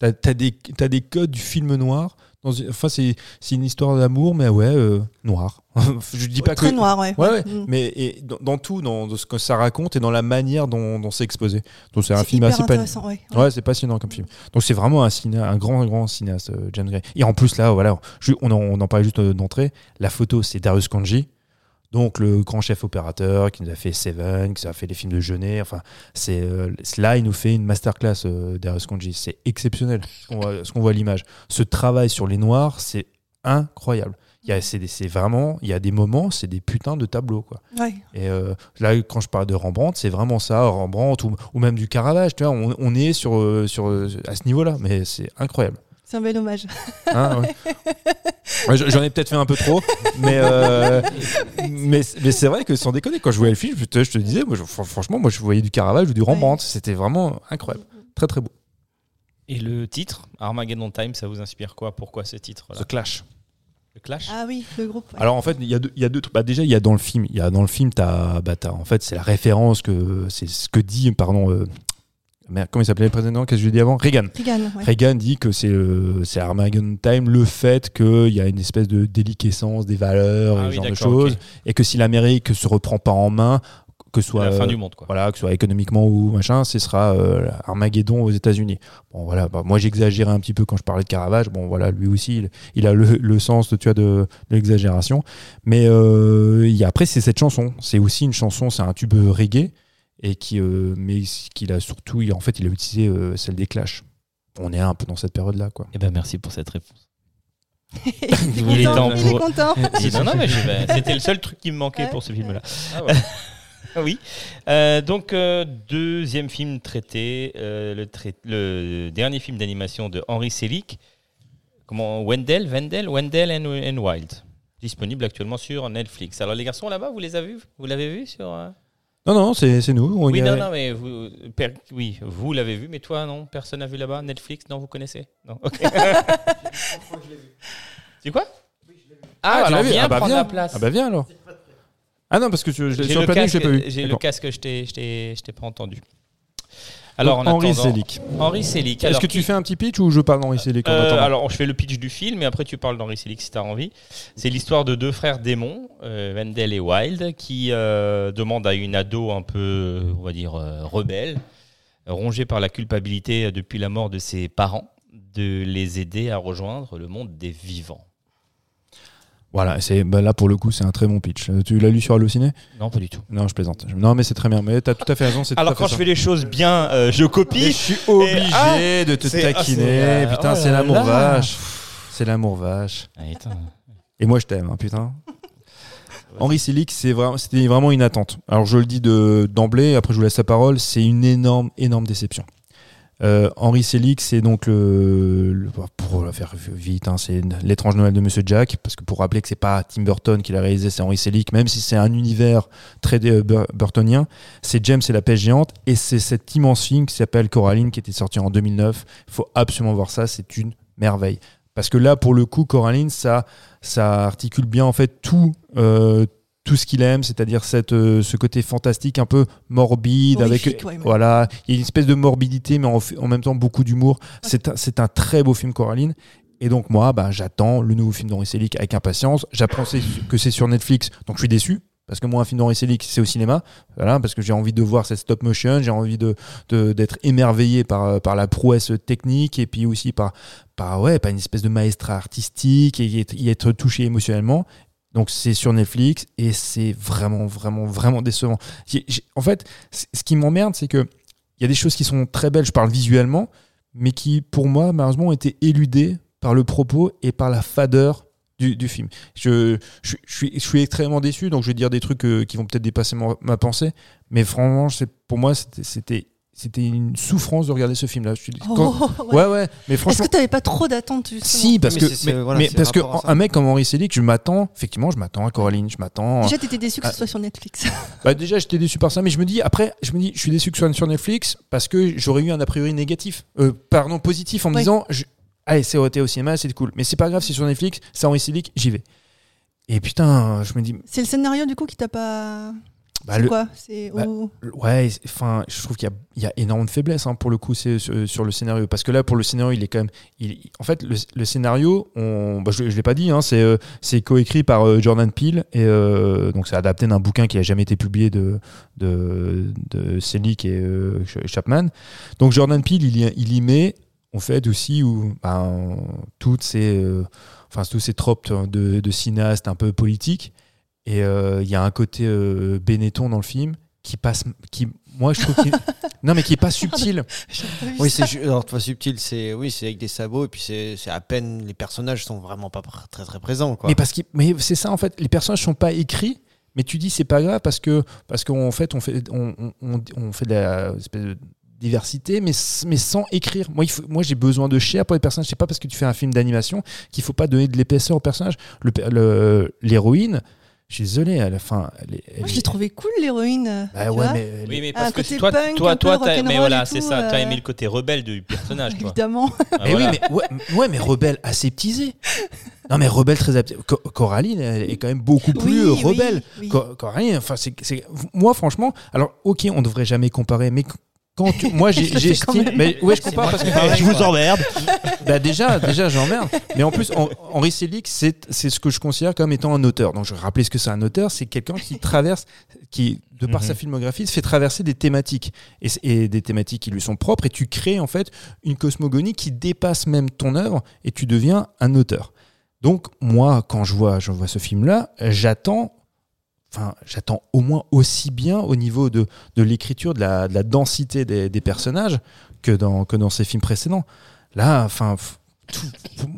[SPEAKER 4] T'as, as des, t'as des codes du film noir. Dans une- enfin, c'est, c'est une histoire d'amour, mais ouais, euh, noir. Je dis pas
[SPEAKER 2] Très
[SPEAKER 4] que.
[SPEAKER 2] noir, ouais.
[SPEAKER 4] Ouais, ouais,
[SPEAKER 2] Mm.
[SPEAKER 4] mais et dans, dans tout, dans, dans ce que ça raconte et dans la manière dont, dont c'est exposé. Donc c'est un
[SPEAKER 2] C'est
[SPEAKER 4] film assez pan-
[SPEAKER 2] intéressant, ouais.
[SPEAKER 4] Ouais, c'est passionnant comme film. Donc c'est vraiment un, ciné, un grand, grand cinéaste, euh, James Gray. Et en plus, là, voilà, je- on, en, on en parlait juste euh, d'entrée. La photo, c'est Darius Kanji. Donc le grand chef opérateur qui nous a fait Seven, qui nous a fait les films de Jeunet. Enfin, c'est euh, là, il nous fait une masterclass, euh, Darius Kanji. C'est exceptionnel ce qu'on voit, ce qu'on à l'image. Ce travail sur les noirs, c'est incroyable. Il y a, c'est, vraiment, il y a des moments, c'est des putains de tableaux, quoi.
[SPEAKER 2] Ouais.
[SPEAKER 4] Et euh, là, quand je parle de Rembrandt, c'est vraiment ça, Rembrandt ou, ou même du Caravage. Tu vois, on, on est sur, euh, sur, à ce niveau-là, mais c'est incroyable.
[SPEAKER 2] C'est un bel hommage.
[SPEAKER 4] Hein, ouais. Ouais, j- J'en ai peut-être fait un peu trop, mais, euh, mais, mais c'est vrai que sans déconner, quand je voyais le film, je te, je te disais, moi, je- fran- franchement, moi, je voyais du Caravage ou du Rembrandt. C'était vraiment incroyable. Très, très beau.
[SPEAKER 1] Et le titre, Armageddon Time, ça vous inspire quoi? Pourquoi ce titre-là?
[SPEAKER 4] The Clash.
[SPEAKER 1] Le Clash?
[SPEAKER 2] Ah oui, le groupe. ouais.
[SPEAKER 4] Alors en fait, il y a deux, il y a deux trucs. Bah, déjà, il y a dans le film, il y a dans le film, t'as, bah, t'as- en fait, c'est la référence que c'est ce que dit, pardon, euh, merde, comment il s'appelait le président Qu'est-ce que je dis avant Reagan.
[SPEAKER 2] Reagan, ouais.
[SPEAKER 4] Reagan dit que c'est euh, c'est Armageddon Time, le fait qu'il y a une espèce de déliquescence des valeurs
[SPEAKER 1] Ah
[SPEAKER 4] et
[SPEAKER 1] oui,
[SPEAKER 4] ce genre de choses, et que si l'Amérique se reprend pas en main, que soit
[SPEAKER 1] la fin
[SPEAKER 4] euh,
[SPEAKER 1] du monde, quoi.
[SPEAKER 4] voilà, que soit économiquement ou machin, ce sera euh, Armageddon aux États-Unis. Bon, voilà, bah, moi j'exagérais un petit peu quand je parlais de Caravage. Bon, voilà, lui aussi, il, il a le, le sens de, tu vois, de, de l'exagération. Mais euh, il y a- après, c'est cette chanson. C'est aussi une chanson, c'est un tube reggae, et qui, euh, mais qu'il a surtout, il- en fait, il a utilisé euh, celle des Clash. On est un peu dans cette période-là, quoi.
[SPEAKER 1] Eh ben merci pour cette réponse.
[SPEAKER 2] il
[SPEAKER 1] Il
[SPEAKER 2] est content.
[SPEAKER 1] temps
[SPEAKER 2] Il est content.
[SPEAKER 1] Non, non, mais je- c'était le seul truc qui me manquait
[SPEAKER 2] Ouais.
[SPEAKER 1] pour ce film-là. oui. Euh, donc, euh, deuxième film traité, euh, le, trai- le dernier film d'animation de Henry Selick. Comment Wendell, Wendell, Wendell and, and Wild. Disponible actuellement sur Netflix. Alors, les garçons là-bas, vous les avez vus? Vous l'avez vu sur.
[SPEAKER 4] Non, non, c'est c'est nous. On y
[SPEAKER 1] Oui,
[SPEAKER 4] a-
[SPEAKER 1] non, non, mais vous, per- oui, vous l'avez vu, mais toi, non Personne n'a vu là-bas Netflix Non, vous connaissez Non, ok. C'est quoi? Ah,
[SPEAKER 4] tu
[SPEAKER 1] alors
[SPEAKER 4] l'as vu
[SPEAKER 1] viens
[SPEAKER 4] Ah bah
[SPEAKER 1] prendre
[SPEAKER 4] viens.
[SPEAKER 1] la place.
[SPEAKER 4] Ah bah viens alors. Ah non, parce que tu- je-
[SPEAKER 1] J'ai
[SPEAKER 4] sur
[SPEAKER 1] le
[SPEAKER 4] planning, je
[SPEAKER 1] casque,
[SPEAKER 4] l'ai pas vu.
[SPEAKER 1] j'ai le casque, je t'ai- je t'ai je t'ai pas entendu. Alors,
[SPEAKER 4] Donc,
[SPEAKER 1] en
[SPEAKER 4] Henri Selick.
[SPEAKER 1] Henri Selick.
[SPEAKER 4] Est-ce que
[SPEAKER 1] qui-
[SPEAKER 4] tu fais un petit pitch ou je parle d'Henri Selick en
[SPEAKER 1] Euh, alors, je fais le pitch du film, mais après tu parles d'Henri Selick si tu as envie. C'est l'histoire de deux frères démons, euh, Wendell et Wild, qui euh, demandent à une ado un peu, on va dire, rebelle, rongée par la culpabilité depuis la mort de ses parents, de les aider à rejoindre le monde des vivants.
[SPEAKER 4] Voilà, c'est bah là pour le coup, c'est un très bon pitch. Euh, Tu l'as lu sur Allociné?
[SPEAKER 1] Non, pas du tout.
[SPEAKER 4] Non, je plaisante. Non, mais c'est très bien. Mais t'as tout à fait raison.
[SPEAKER 1] Alors, quand
[SPEAKER 4] ça.
[SPEAKER 1] je fais les choses bien, euh, je copie.
[SPEAKER 4] je suis obligé
[SPEAKER 1] ah,
[SPEAKER 4] de te
[SPEAKER 1] ah,
[SPEAKER 4] taquiner. putain,
[SPEAKER 1] oh
[SPEAKER 4] c'est l'amour vache. C'est l'amour vache.
[SPEAKER 1] Ah.
[SPEAKER 4] Et moi, je t'aime, hein, putain. Henri Selick, c'est vraiment, c'était vraiment une attente. Alors, je le dis de, d'emblée, après je vous laisse la parole, c'est une énorme, énorme déception. Euh, Henri Selick, c'est donc le, le- pour la faire vite, hein, c'est l'étrange Noël de Monsieur Jack, parce que pour rappeler que c'est pas Tim Burton qui l'a réalisé, c'est Henri Selick, même si c'est un univers très euh, bur- burtonien, c'est James et la pêche géante, et c'est cet immense film qui s'appelle Coraline, qui était sorti en 2009. Il faut absolument voir ça, c'est une merveille. Parce que là, pour le coup, Coraline, ça, ça articule bien en fait tout, euh, tout ce qu'il aime, c'est-à-dire cette, euh, ce côté fantastique, un peu morbide, avec
[SPEAKER 2] Horrifique, ouais, ouais.
[SPEAKER 4] voilà, il y a une espèce de morbidité, mais en, même temps beaucoup d'humour. C'est un, très beau film, Coraline. Et donc moi, bah, j'attends le nouveau film d'Henri Selick avec impatience. J'apprends que c'est sur Netflix, donc je suis déçu. Parce que moi, un film d'Henri Selick, c'est au cinéma. Voilà, parce que j'ai envie de voir cette stop motion, j'ai envie de de- d'être émerveillé par, euh, par la prouesse technique et puis aussi par, par, ouais, par une espèce de maestra artistique et y être touché émotionnellement. Donc c'est sur Netflix et c'est vraiment, vraiment, vraiment décevant. En fait, ce qui m'emmerde, c'est que il y a des choses qui sont très belles, je parle visuellement, mais qui, pour moi, malheureusement, ont été éludées par le propos et par la fadeur du, film. Je, suis, extrêmement déçu, donc je vais dire des trucs euh, qui vont peut-être dépasser ma pensée, mais franchement, pour moi, c'était- c'était une souffrance de regarder ce film-là. Je suis- quand-
[SPEAKER 2] Oh, ouais.
[SPEAKER 4] ouais, ouais, mais
[SPEAKER 2] Est-ce
[SPEAKER 4] franchement.
[SPEAKER 2] que tu n'avais pas trop d'attentes justement
[SPEAKER 4] Si, parce que, mais,
[SPEAKER 5] voilà,
[SPEAKER 4] mais
[SPEAKER 5] c'est
[SPEAKER 4] parce que un mec comme Henri Selick, je m'attends, effectivement, je m'attends à Coraline, je m'attends.
[SPEAKER 2] Déjà, t'étais déçu que ce soit sur Netflix.
[SPEAKER 4] Bah déjà, j'étais déçu par ça, mais je me dis après, je me dis, je suis déçu que ce soit sur Netflix parce que j'aurais eu un a priori négatif, euh, pardon, positif en me disant, je- allez, c'est OT au cinéma, c'est cool, mais c'est pas grave, c'est sur Netflix, c'est Henri Selick, j'y vais. Et putain, je me dis,
[SPEAKER 2] C'est le scénario du coup qui t'a pas.
[SPEAKER 4] Bah,
[SPEAKER 2] C'est quoi? C'est
[SPEAKER 4] bah,
[SPEAKER 2] ou-
[SPEAKER 4] ouais, enfin, je trouve qu'il y a, il y a énormément de faiblesses hein, pour le coup, c'est sur, sur le scénario, parce que là, pour le scénario, il est quand même, il- en fait, le, le scénario, on, bah, je, je l'ai pas dit, hein, c'est, euh, c'est coécrit par euh, Jordan Peele et euh, donc c'est adapté d'un bouquin qui a jamais été publié de de, de Selick et euh, Ch- Chapman. Donc Jordan Peele, il y, il y met en fait aussi où ben, toutes ces euh, enfin tous ces tropes de, de cinéastes un peu politiques et euh, il y a un côté euh, Benetton dans le film qui passe qui moi je trouve qu'il- non mais qui est pas subtil.
[SPEAKER 2] Pas
[SPEAKER 5] Oui, c'est alors toi subtil, c'est oui, c'est avec des sabots et puis c'est c'est à peine les personnages sont vraiment pas très très présents quoi.
[SPEAKER 4] mais parce que mais c'est ça en fait les personnages sont pas écrits mais tu dis c'est pas grave parce que parce qu'en fait on fait on, on- fait de la espèce de diversité mais, mais sans écrire. Moi il faut, moi j'ai besoin de chair pour les personnages. C'est pas parce que tu fais un film d'animation qu'il faut pas donner de l'épaisseur aux personnages. Le le- l'héroïne je suis désolé à la fin elle est- elle
[SPEAKER 2] Moi, je
[SPEAKER 4] est-
[SPEAKER 2] l'ai trouvé cool l'héroïne.
[SPEAKER 4] Bah ouais, mais elle
[SPEAKER 1] Oui, mais
[SPEAKER 2] Ah,
[SPEAKER 1] parce que toi,
[SPEAKER 2] punk,
[SPEAKER 1] toi, toi, mais voilà, c'est ça. T'as
[SPEAKER 2] euh.
[SPEAKER 1] aimé le côté rebelle du personnage, toi.
[SPEAKER 2] Évidemment.
[SPEAKER 1] Ah,
[SPEAKER 4] Mais
[SPEAKER 1] voilà.
[SPEAKER 4] oui, mais ouais, mais rebelle aseptisé. Non, mais rebelle très aseptisé. Co- Coraline, elle est quand même beaucoup plus euh,
[SPEAKER 2] Oui,
[SPEAKER 4] rebelle.
[SPEAKER 2] oui, oui.
[SPEAKER 4] Co- Coraline, enfin, c'est, c'est- moi, franchement, alors, ok, on devrait jamais comparer, mais quand tu- moi, j'estime, mais ouais, je compare parce que
[SPEAKER 1] Je vous emmerde.
[SPEAKER 4] bah déjà, déjà, j'emmerde. Mais en plus, Hen- Henri Selick, c'est, c'est ce que je considère comme étant un auteur. Donc, je vais rappeler ce que c'est un auteur. C'est quelqu'un qui traverse, qui, de par
[SPEAKER 1] Mhm.
[SPEAKER 4] sa filmographie, se fait traverser des thématiques. Et, et des thématiques qui lui sont propres. Et tu crées, en fait, une cosmogonie qui dépasse même ton œuvre et tu deviens un auteur. Donc, moi, quand je vois, je vois ce film-là, j'attends. Enfin, j'attends au moins aussi bien au niveau de, de l'écriture, de la, de la densité des, des personnages que dans, que dans ces films précédents. Là, enfin, tout-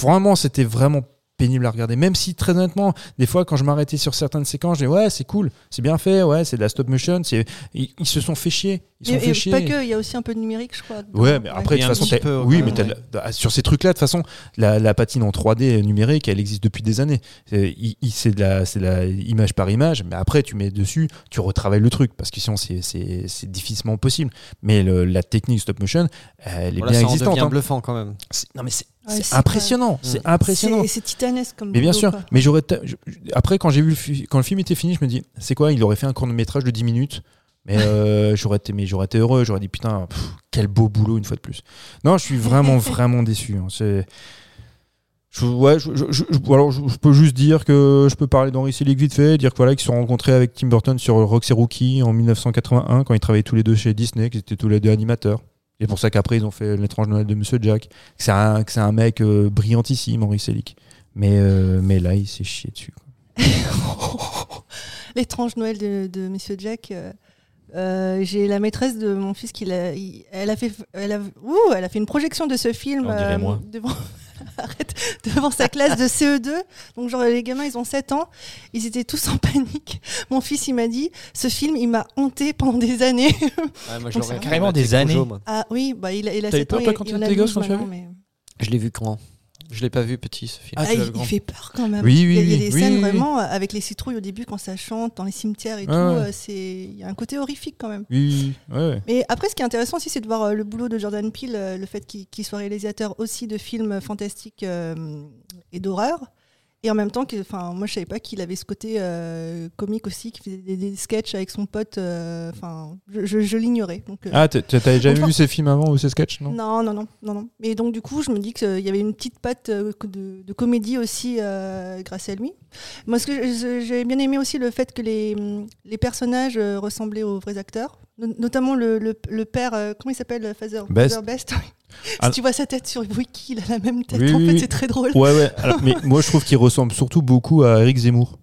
[SPEAKER 4] vraiment, c'était vraiment pénible à regarder. Même si, très honnêtement, des fois, quand je m'arrêtais sur certaines séquences, je disais, ouais, c'est cool, c'est bien fait, ouais, c'est de la stop motion. c'est- Ils, ils se sont fait chier. Ils
[SPEAKER 2] Et,
[SPEAKER 4] sont fait
[SPEAKER 2] et
[SPEAKER 4] chier.
[SPEAKER 2] pas que, il y a aussi un peu de numérique, je crois. dedans.
[SPEAKER 4] Ouais, mais après, de toute façon,
[SPEAKER 5] peu,
[SPEAKER 4] oui, mais la- sur ces trucs-là, de toute façon, la, la patine en 3D numérique, elle existe depuis des années. C'est c'est de, la, c'est de la image par image, mais après, tu mets dessus, tu retravailles le truc, parce que sinon, c'est- c'est c'est difficilement possible. Mais le- la technique stop motion, elle est
[SPEAKER 5] Voilà,
[SPEAKER 4] bien
[SPEAKER 5] ça en
[SPEAKER 4] existante.
[SPEAKER 5] devient
[SPEAKER 4] hein.
[SPEAKER 5] bluffant quand même.
[SPEAKER 4] C'est- Non, mais c'est
[SPEAKER 2] Ouais,
[SPEAKER 4] c'est impressionnant. C'est impressionnant.
[SPEAKER 2] C'est titanesque comme
[SPEAKER 4] Mais bien sûr,
[SPEAKER 2] quoi.
[SPEAKER 4] mais j'aurais. Après, quand j'ai vu le quand le film était fini, je me dis, c'est quoi Il aurait fait un court métrage de 10 minutes. Mais euh, j'aurais été, mais j'aurais été heureux. J'aurais dit putain, pff, quel beau boulot une fois de plus. Non, je suis vraiment, vraiment déçu. hein. C'est. Je, ouais, je, alors je, peux juste dire que je peux parler d'Henri Selick vite fait, dire que voilà qu'ils se sont rencontrés avec Tim Burton sur Roxy Rookie en 1981 quand ils travaillaient tous les deux chez Disney, qu'ils étaient tous les deux animateurs. Et pour ça qu'après ils ont fait l'étrange Noël de Monsieur Jack. Que c'est un, que c'est un mec euh, brillantissime, Henri Selick. Mais, euh, mais là, il s'est chié dessus. quoi.
[SPEAKER 2] L'étrange Noël de, de Monsieur Jack. euh, J'ai la maîtresse de mon fils qui l'a, il- elle a fait, elle a, ouh, elle a fait une projection de ce film
[SPEAKER 1] On dirait moi.
[SPEAKER 2] devant, arrête, devant sa classe de CE2. Donc genre les gamins, ils ont 7 ans, ils étaient tous en panique. Mon fils, il m'a dit, ce film, il m'a hanté pendant des années.
[SPEAKER 5] Ouais, moi,
[SPEAKER 1] carrément des années.
[SPEAKER 2] ah oui, bah il a, il a
[SPEAKER 4] T'avais
[SPEAKER 2] 7 ans.
[SPEAKER 4] peur, toi, quand
[SPEAKER 2] il
[SPEAKER 4] tu
[SPEAKER 2] en a
[SPEAKER 4] étais gosse,
[SPEAKER 2] 12
[SPEAKER 4] quand tu l'as
[SPEAKER 2] mais-
[SPEAKER 5] Je l'ai vu grand. Je l'ai pas vu petit ce film.
[SPEAKER 4] Ah,
[SPEAKER 2] Ah, il, fait peur quand même.
[SPEAKER 4] Oui, oui,
[SPEAKER 2] il y a, il y a
[SPEAKER 4] oui,
[SPEAKER 2] des
[SPEAKER 4] oui,
[SPEAKER 2] scènes
[SPEAKER 4] oui, oui.
[SPEAKER 2] vraiment euh, avec les citrouilles au début quand ça chante dans les cimetières et tout. euh, C'est il y a un côté horrifique quand même.
[SPEAKER 4] Oui, oui, ouais.
[SPEAKER 2] Mais après, ce qui est intéressant aussi, c'est de voir euh, le boulot de Jordan Peele, le fait qu'il soit réalisateur aussi de films fantastiques euh, et d'horreur. Et en même temps, enfin, moi je savais pas qu'il avait ce côté euh, comique aussi, qu'il faisait des, des sketchs avec son pote. euh, Enfin, je, je- je l'ignorais. Donc, euh,
[SPEAKER 4] Ah, t'avais jamais vu ces films avant ou ces sketchs, non?
[SPEAKER 2] Non, non, non, non, non. Mais donc du coup, je me dis qu'il y avait une petite patte euh, de, de comédie aussi euh, grâce à lui. Moi, ce que j'ai bien aimé aussi le fait que les, les personnages euh, ressemblaient aux vrais acteurs, No- notamment le, le, le père, euh, comment il s'appelle, Father
[SPEAKER 4] Best.
[SPEAKER 2] Father Best. Si tu vois sa tête sur Wiki, il a la même tête.
[SPEAKER 4] Oui,
[SPEAKER 2] en
[SPEAKER 4] oui,
[SPEAKER 2] fait,
[SPEAKER 4] oui.
[SPEAKER 2] c'est très drôle.
[SPEAKER 4] Ouais, ouais. Alors, mais moi, je trouve qu'il ressemble surtout beaucoup à Eric Zemmour.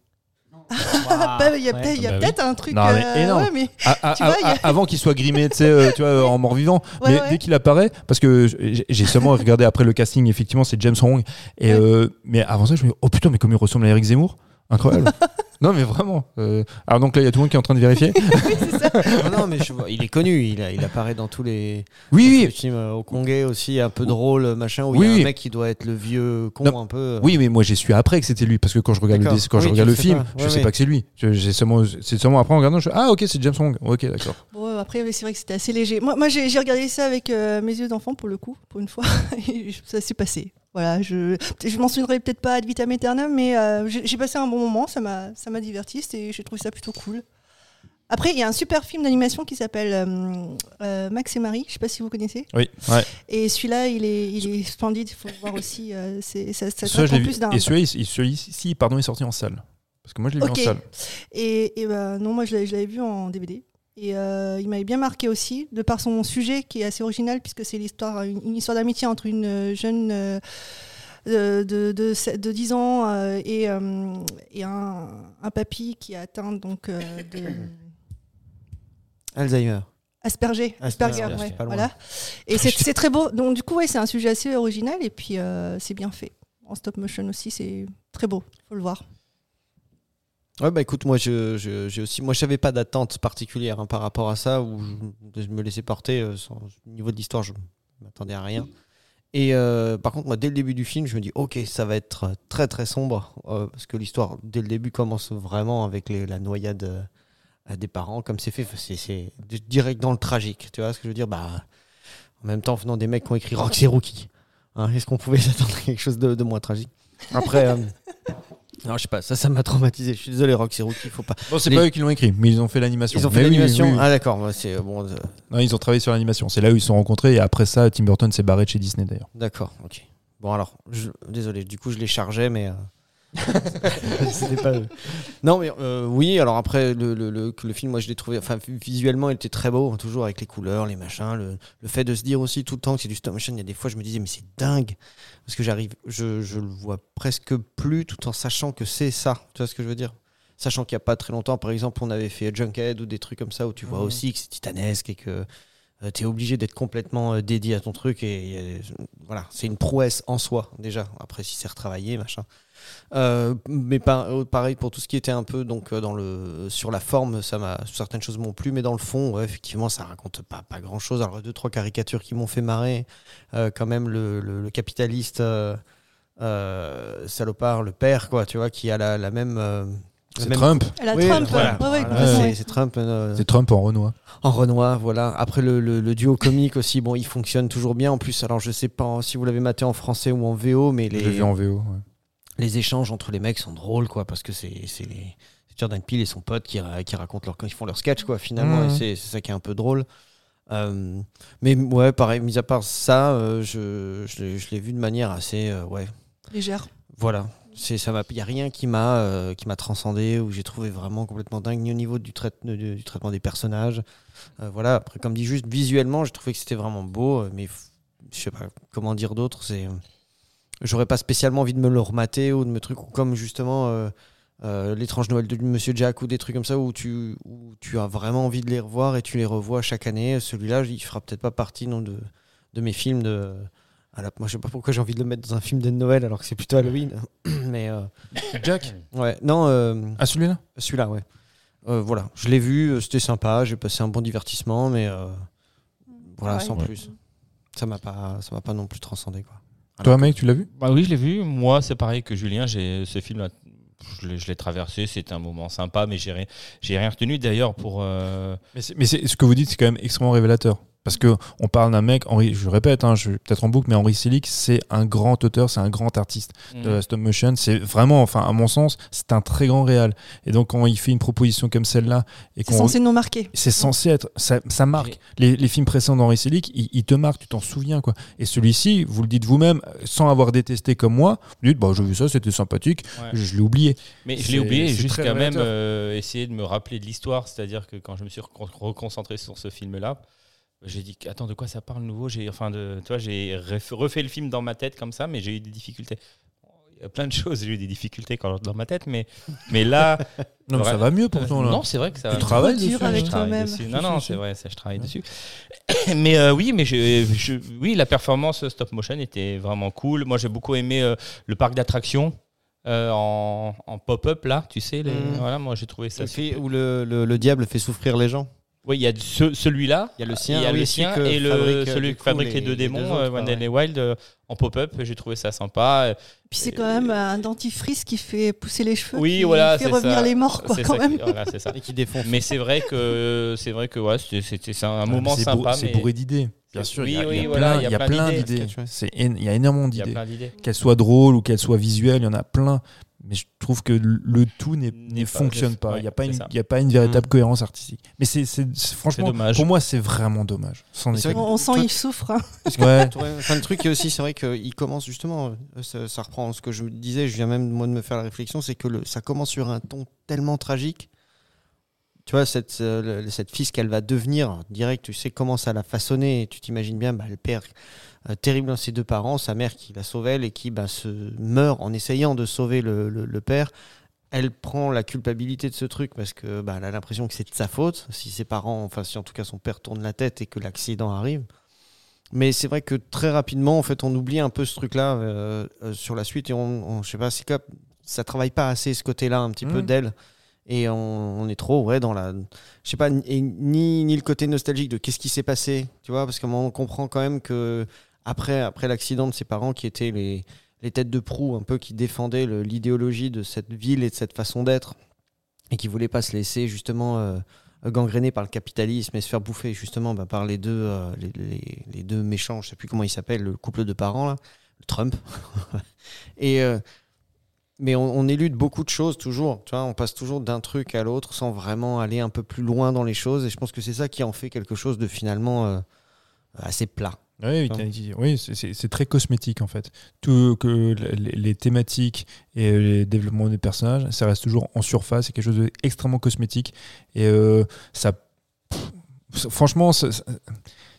[SPEAKER 2] Ah, bah, il y a peut-être il y a
[SPEAKER 1] Bah oui.
[SPEAKER 2] peut-être un truc.
[SPEAKER 4] Non, mais
[SPEAKER 2] euh, ouais, mais Tu vois, il a-
[SPEAKER 4] Avant qu'il soit grimé, tu sais, euh, tu vois, en mort-vivant.
[SPEAKER 2] Ouais,
[SPEAKER 4] mais
[SPEAKER 2] ouais.
[SPEAKER 4] dès qu'il apparaît, parce que j'ai j'ai seulement regardé après le casting, effectivement, c'est James Hong. Et,
[SPEAKER 2] Ouais.
[SPEAKER 4] euh, mais avant ça, je me dis, oh putain, mais comme il ressemble à Eric Zemmour Incroyable. non, mais vraiment. Euh, alors, donc là, il y a tout le monde qui est en train de vérifier.
[SPEAKER 5] non, non, mais je vois, il est connu. Il, a- il apparaît dans tous les, dans tous
[SPEAKER 4] Oui,
[SPEAKER 5] les
[SPEAKER 4] oui.
[SPEAKER 5] films euh, au Conguet aussi, un peu drôle, machin, où il
[SPEAKER 4] Oui,
[SPEAKER 5] y a
[SPEAKER 4] oui.
[SPEAKER 5] un mec qui doit être le vieux con
[SPEAKER 4] Non,
[SPEAKER 5] un peu.
[SPEAKER 4] Oui, mais moi j'ai su après que c'était lui parce que quand je regarde le,
[SPEAKER 5] D'accord.
[SPEAKER 4] quand je
[SPEAKER 5] Oui,
[SPEAKER 4] regarde le
[SPEAKER 5] le sais
[SPEAKER 4] film,
[SPEAKER 5] pas.
[SPEAKER 4] je
[SPEAKER 5] Ouais,
[SPEAKER 4] sais
[SPEAKER 5] ouais.
[SPEAKER 4] pas que c'est lui. Je- j'ai seulement, c'est seulement après en regardant, je ah ok c'est James Hong. Ok d'accord.
[SPEAKER 2] Bon, après, oui, c'est vrai que c'était assez léger. Moi, moi j'ai j'ai regardé ça avec euh, mes yeux d'enfant, pour le coup, pour une fois. Et ça s'est passé. Voilà, je, je m'en souviendrai peut-être pas ad vitam aeternam, mais euh, j'ai passé un bon moment, ça m'a ça m'a diverti, et j'ai trouvé ça plutôt cool. Après, il y a un super film d'animation qui s'appelle euh, euh, Max et Marie, je sais pas si vous connaissez.
[SPEAKER 4] Oui. Ouais.
[SPEAKER 2] Et celui-là, il est, il est splendide, il faut le voir aussi. c'est- ça, ça en plus d'un.
[SPEAKER 4] Et celui-là, celui-ci, pardon, est sorti en salle. Parce que moi je l'ai vu en salle.
[SPEAKER 2] Et, et bah, non, moi je l'avais vu en DVD. Et euh, il m'avait bien marqué aussi, de par son sujet qui est assez original, puisque c'est l'histoire, une, une histoire d'amitié entre une euh, jeune euh, de, de, de, se- de 10 ans euh, et, et un, un papy qui est atteint donc, de
[SPEAKER 5] Alzheimer.
[SPEAKER 2] Asperger.
[SPEAKER 5] Asperger,
[SPEAKER 2] Asperger,
[SPEAKER 5] ouais,
[SPEAKER 2] voilà. Et c'est très beau. Donc du coup, ouais, c'est un sujet assez original et puis c'est bien fait. En stop motion aussi, c'est très beau. Faut le voir.
[SPEAKER 5] Ouais, bah écoute, moi, je, je- j'ai aussi, moi, j'avais pas d'attente particulière hein, par rapport à ça, où je, je me laissais porter. euh, sans- au niveau de l'histoire, je m'attendais à rien. Et euh, par contre, moi, dès le début du film, je me dis, ok, ça va être très très sombre, euh, parce que l'histoire, dès le début, commence vraiment avec les- la noyade à des parents, comme c'est fait, c'est, c'est direct dans le tragique. Tu vois ce que je veux dire? Bah, en même temps, venant des mecs qui ont écrit Roxy Rookie, hein, est-ce qu'on pouvait s'attendre à quelque chose de, de moins tragique? Après. non, je sais pas, ça, ça m'a traumatisé. Je suis désolé, Roxy Rookie, faut pas.
[SPEAKER 4] Bon, c'est
[SPEAKER 5] Les-
[SPEAKER 4] pas eux qui l'ont écrit, mais ils ont fait l'animation.
[SPEAKER 5] Ils ont fait
[SPEAKER 4] Mais
[SPEAKER 5] l'animation.
[SPEAKER 4] oui, oui.
[SPEAKER 5] Ah d'accord, c'est bon. euh,
[SPEAKER 4] Non, ils ont travaillé sur l'animation. C'est là où ils se sont rencontrés et après ça, Tim Burton s'est barré de chez Disney d'ailleurs.
[SPEAKER 5] D'accord, ok. Bon alors, je- désolé, du coup je les chargeais, mais euh, pas. Non mais euh, oui, alors après le, le, le, film, moi je l'ai trouvé, enfin visuellement il était très beau, hein, toujours avec les couleurs, les machins, le, le fait de se dire aussi tout le temps que c'est du stop motion. Il y a des fois je me disais mais c'est dingue parce que j'arrive, je, je le vois presque plus tout en sachant que c'est ça. Tu vois ce que je veux dire? Sachant qu'il n'y a pas très longtemps, par exemple, on avait fait Junkhead ou des trucs comme ça où tu vois aussi que c'est titanesque et que tu es obligé d'être complètement euh, dédié à ton truc et euh, voilà, c'est une prouesse en soi déjà. Après, si c'est retravaillé, machin. Euh, mais euh, pareil pour tout ce qui était un peu donc euh, dans le sur la forme, ça m'a certaines choses m'ont plu, mais dans le fond, ouais, effectivement, ça raconte pas pas grand chose. Alors deux trois caricatures qui m'ont fait marrer, Euh, quand même le, le- le capitaliste euh, euh, salopard, le père quoi, tu vois, qui a la, la même. euh,
[SPEAKER 4] C'est
[SPEAKER 5] même-
[SPEAKER 4] Trump.
[SPEAKER 2] Elle a
[SPEAKER 5] Oui,
[SPEAKER 2] Trump.
[SPEAKER 5] voilà.
[SPEAKER 2] ouais, ouais,
[SPEAKER 5] Voilà,
[SPEAKER 2] complètement,
[SPEAKER 5] c'est- Trump. euh,
[SPEAKER 4] C'est Trump en Renoir.
[SPEAKER 5] en Renoir, voilà. Après, le, le- le duo comique aussi, bon, il fonctionne toujours bien. En plus, alors je sais pas si vous l'avez maté en français ou en VO, mais
[SPEAKER 4] Je l'ai
[SPEAKER 5] les,
[SPEAKER 4] vu en VO. ouais.
[SPEAKER 5] Les échanges entre les mecs sont drôles, quoi, parce que c'est c'est les- c'est Jordan Peele et son pote qui, qui racontent leur, quand ils font leur sketch, quoi, finalement, et c'est c'est ça qui est un peu drôle. Euh, mais ouais, pareil, mis à part ça, euh, je, je l'ai- je l'ai vu de manière assez, euh, ouais,
[SPEAKER 2] Légère.
[SPEAKER 5] voilà. C'est ça m'a, il y a rien qui m'a euh, qui m'a transcendé ou j'ai trouvé vraiment complètement dingue ni au niveau du, trai- du, du traitement des personnages. Euh, voilà. Après, comme dit juste visuellement, j'ai trouvé que c'était vraiment beau, mais je sais pas comment dire d'autre. C'est, euh, j'aurais pas spécialement envie de me le remater ou de me truc ou comme justement euh, euh, l'étrange Noël de Monsieur Jack ou des trucs comme ça où tu où tu as vraiment envie de les revoir et tu les revois chaque année. Celui-là, il fera peut-être pas partie non de de mes films de la- moi, je sais pas pourquoi j'ai envie de le mettre dans un film de Noël alors que c'est plutôt Halloween. Mais euh,
[SPEAKER 4] Jack
[SPEAKER 5] ouais, non, euh,
[SPEAKER 4] Ah, celui-là?
[SPEAKER 5] celui-là, ouais. Euh, voilà, je l'ai vu, c'était sympa, j'ai passé un bon divertissement, mais euh, voilà, sans plus. Ça m'a pas, ça m'a pas non plus transcendé quoi.
[SPEAKER 4] Toi, mec, tu l'as vu?
[SPEAKER 1] Bah oui, je l'ai vu. Moi, c'est pareil que Julien. J'ai ce film-là. Je l'ai- traversé, c'était un moment sympa, mais j'ai rien, rien retenu d'ailleurs pour. euh,
[SPEAKER 4] Mais, ce que vous dites, c'est quand même extrêmement révélateur. Parce que on parle d'un mec, Henri, je le répète, hein, je vais peut-être en boucle, mais Henri Selick, c'est un grand auteur, c'est un grand artiste de la stop motion. C'est vraiment, enfin, à mon sens, c'est un très grand réal. Et donc, quand il fait une proposition comme celle-là, et
[SPEAKER 2] C'est censé nous marquer.
[SPEAKER 4] c'est censé être, ça, ça marque. Les, les films précédents d'Henri Selick, ils, ils te marquent, tu t'en souviens, quoi. Et celui-ci, vous le dites vous-même, euh, sans avoir détesté comme moi, vous dites, bah, j'ai vu ça, c'était sympathique,
[SPEAKER 1] Ouais.
[SPEAKER 4] je, je l'ai oublié.
[SPEAKER 1] Mais je l'ai oublié, jusqu'à
[SPEAKER 4] très
[SPEAKER 1] même euh, essayer de me rappeler de l'histoire. C'est-à-dire que quand je me suis recon- reconcentré sur ce film-là, j'ai dit attends de quoi ça parle nouveau? J'ai enfin de, toi j'ai ref- refait le film dans ma tête comme ça, mais j'ai eu des difficultés. Il y a plein de choses, j'ai eu des difficultés quand, dans ma tête, mais mais là,
[SPEAKER 4] Non, mais
[SPEAKER 1] Ouais.
[SPEAKER 4] ça va mieux pourtant, là.
[SPEAKER 1] non c'est vrai que ça.
[SPEAKER 4] Tu travailles
[SPEAKER 2] Dur
[SPEAKER 4] dessus,
[SPEAKER 2] avec
[SPEAKER 1] je travaille
[SPEAKER 2] toi-même.
[SPEAKER 1] dessus. Non, non, c'est vrai, ça, je travaille dessus. mais euh, oui, mais je, je- oui, la performance stop motion était vraiment cool. Moi, j'ai beaucoup aimé euh, le parc d'attractions euh, en, en pop-up là, tu sais. les-
[SPEAKER 5] Mhm.
[SPEAKER 1] Voilà, moi j'ai trouvé ça.
[SPEAKER 5] Fait, où le, le, le diable fait souffrir les gens.
[SPEAKER 1] Oui, il y a ce- celui-là.
[SPEAKER 5] Il y a le sien,
[SPEAKER 1] il y a
[SPEAKER 5] oui,
[SPEAKER 1] le
[SPEAKER 5] celui
[SPEAKER 1] sien
[SPEAKER 5] que
[SPEAKER 1] et le,
[SPEAKER 5] fabrique,
[SPEAKER 1] celui qui fabrique les,
[SPEAKER 5] les-
[SPEAKER 1] deux
[SPEAKER 5] les
[SPEAKER 1] démons,
[SPEAKER 5] deux
[SPEAKER 1] euh,
[SPEAKER 5] autres,
[SPEAKER 1] One
[SPEAKER 5] ouais.
[SPEAKER 1] Day Wild, euh, en pop-up. J'ai trouvé ça sympa.
[SPEAKER 2] Puis c'est quand même un dentifrice qui fait pousser les cheveux,
[SPEAKER 1] Oui,
[SPEAKER 2] qui
[SPEAKER 1] voilà,
[SPEAKER 2] fait revenir
[SPEAKER 1] ça.
[SPEAKER 2] les morts, quoi, quand
[SPEAKER 1] ça
[SPEAKER 2] même.
[SPEAKER 1] qui- voilà, c'est ça.
[SPEAKER 5] Et qui défonce.
[SPEAKER 1] Mais c'est vrai que c'est vrai que ouais, c'était c'était- c'est un
[SPEAKER 4] Ouais,
[SPEAKER 1] moment sympa.
[SPEAKER 4] C'est bourré d'idées. Bien sûr, il y a,
[SPEAKER 1] Oui,
[SPEAKER 4] il y a
[SPEAKER 1] oui,
[SPEAKER 4] plein,
[SPEAKER 1] voilà,
[SPEAKER 4] il y a plein
[SPEAKER 1] d'idées.
[SPEAKER 4] Il y a énormément d'idées. Qu'elles soient drôles ou qu'elles soient visuelles, il y en a plein. Mais je trouve que le tout n'est-
[SPEAKER 1] N'est
[SPEAKER 4] ne fonctionne pas.
[SPEAKER 1] ouais,
[SPEAKER 4] Il n'y a, a pas une véritable
[SPEAKER 5] Mm.
[SPEAKER 4] cohérence artistique. Mais c'est franchement,
[SPEAKER 1] dommage.
[SPEAKER 4] pour moi, c'est vraiment dommage.
[SPEAKER 5] Vrai.
[SPEAKER 2] On, sent
[SPEAKER 5] Toi,
[SPEAKER 2] il souffre. hein.
[SPEAKER 4] Ouais.
[SPEAKER 5] Ouais, enfin, le truc est aussi, c'est vrai qu'il commence justement, euh, ça, ça reprend ce que je me disais, je viens même moi de me faire la réflexion, c'est que le, ça commence sur un ton tellement tragique. Tu vois, cette, euh, cette fille qu'elle va devenir, direct, tu sais comment ça l'a façonné, et tu t'imagines bien bah, le père euh, terrible dans ses deux parents, sa mère qui la sauve elle et qui bah, se meurt en essayant de sauver le, le- le père. Elle prend la culpabilité de ce truc parce que bah, elle a l'impression que c'est de sa faute, si ses parents, enfin si en tout cas son père tourne la tête et que l'accident arrive. Mais c'est vrai que très rapidement, en fait, on oublie un peu ce truc-là euh, euh, sur la suite et on, on- je sais pas, c'est comme ça travaille pas assez ce côté-là un petit peu
[SPEAKER 4] Mhm.
[SPEAKER 5] d'elle et on, on est trop ouais dans la, je sais pas, et ni ni le côté nostalgique de qu'est-ce qui s'est passé, tu vois, parce qu'on comprend quand même que après après l'accident de ses parents qui étaient les les têtes de proue un peu qui défendaient l'idéologie de cette ville et de cette façon d'être et qui voulaient pas se laisser justement euh, gangréner par le capitalisme et se faire bouffer justement bah, par les deux, euh, les, deux méchants, je sais plus comment ils s'appellent, le couple de parents, là, Trump. et, euh, mais on, on élude beaucoup de choses toujours, tu vois, on passe toujours d'un truc à l'autre sans vraiment aller un peu plus loin dans les choses et je pense que c'est ça qui en fait quelque chose de finalement euh, assez plat.
[SPEAKER 4] Oui,
[SPEAKER 5] Non.
[SPEAKER 4] oui, oui, c'est- très cosmétique en fait. Tout que les, les thématiques et les développements des personnages, ça reste toujours en surface, c'est quelque chose d'extrêmement cosmétique. Et euh, ça, pff, franchement, ça- ça-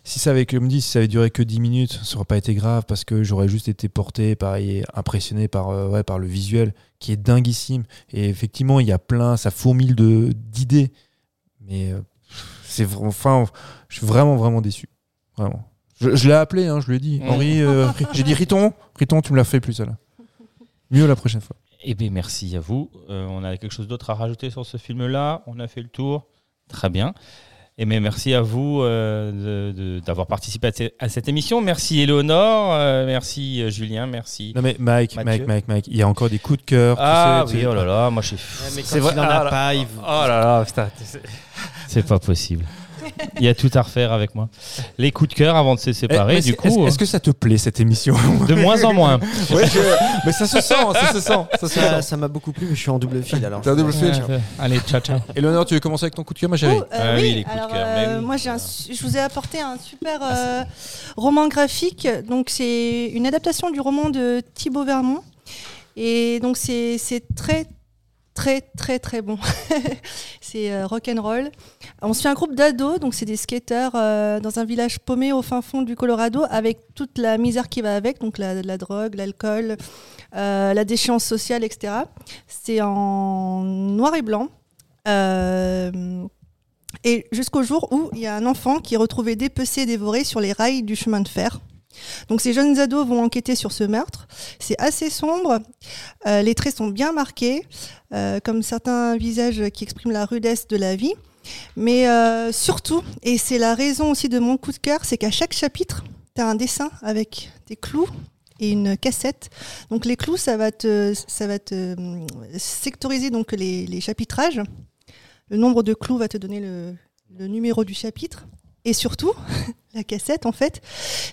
[SPEAKER 4] si ça avait, comme dit, si ça avait duré que 10 minutes, ça aurait pas été grave parce que j'aurais juste été porté, pareil, impressionné par, euh, ouais, par le visuel qui est dinguissime. Et effectivement, il y a plein, ça fourmille de d'idées, mais euh, c'est enfin, je suis vraiment vraiment déçu, vraiment. Je, je l'ai appelé, hein, je lui ai dit,
[SPEAKER 1] Mm.
[SPEAKER 4] Henri, euh, j'ai dit Riton, Riton, tu me l'as fait plus ça là. Mieux la prochaine fois.
[SPEAKER 1] Eh bien, merci à vous. Euh, on a quelque chose d'autre à rajouter sur ce film-là? On a fait le tour? Très bien. Et bien, merci à vous euh, d'avoir participé à, ce- à cette émission. Merci Éléonore, euh, merci euh, Julien, merci.
[SPEAKER 4] Non mais Mike,
[SPEAKER 1] Mathieu.
[SPEAKER 4] Mike, Mike, Mike, il y a encore des coups de cœur. tu
[SPEAKER 1] Ah
[SPEAKER 4] sais,
[SPEAKER 1] oui,
[SPEAKER 4] tu-
[SPEAKER 1] oh là là, moi je suis.
[SPEAKER 5] Ouais, mais
[SPEAKER 1] C'est vrai-
[SPEAKER 5] il en
[SPEAKER 1] ah
[SPEAKER 5] a
[SPEAKER 1] là-
[SPEAKER 5] pas, il-
[SPEAKER 1] Oh là là, c'est pas possible. Il y a tout à refaire avec moi. Les coups de cœur avant de se
[SPEAKER 4] Eh,
[SPEAKER 1] séparer,
[SPEAKER 4] mais
[SPEAKER 1] du coup,
[SPEAKER 4] est-ce que ça te plaît cette émission
[SPEAKER 1] euh, de moins en moins.
[SPEAKER 4] Ouais, je- mais ça se sent, ça se sent, ça se
[SPEAKER 5] Ça
[SPEAKER 4] sent.
[SPEAKER 5] ça m'a beaucoup plu, mais je suis en double fil alors.
[SPEAKER 4] Un double fil.
[SPEAKER 1] Ouais, Allez, ciao, ciao.
[SPEAKER 4] Eleonore, tu veux commencer avec ton coup de cœur, ma chérie
[SPEAKER 2] Oh, euh,
[SPEAKER 1] Ah oui,
[SPEAKER 2] oui,
[SPEAKER 1] les coups de cœur,
[SPEAKER 2] euh,
[SPEAKER 1] oui.
[SPEAKER 2] moi un je vous ai apporté un super euh, roman graphique. Donc c'est une adaptation du roman de Thibaut Vermont. Et donc c'est c'est très très très très bon. c'est euh, rock and roll. On suit un groupe d'ados, donc c'est des skateurs euh, dans un village paumé au fin fond du Colorado avec toute la misère qui va avec, donc la, la drogue, l'alcool, euh, la déchéance sociale, etc. C'est en noir et blanc. Euh, et jusqu'au jour où il y a un enfant qui est retrouvé dépecé et dévoré sur les rails du chemin de fer. Donc ces jeunes ados vont enquêter sur ce meurtre. C'est assez sombre. Euh, les traits sont bien marqués, euh, comme certains visages qui expriment la rudesse de la vie. Mais euh, surtout, et c'est la raison aussi de mon coup de cœur, c'est qu'à chaque chapitre, tu as un dessin avec des clous et une cassette. Donc les clous, ça va te, ça va te hum, sectoriser donc les, chapitrages. Le nombre de clous va te donner le numéro du chapitre. Et surtout, la cassette, en fait,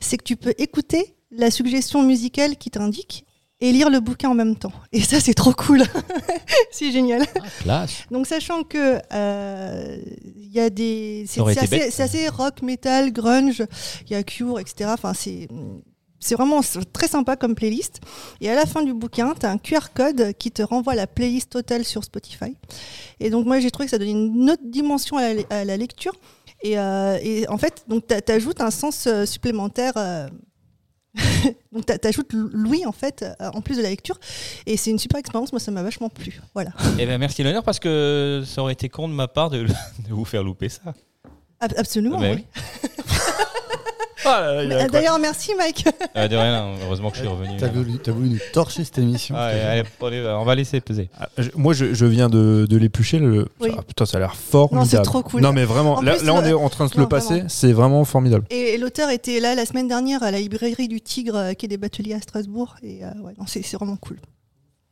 [SPEAKER 2] c'est que tu peux écouter la suggestion musicale qui t'indique et lire le bouquin en même temps. Et ça, c'est trop cool. c'est génial.
[SPEAKER 1] Classe.
[SPEAKER 2] Donc, sachant que euh, il y a des, c'est assez, rock, metal, grunge. Il y a Cure, etc. Enfin, c'est c'est vraiment très sympa comme playlist. Et à la fin du bouquin, tu as un QR code qui te renvoie la playlist totale sur Spotify. Et donc, moi, j'ai trouvé que ça donnait une autre dimension à la, à la lecture. Et, euh, et en fait, donc tu ajoutes un sens euh, supplémentaire. euh, donc tu ajoutes l'ouïe en fait euh, en plus de la lecture et c'est une super expérience moi ça m'a vachement plu voilà
[SPEAKER 1] Eh ben, merci Éléonore parce que ça aurait été con de ma part de, de vous faire louper ça.
[SPEAKER 2] Ab- absolument
[SPEAKER 1] Ben
[SPEAKER 2] oui.
[SPEAKER 1] Ah,
[SPEAKER 2] Mais, euh, d'ailleurs merci Mike
[SPEAKER 1] Euh, de rien, heureusement que je suis revenu.
[SPEAKER 3] T'as voulu, nous torcher cette émission.
[SPEAKER 1] Ah, ouais, allez, allez, on va laisser peser.
[SPEAKER 4] Ah, je- Moi, je, je viens de, de l'éplucher. Le...
[SPEAKER 2] Oui.
[SPEAKER 4] Ah, putain, ça a l'air formidable.
[SPEAKER 2] Non, c'est trop cool.
[SPEAKER 4] Non, mais vraiment,
[SPEAKER 2] En
[SPEAKER 4] là,
[SPEAKER 2] plus,
[SPEAKER 4] là, on est en train de se
[SPEAKER 2] Non,
[SPEAKER 4] le passer. C'est vraiment formidable.
[SPEAKER 2] Et, et l'auteur était là la semaine dernière à la librairie du Tigre, euh, qui est des bateliers à Strasbourg. Et euh, ouais, c'est c'est vraiment cool.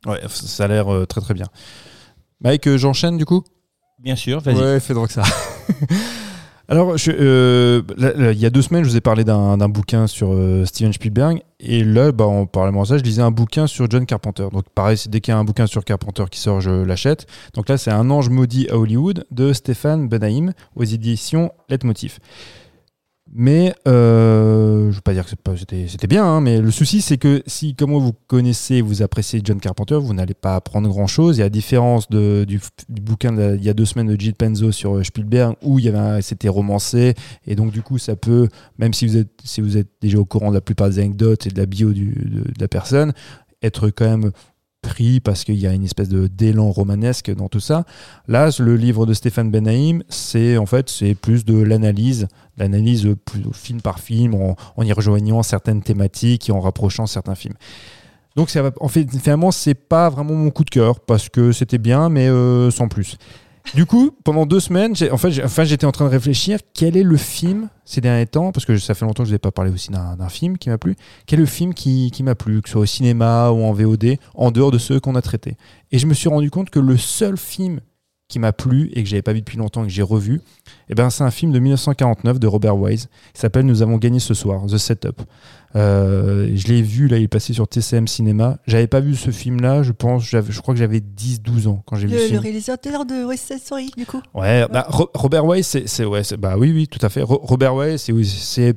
[SPEAKER 4] Ouais, ça a l'air euh, très très bien. Mike, euh, j'enchaîne du coup?
[SPEAKER 1] Bien sûr, vas-y.
[SPEAKER 4] Ouais, fais donc ça. Alors, euh, il y a deux semaines, je vous ai parlé d'un bouquin sur euh, Steven Spielberg. Et là, bah, en parlant de ça, je lisais un bouquin sur John Carpenter. Donc, pareil, dès qu'il y a un bouquin sur Carpenter qui sort, je l'achète. Donc là, c'est Un ange maudit à Hollywood de Stéphane Benahim aux éditions Leitmotiv. Mais euh, je ne veux pas dire que c'était bien, hein, mais le souci c'est que si, comme moi, vous connaissez, vous appréciez John Carpenter, vous n'allez pas apprendre grand-chose. Et à différence du, bouquin il y a deux semaines de Gilles Penzo sur euh, Spielberg, où c'était romancé, et donc du coup ça peut, même si vous êtes, déjà au courant de la plupart des anecdotes et de la bio de la personne, être quand même pris parce qu'il y a une espèce de d'élan romanesque dans tout ça. Là, le livre de Stéphane Benahim, c'est en fait c'est plus de l'analyse, l'analyse film par film, en, y rejoignant certaines thématiques et en rapprochant certains films. Donc ça en fait, finalement, c'est pas vraiment mon coup de cœur parce que c'était bien, mais euh, sans plus. Du coup, pendant deux semaines, j'étais en train de réfléchir quel est le film ces derniers temps, parce que ça fait longtemps que je n'ai pas parlé aussi d'un d'un film qui m'a plu. Quel est le film qui, qui m'a plu, que ce soit au cinéma ou en VOD, en dehors de ceux qu'on a traités Et je me suis rendu compte que le seul film qui m'a plu et que j'avais pas vu depuis longtemps et que j'ai revu, eh ben, c'est un film de 1949 de Robert Wise. Il s'appelle Nous avons gagné ce soir, The Setup. Euh, je l'ai vu, là, il est passé sur TCM Cinéma. J'avais pas vu ce film-là, je pense, je crois que j'avais 10-12 ans quand j'ai vu
[SPEAKER 2] Le,
[SPEAKER 4] film.
[SPEAKER 2] le réalisateur de West Side Story, du coup.
[SPEAKER 4] Ouais, bah, Ro- Robert Wise, c'est, ouais, bah oui, oui, tout à fait. Ro- Robert Wise, c'est,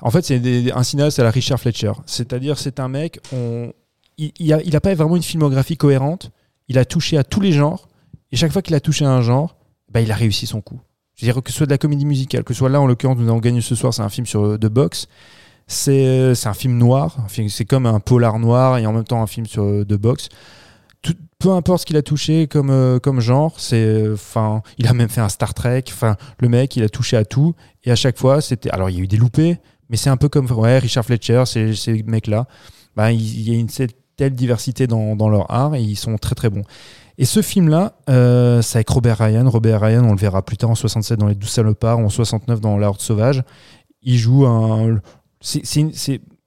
[SPEAKER 4] en fait, c'est un cinéaste à la Richard Fletcher. C'est-à-dire, c'est un mec, on, il, il a, il a pas vraiment une filmographie cohérente. Il a touché à tous les genres. Et chaque fois qu'il a touché un genre, bah, il a réussi son coup. Je veux dire, que ce soit de la comédie musicale, que ce soit là, en l'occurrence, nous avons gagné ce soir, c'est un film sur, de boxe. C'est, c'est un film noir. C'est comme un polar noir et en même temps un film sur, de boxe. Tout- peu importe ce qu'il a touché comme, euh, comme genre, c'est, enfin, il a même fait un Star Trek. Enfin, le mec, il a touché à tout. Et à chaque fois, c'était. Alors, il y a eu des loupés, mais c'est un peu comme Richard Fletcher, ces, mecs-là. Ben, il, il y a une telle diversité dans, dans leur art et ils sont très très bons. Et ce film-là, euh, c'est avec Robert Ryan. Robert Ryan, on le verra plus tard en 67 dans Les Douze Salopards, en 69 dans La Horde Sauvage. Il joue un.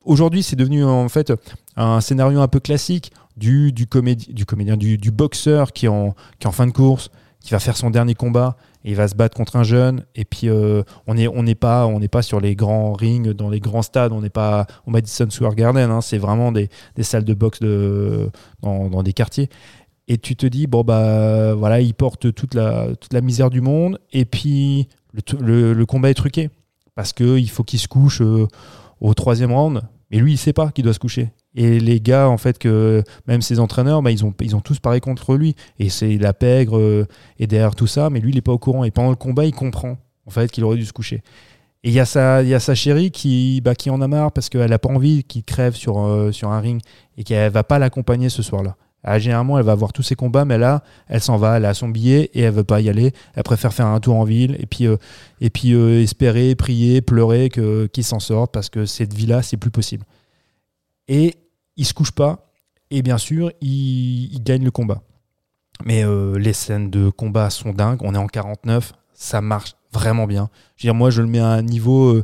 [SPEAKER 4] Aujourd'hui, c'est devenu en fait un scénario un peu classique du, du, comédi- du comédien, du, boxeur qui est, en, qui est en fin de course, qui va faire son dernier combat et il va se battre contre un jeune. Et puis, euh, on n'est on n'est pas, pas sur les grands rings, dans les grands stades, on n'est pas au Madison Square Garden, hein. c'est vraiment des, des salles de boxe de, dans des quartiers. Et tu te dis, bon, bah voilà, il porte toute la, misère du monde, et puis le, le, combat est truqué. Parce qu'il faut qu'il se couche euh, au troisième round, mais lui, il sait pas qu'il doit se coucher. Et les gars, en fait, que même ses entraîneurs, bah, ils, ont, ils tous paré contre lui. Et c'est la pègre euh, et derrière tout ça, mais lui, il n'est pas au courant. Et pendant le combat, il comprend, en fait, qu'il aurait dû se coucher. Et il y, a sa- il y a sa chérie qui, bah, qui en a marre parce qu'elle n'a pas envie qu'il crève sur, euh, sur un ring et qu'elle va pas l'accompagner ce soir-là. Ah, généralement, elle va voir tous ses combats, mais là, elle s'en va, elle a son billet et elle veut pas y aller. Elle préfère faire un tour en ville et puis, euh, euh, espérer, prier, pleurer que qu'il s'en sorte parce que cette vie-là, c'est plus possible. Et il se couche pas et bien sûr, il, gagne le combat. Mais euh, les scènes de combat sont dingues. On est en 49, ça marche vraiment bien. Je veux dire, moi, je le mets à un niveau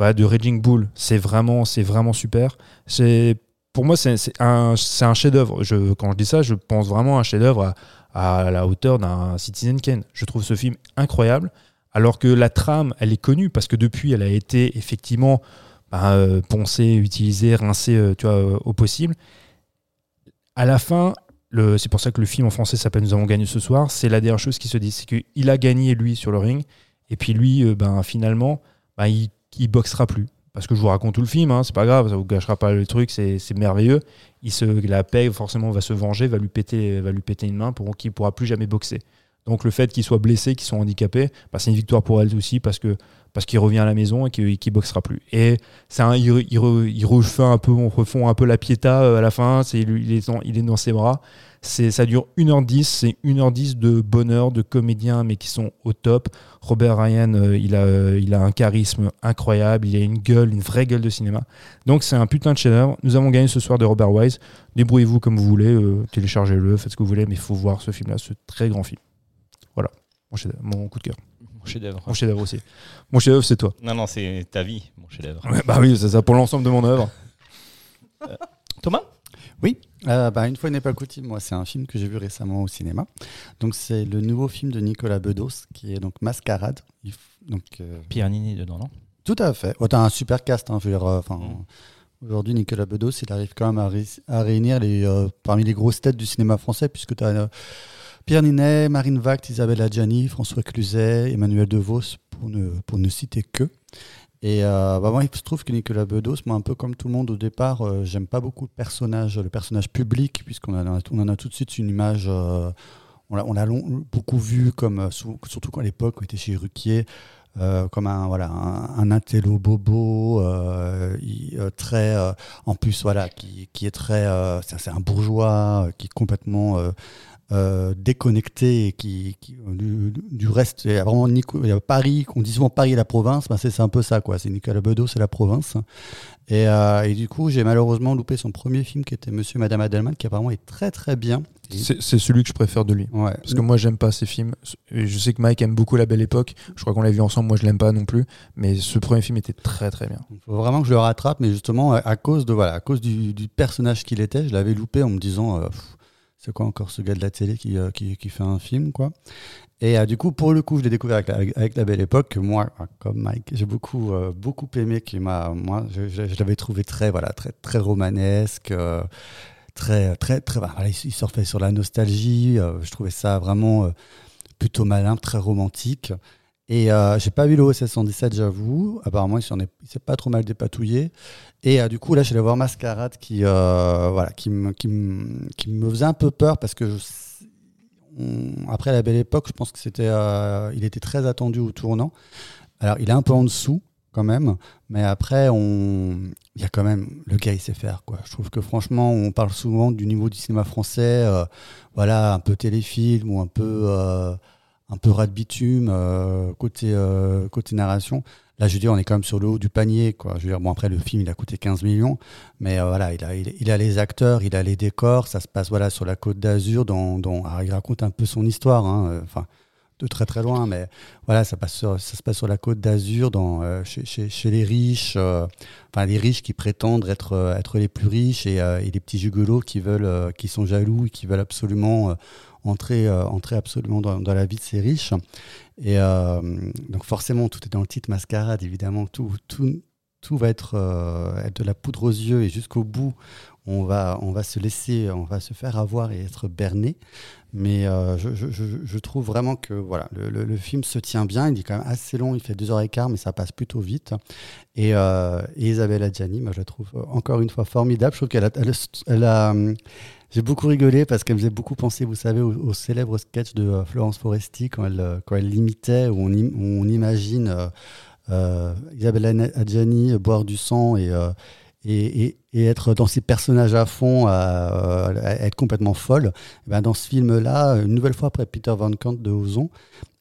[SPEAKER 4] de Raging Bull. C'est vraiment, c'est vraiment super. C'est pour moi, c'est un, un chef-d'œuvre. Quand je dis ça, je pense vraiment à un chef-d'œuvre à, à la hauteur d'un Citizen Kane. Je trouve ce film incroyable, alors que la trame, elle est connue parce que depuis, elle a été effectivement bah, euh, poncée, utilisée, rincée, euh, tu vois, euh, au possible. À la fin, c'est pour ça que le film en français s'appelle Nous avons gagné ce soir. C'est la dernière chose qui se dit, c'est qu'il a gagné lui sur le ring, et puis lui, ben finalement, ben, il, il boxera plus. Parce que je vous raconte tout le film, hein, c'est pas grave, ça vous gâchera pas le truc, c'est merveilleux. Il se, la paix, forcément, va se venger, va lui péter, va lui péter une main pour qu'il pourra plus jamais boxer. Donc le fait qu'il soit blessé, qu'il soit handicapé, bah, c'est une victoire pour elle aussi parce que parce qu'il revient à la maison et qu'il qu'il boxera plus. Et c'est un, il, il, il refait un peu, on refond un peu la piéta euh, à la fin. C'est il est dans, il est dans ses bras. C'est ça dure 1h10, c'est 1h10 de bonheur, de comédiens mais qui sont au top. Robert Ryan, euh, il a euh, il a un charisme incroyable, il a une gueule, une vraie gueule de cinéma. Donc c'est un putain de chef-d'œuvre. Nous avons gagné ce soir de Robert Wise. Débrouillez-vous comme vous voulez, euh, téléchargez-le, faites ce que vous voulez, mais il faut voir ce film-là, ce très grand film. Voilà, mon, mon coup de cœur.
[SPEAKER 1] Mon chef-d'œuvre.
[SPEAKER 4] Mon chef-d'œuvre aussi. Mon chef-d'œuvre, c'est toi.
[SPEAKER 1] Non, non, c'est ta vie, mon chef-d'œuvre.
[SPEAKER 4] Bah oui, c'est ça pour l'ensemble de mon œuvre.
[SPEAKER 1] Thomas?
[SPEAKER 3] Oui, euh, bah, une fois n'est pas coutume, moi c'est un film que j'ai vu récemment au cinéma. Donc c'est le nouveau film de Nicolas Bedos qui est donc Mascarade. F- Donc, euh,
[SPEAKER 1] Pierre Nini dedans, non?
[SPEAKER 3] Tout à fait. Oh, T'as un super cast. hein, je veux dire, euh,
[SPEAKER 1] Mm.
[SPEAKER 3] Aujourd'hui, Nicolas Bedos, il arrive quand même à, ré- à réunir les, euh, parmi les grosses têtes du cinéma français, puisque tu as Pierre Ninet, Marine Vact, Isabelle Adjani, François Cluzet, Emmanuel DeVos, pour ne, pour ne citer que. Et euh, bah, moi, il se trouve que Nicolas Bedos, moi, un peu comme tout le monde au départ, euh, j'aime pas beaucoup le personnage, le personnage public, puisqu'on en en a tout de suite une image. euh, on l'a beaucoup vu, comme, euh, surtout à l'époque, on était chez Ruquier, euh, comme un, voilà, un, intello bobo, très, en plus, voilà, qui, qui est très. c'est un bourgeois qui est complètement. Euh, déconnecté et qui, qui- du, du reste, il y a vraiment Nico- il y a Paris, on dit souvent Paris et la province, ben c'est un peu ça, quoi. C'est Nicolas Bedos, c'est la province. Et, euh, et du coup, j'ai malheureusement loupé son premier film qui était Monsieur et Madame Adelman, qui apparemment est très très bien.
[SPEAKER 4] C'est celui que je préfère de lui.
[SPEAKER 3] Ouais.
[SPEAKER 4] Parce que moi, j'aime pas ces films. Et Je sais que Mike aime beaucoup La Belle Époque. Je crois qu'on l'a vu ensemble. Moi, je l'aime pas non plus. Mais ce premier film était très très bien.
[SPEAKER 3] Il faut vraiment que je le rattrape, mais justement, à- à cause, de, voilà, à cause du, du personnage qu'il était, je l'avais loupé en me disant euh, Pff, c'est quoi encore ce gars de la télé qui, euh, qui, qui fait un film quoi? Et euh, du coup, pour le coup, je l'ai découvert avec la, avec- la belle époque. que Moi, euh, comme Mike, j'ai beaucoup, beaucoup aimé. Qui m'a, moi, je, l'avais trouvé très, voilà, très, très romanesque. Très, très, très, voilà, il, surfait sur la nostalgie. je trouvais ça vraiment plutôt malin, très romantique. Et euh, j'ai pas vu le OSS 117, j'avoue. Apparemment, il s'est pas trop mal dépatouillé. Et euh, du coup, là, je suis allé voir Mascarade qui, euh, voilà, qui, me, qui, faisait un peu peur parce que après la belle époque, je pense que c'était, euh, il était très attendu au tournant. Alors, il est un peu en dessous, quand même. Mais après, il y a quand même le gars, il sait faire. Quoi. Je trouve que franchement, on parle souvent du niveau du cinéma français, voilà, un peu téléfilm ou un peu, un peu rat de bitume euh, côté, euh, côté narration. Là, je veux dire, on est quand même sur le haut du panier. Quoi. Je bon, après, le film, il a coûté 15 millions, mais euh, voilà, il a, il, a les acteurs, il a les décors. Ça se passe voilà, sur la côte d'Azur. Dont, dont- alors, il raconte un peu son histoire, hein, de très très loin, mais voilà, ça, se passe sur la côte d'Azur, euh, chez, chez, les riches, euh, enfin, les riches qui prétendent être, euh, être les plus riches et, les petits jugolos qui, veulent, qui sont jaloux et qui veulent absolument entrer, entrer absolument dans, dans la vie de ces riches. Et donc forcément, tout est dans le titre mascarade, évidemment, tout, tout, tout va être, être de la poudre aux yeux et jusqu'au bout, on va, on va se laisser, on va se faire avoir et être berné. Mais euh, je, je- trouve vraiment que voilà, le, le- film se tient bien. Il est quand même assez long, il fait deux heures et quart, mais ça passe plutôt vite. Et, euh, et Isabelle Adjani, moi, je la trouve encore une fois formidable. Je trouve qu'elle a, elle, a, j'ai beaucoup rigolé parce qu'elle faisait beaucoup penser, vous savez, au, célèbre sketch de euh, Florence Foresti quand elle, quand elle l'imitait, où on, on imagine Isabelle Adjani boire du sang et, et, être dans ses personnages à fond, à être complètement folle. Eh ben, dans ce film-là, une nouvelle fois après Peter Van Kant de Ozon,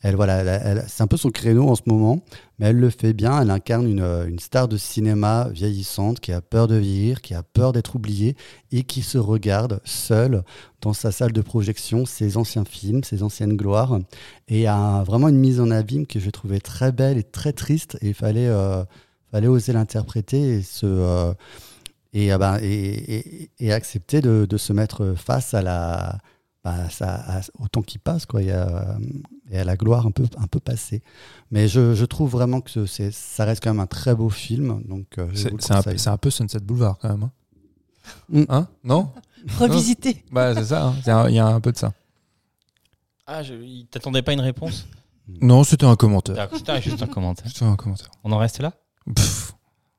[SPEAKER 3] elle, voilà, c'est un peu son créneau en ce moment, mais elle le fait bien. Elle incarne une, une star de cinéma vieillissante qui a peur de vieillir, qui a peur d'être oubliée et qui se regarde seule dans sa salle de projection, ses anciens films, ses anciennes gloires. Et a vraiment une mise en abîme que je trouvais très belle et très triste. Et il fallait, euh, fallait oser l'interpréter et se. euh, et, ah ben, et, et- et accepter de, de se mettre face à la, bah, ça- à- au temps qui passe quoi, et, à, et à la gloire un peu, un peu passée. Mais je, je trouve vraiment que c'est, ça reste quand même un très beau film. Donc, euh,
[SPEAKER 4] C'est un, c'est un peu Sunset Boulevard quand même. Hein,
[SPEAKER 3] Mm.
[SPEAKER 4] Hein? Non?
[SPEAKER 2] Revisité.
[SPEAKER 4] Bah c'est ça, hein. Il y a- il y, a un peu de ça.
[SPEAKER 1] Ah, je, t'attendais pas une réponse?
[SPEAKER 4] Non, c'était un commentaire.
[SPEAKER 1] C'était juste un commentaire.
[SPEAKER 4] C'était un commentaire.
[SPEAKER 1] On en reste là?
[SPEAKER 4] Pff.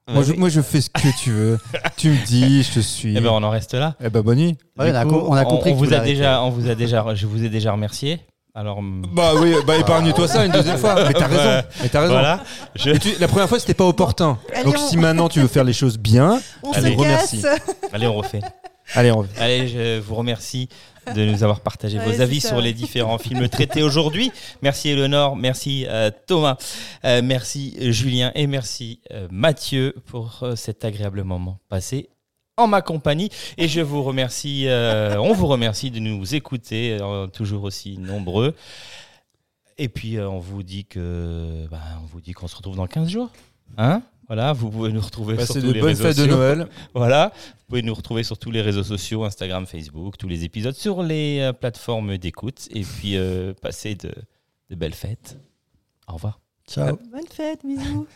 [SPEAKER 4] Moi, je, moi, je fais ce que tu veux. tu me dis, je te suis.
[SPEAKER 1] Eh ben, on en reste là.
[SPEAKER 4] Eh ben, bonne nuit.
[SPEAKER 3] Ouais, on, a
[SPEAKER 1] coup,
[SPEAKER 3] com- on a compris
[SPEAKER 1] on
[SPEAKER 3] que
[SPEAKER 1] vous
[SPEAKER 3] vous
[SPEAKER 1] a déjà, on vous a déjà, je vous ai déjà remercié. Alors,
[SPEAKER 4] Bah oui, bah épargne-toi ça une deuxième fois. Mais t'as raison. Mais t'as raison.
[SPEAKER 1] voilà. Je,
[SPEAKER 4] Et tu- la première fois, c'était pas opportun.
[SPEAKER 2] Allez,
[SPEAKER 4] Donc
[SPEAKER 2] on-
[SPEAKER 4] si maintenant tu veux faire les choses bien,
[SPEAKER 2] On
[SPEAKER 1] Allez,
[SPEAKER 2] se
[SPEAKER 4] remercie.
[SPEAKER 1] allez, on refait.
[SPEAKER 4] allez, on
[SPEAKER 1] Allez, je vous remercie de nous avoir partagé
[SPEAKER 2] Ouais,
[SPEAKER 1] vos avis
[SPEAKER 2] ça.
[SPEAKER 1] sur les différents films traités aujourd'hui. Merci Eleonore, merci euh, Thomas, euh, merci Julien et merci euh, Mathieu pour cet agréable moment passé en ma compagnie. Et je vous remercie, on vous remercie de nous écouter, toujours aussi nombreux. Et puis on vous dit que, bah, on vous dit qu'on se retrouve dans 15 jours. Hein? Voilà, vous pouvez nous retrouver sur tous
[SPEAKER 4] de
[SPEAKER 1] les réseaux
[SPEAKER 4] fêtes de
[SPEAKER 1] sociaux.
[SPEAKER 4] Noël.
[SPEAKER 1] Voilà, vous pouvez nous retrouver sur tous les réseaux sociaux, Instagram, Facebook, tous les épisodes sur les euh, plateformes d'écoute. Et puis, euh, passez de, de belles fêtes. Au revoir.
[SPEAKER 3] Ciao.
[SPEAKER 2] Bonne fête, bisous.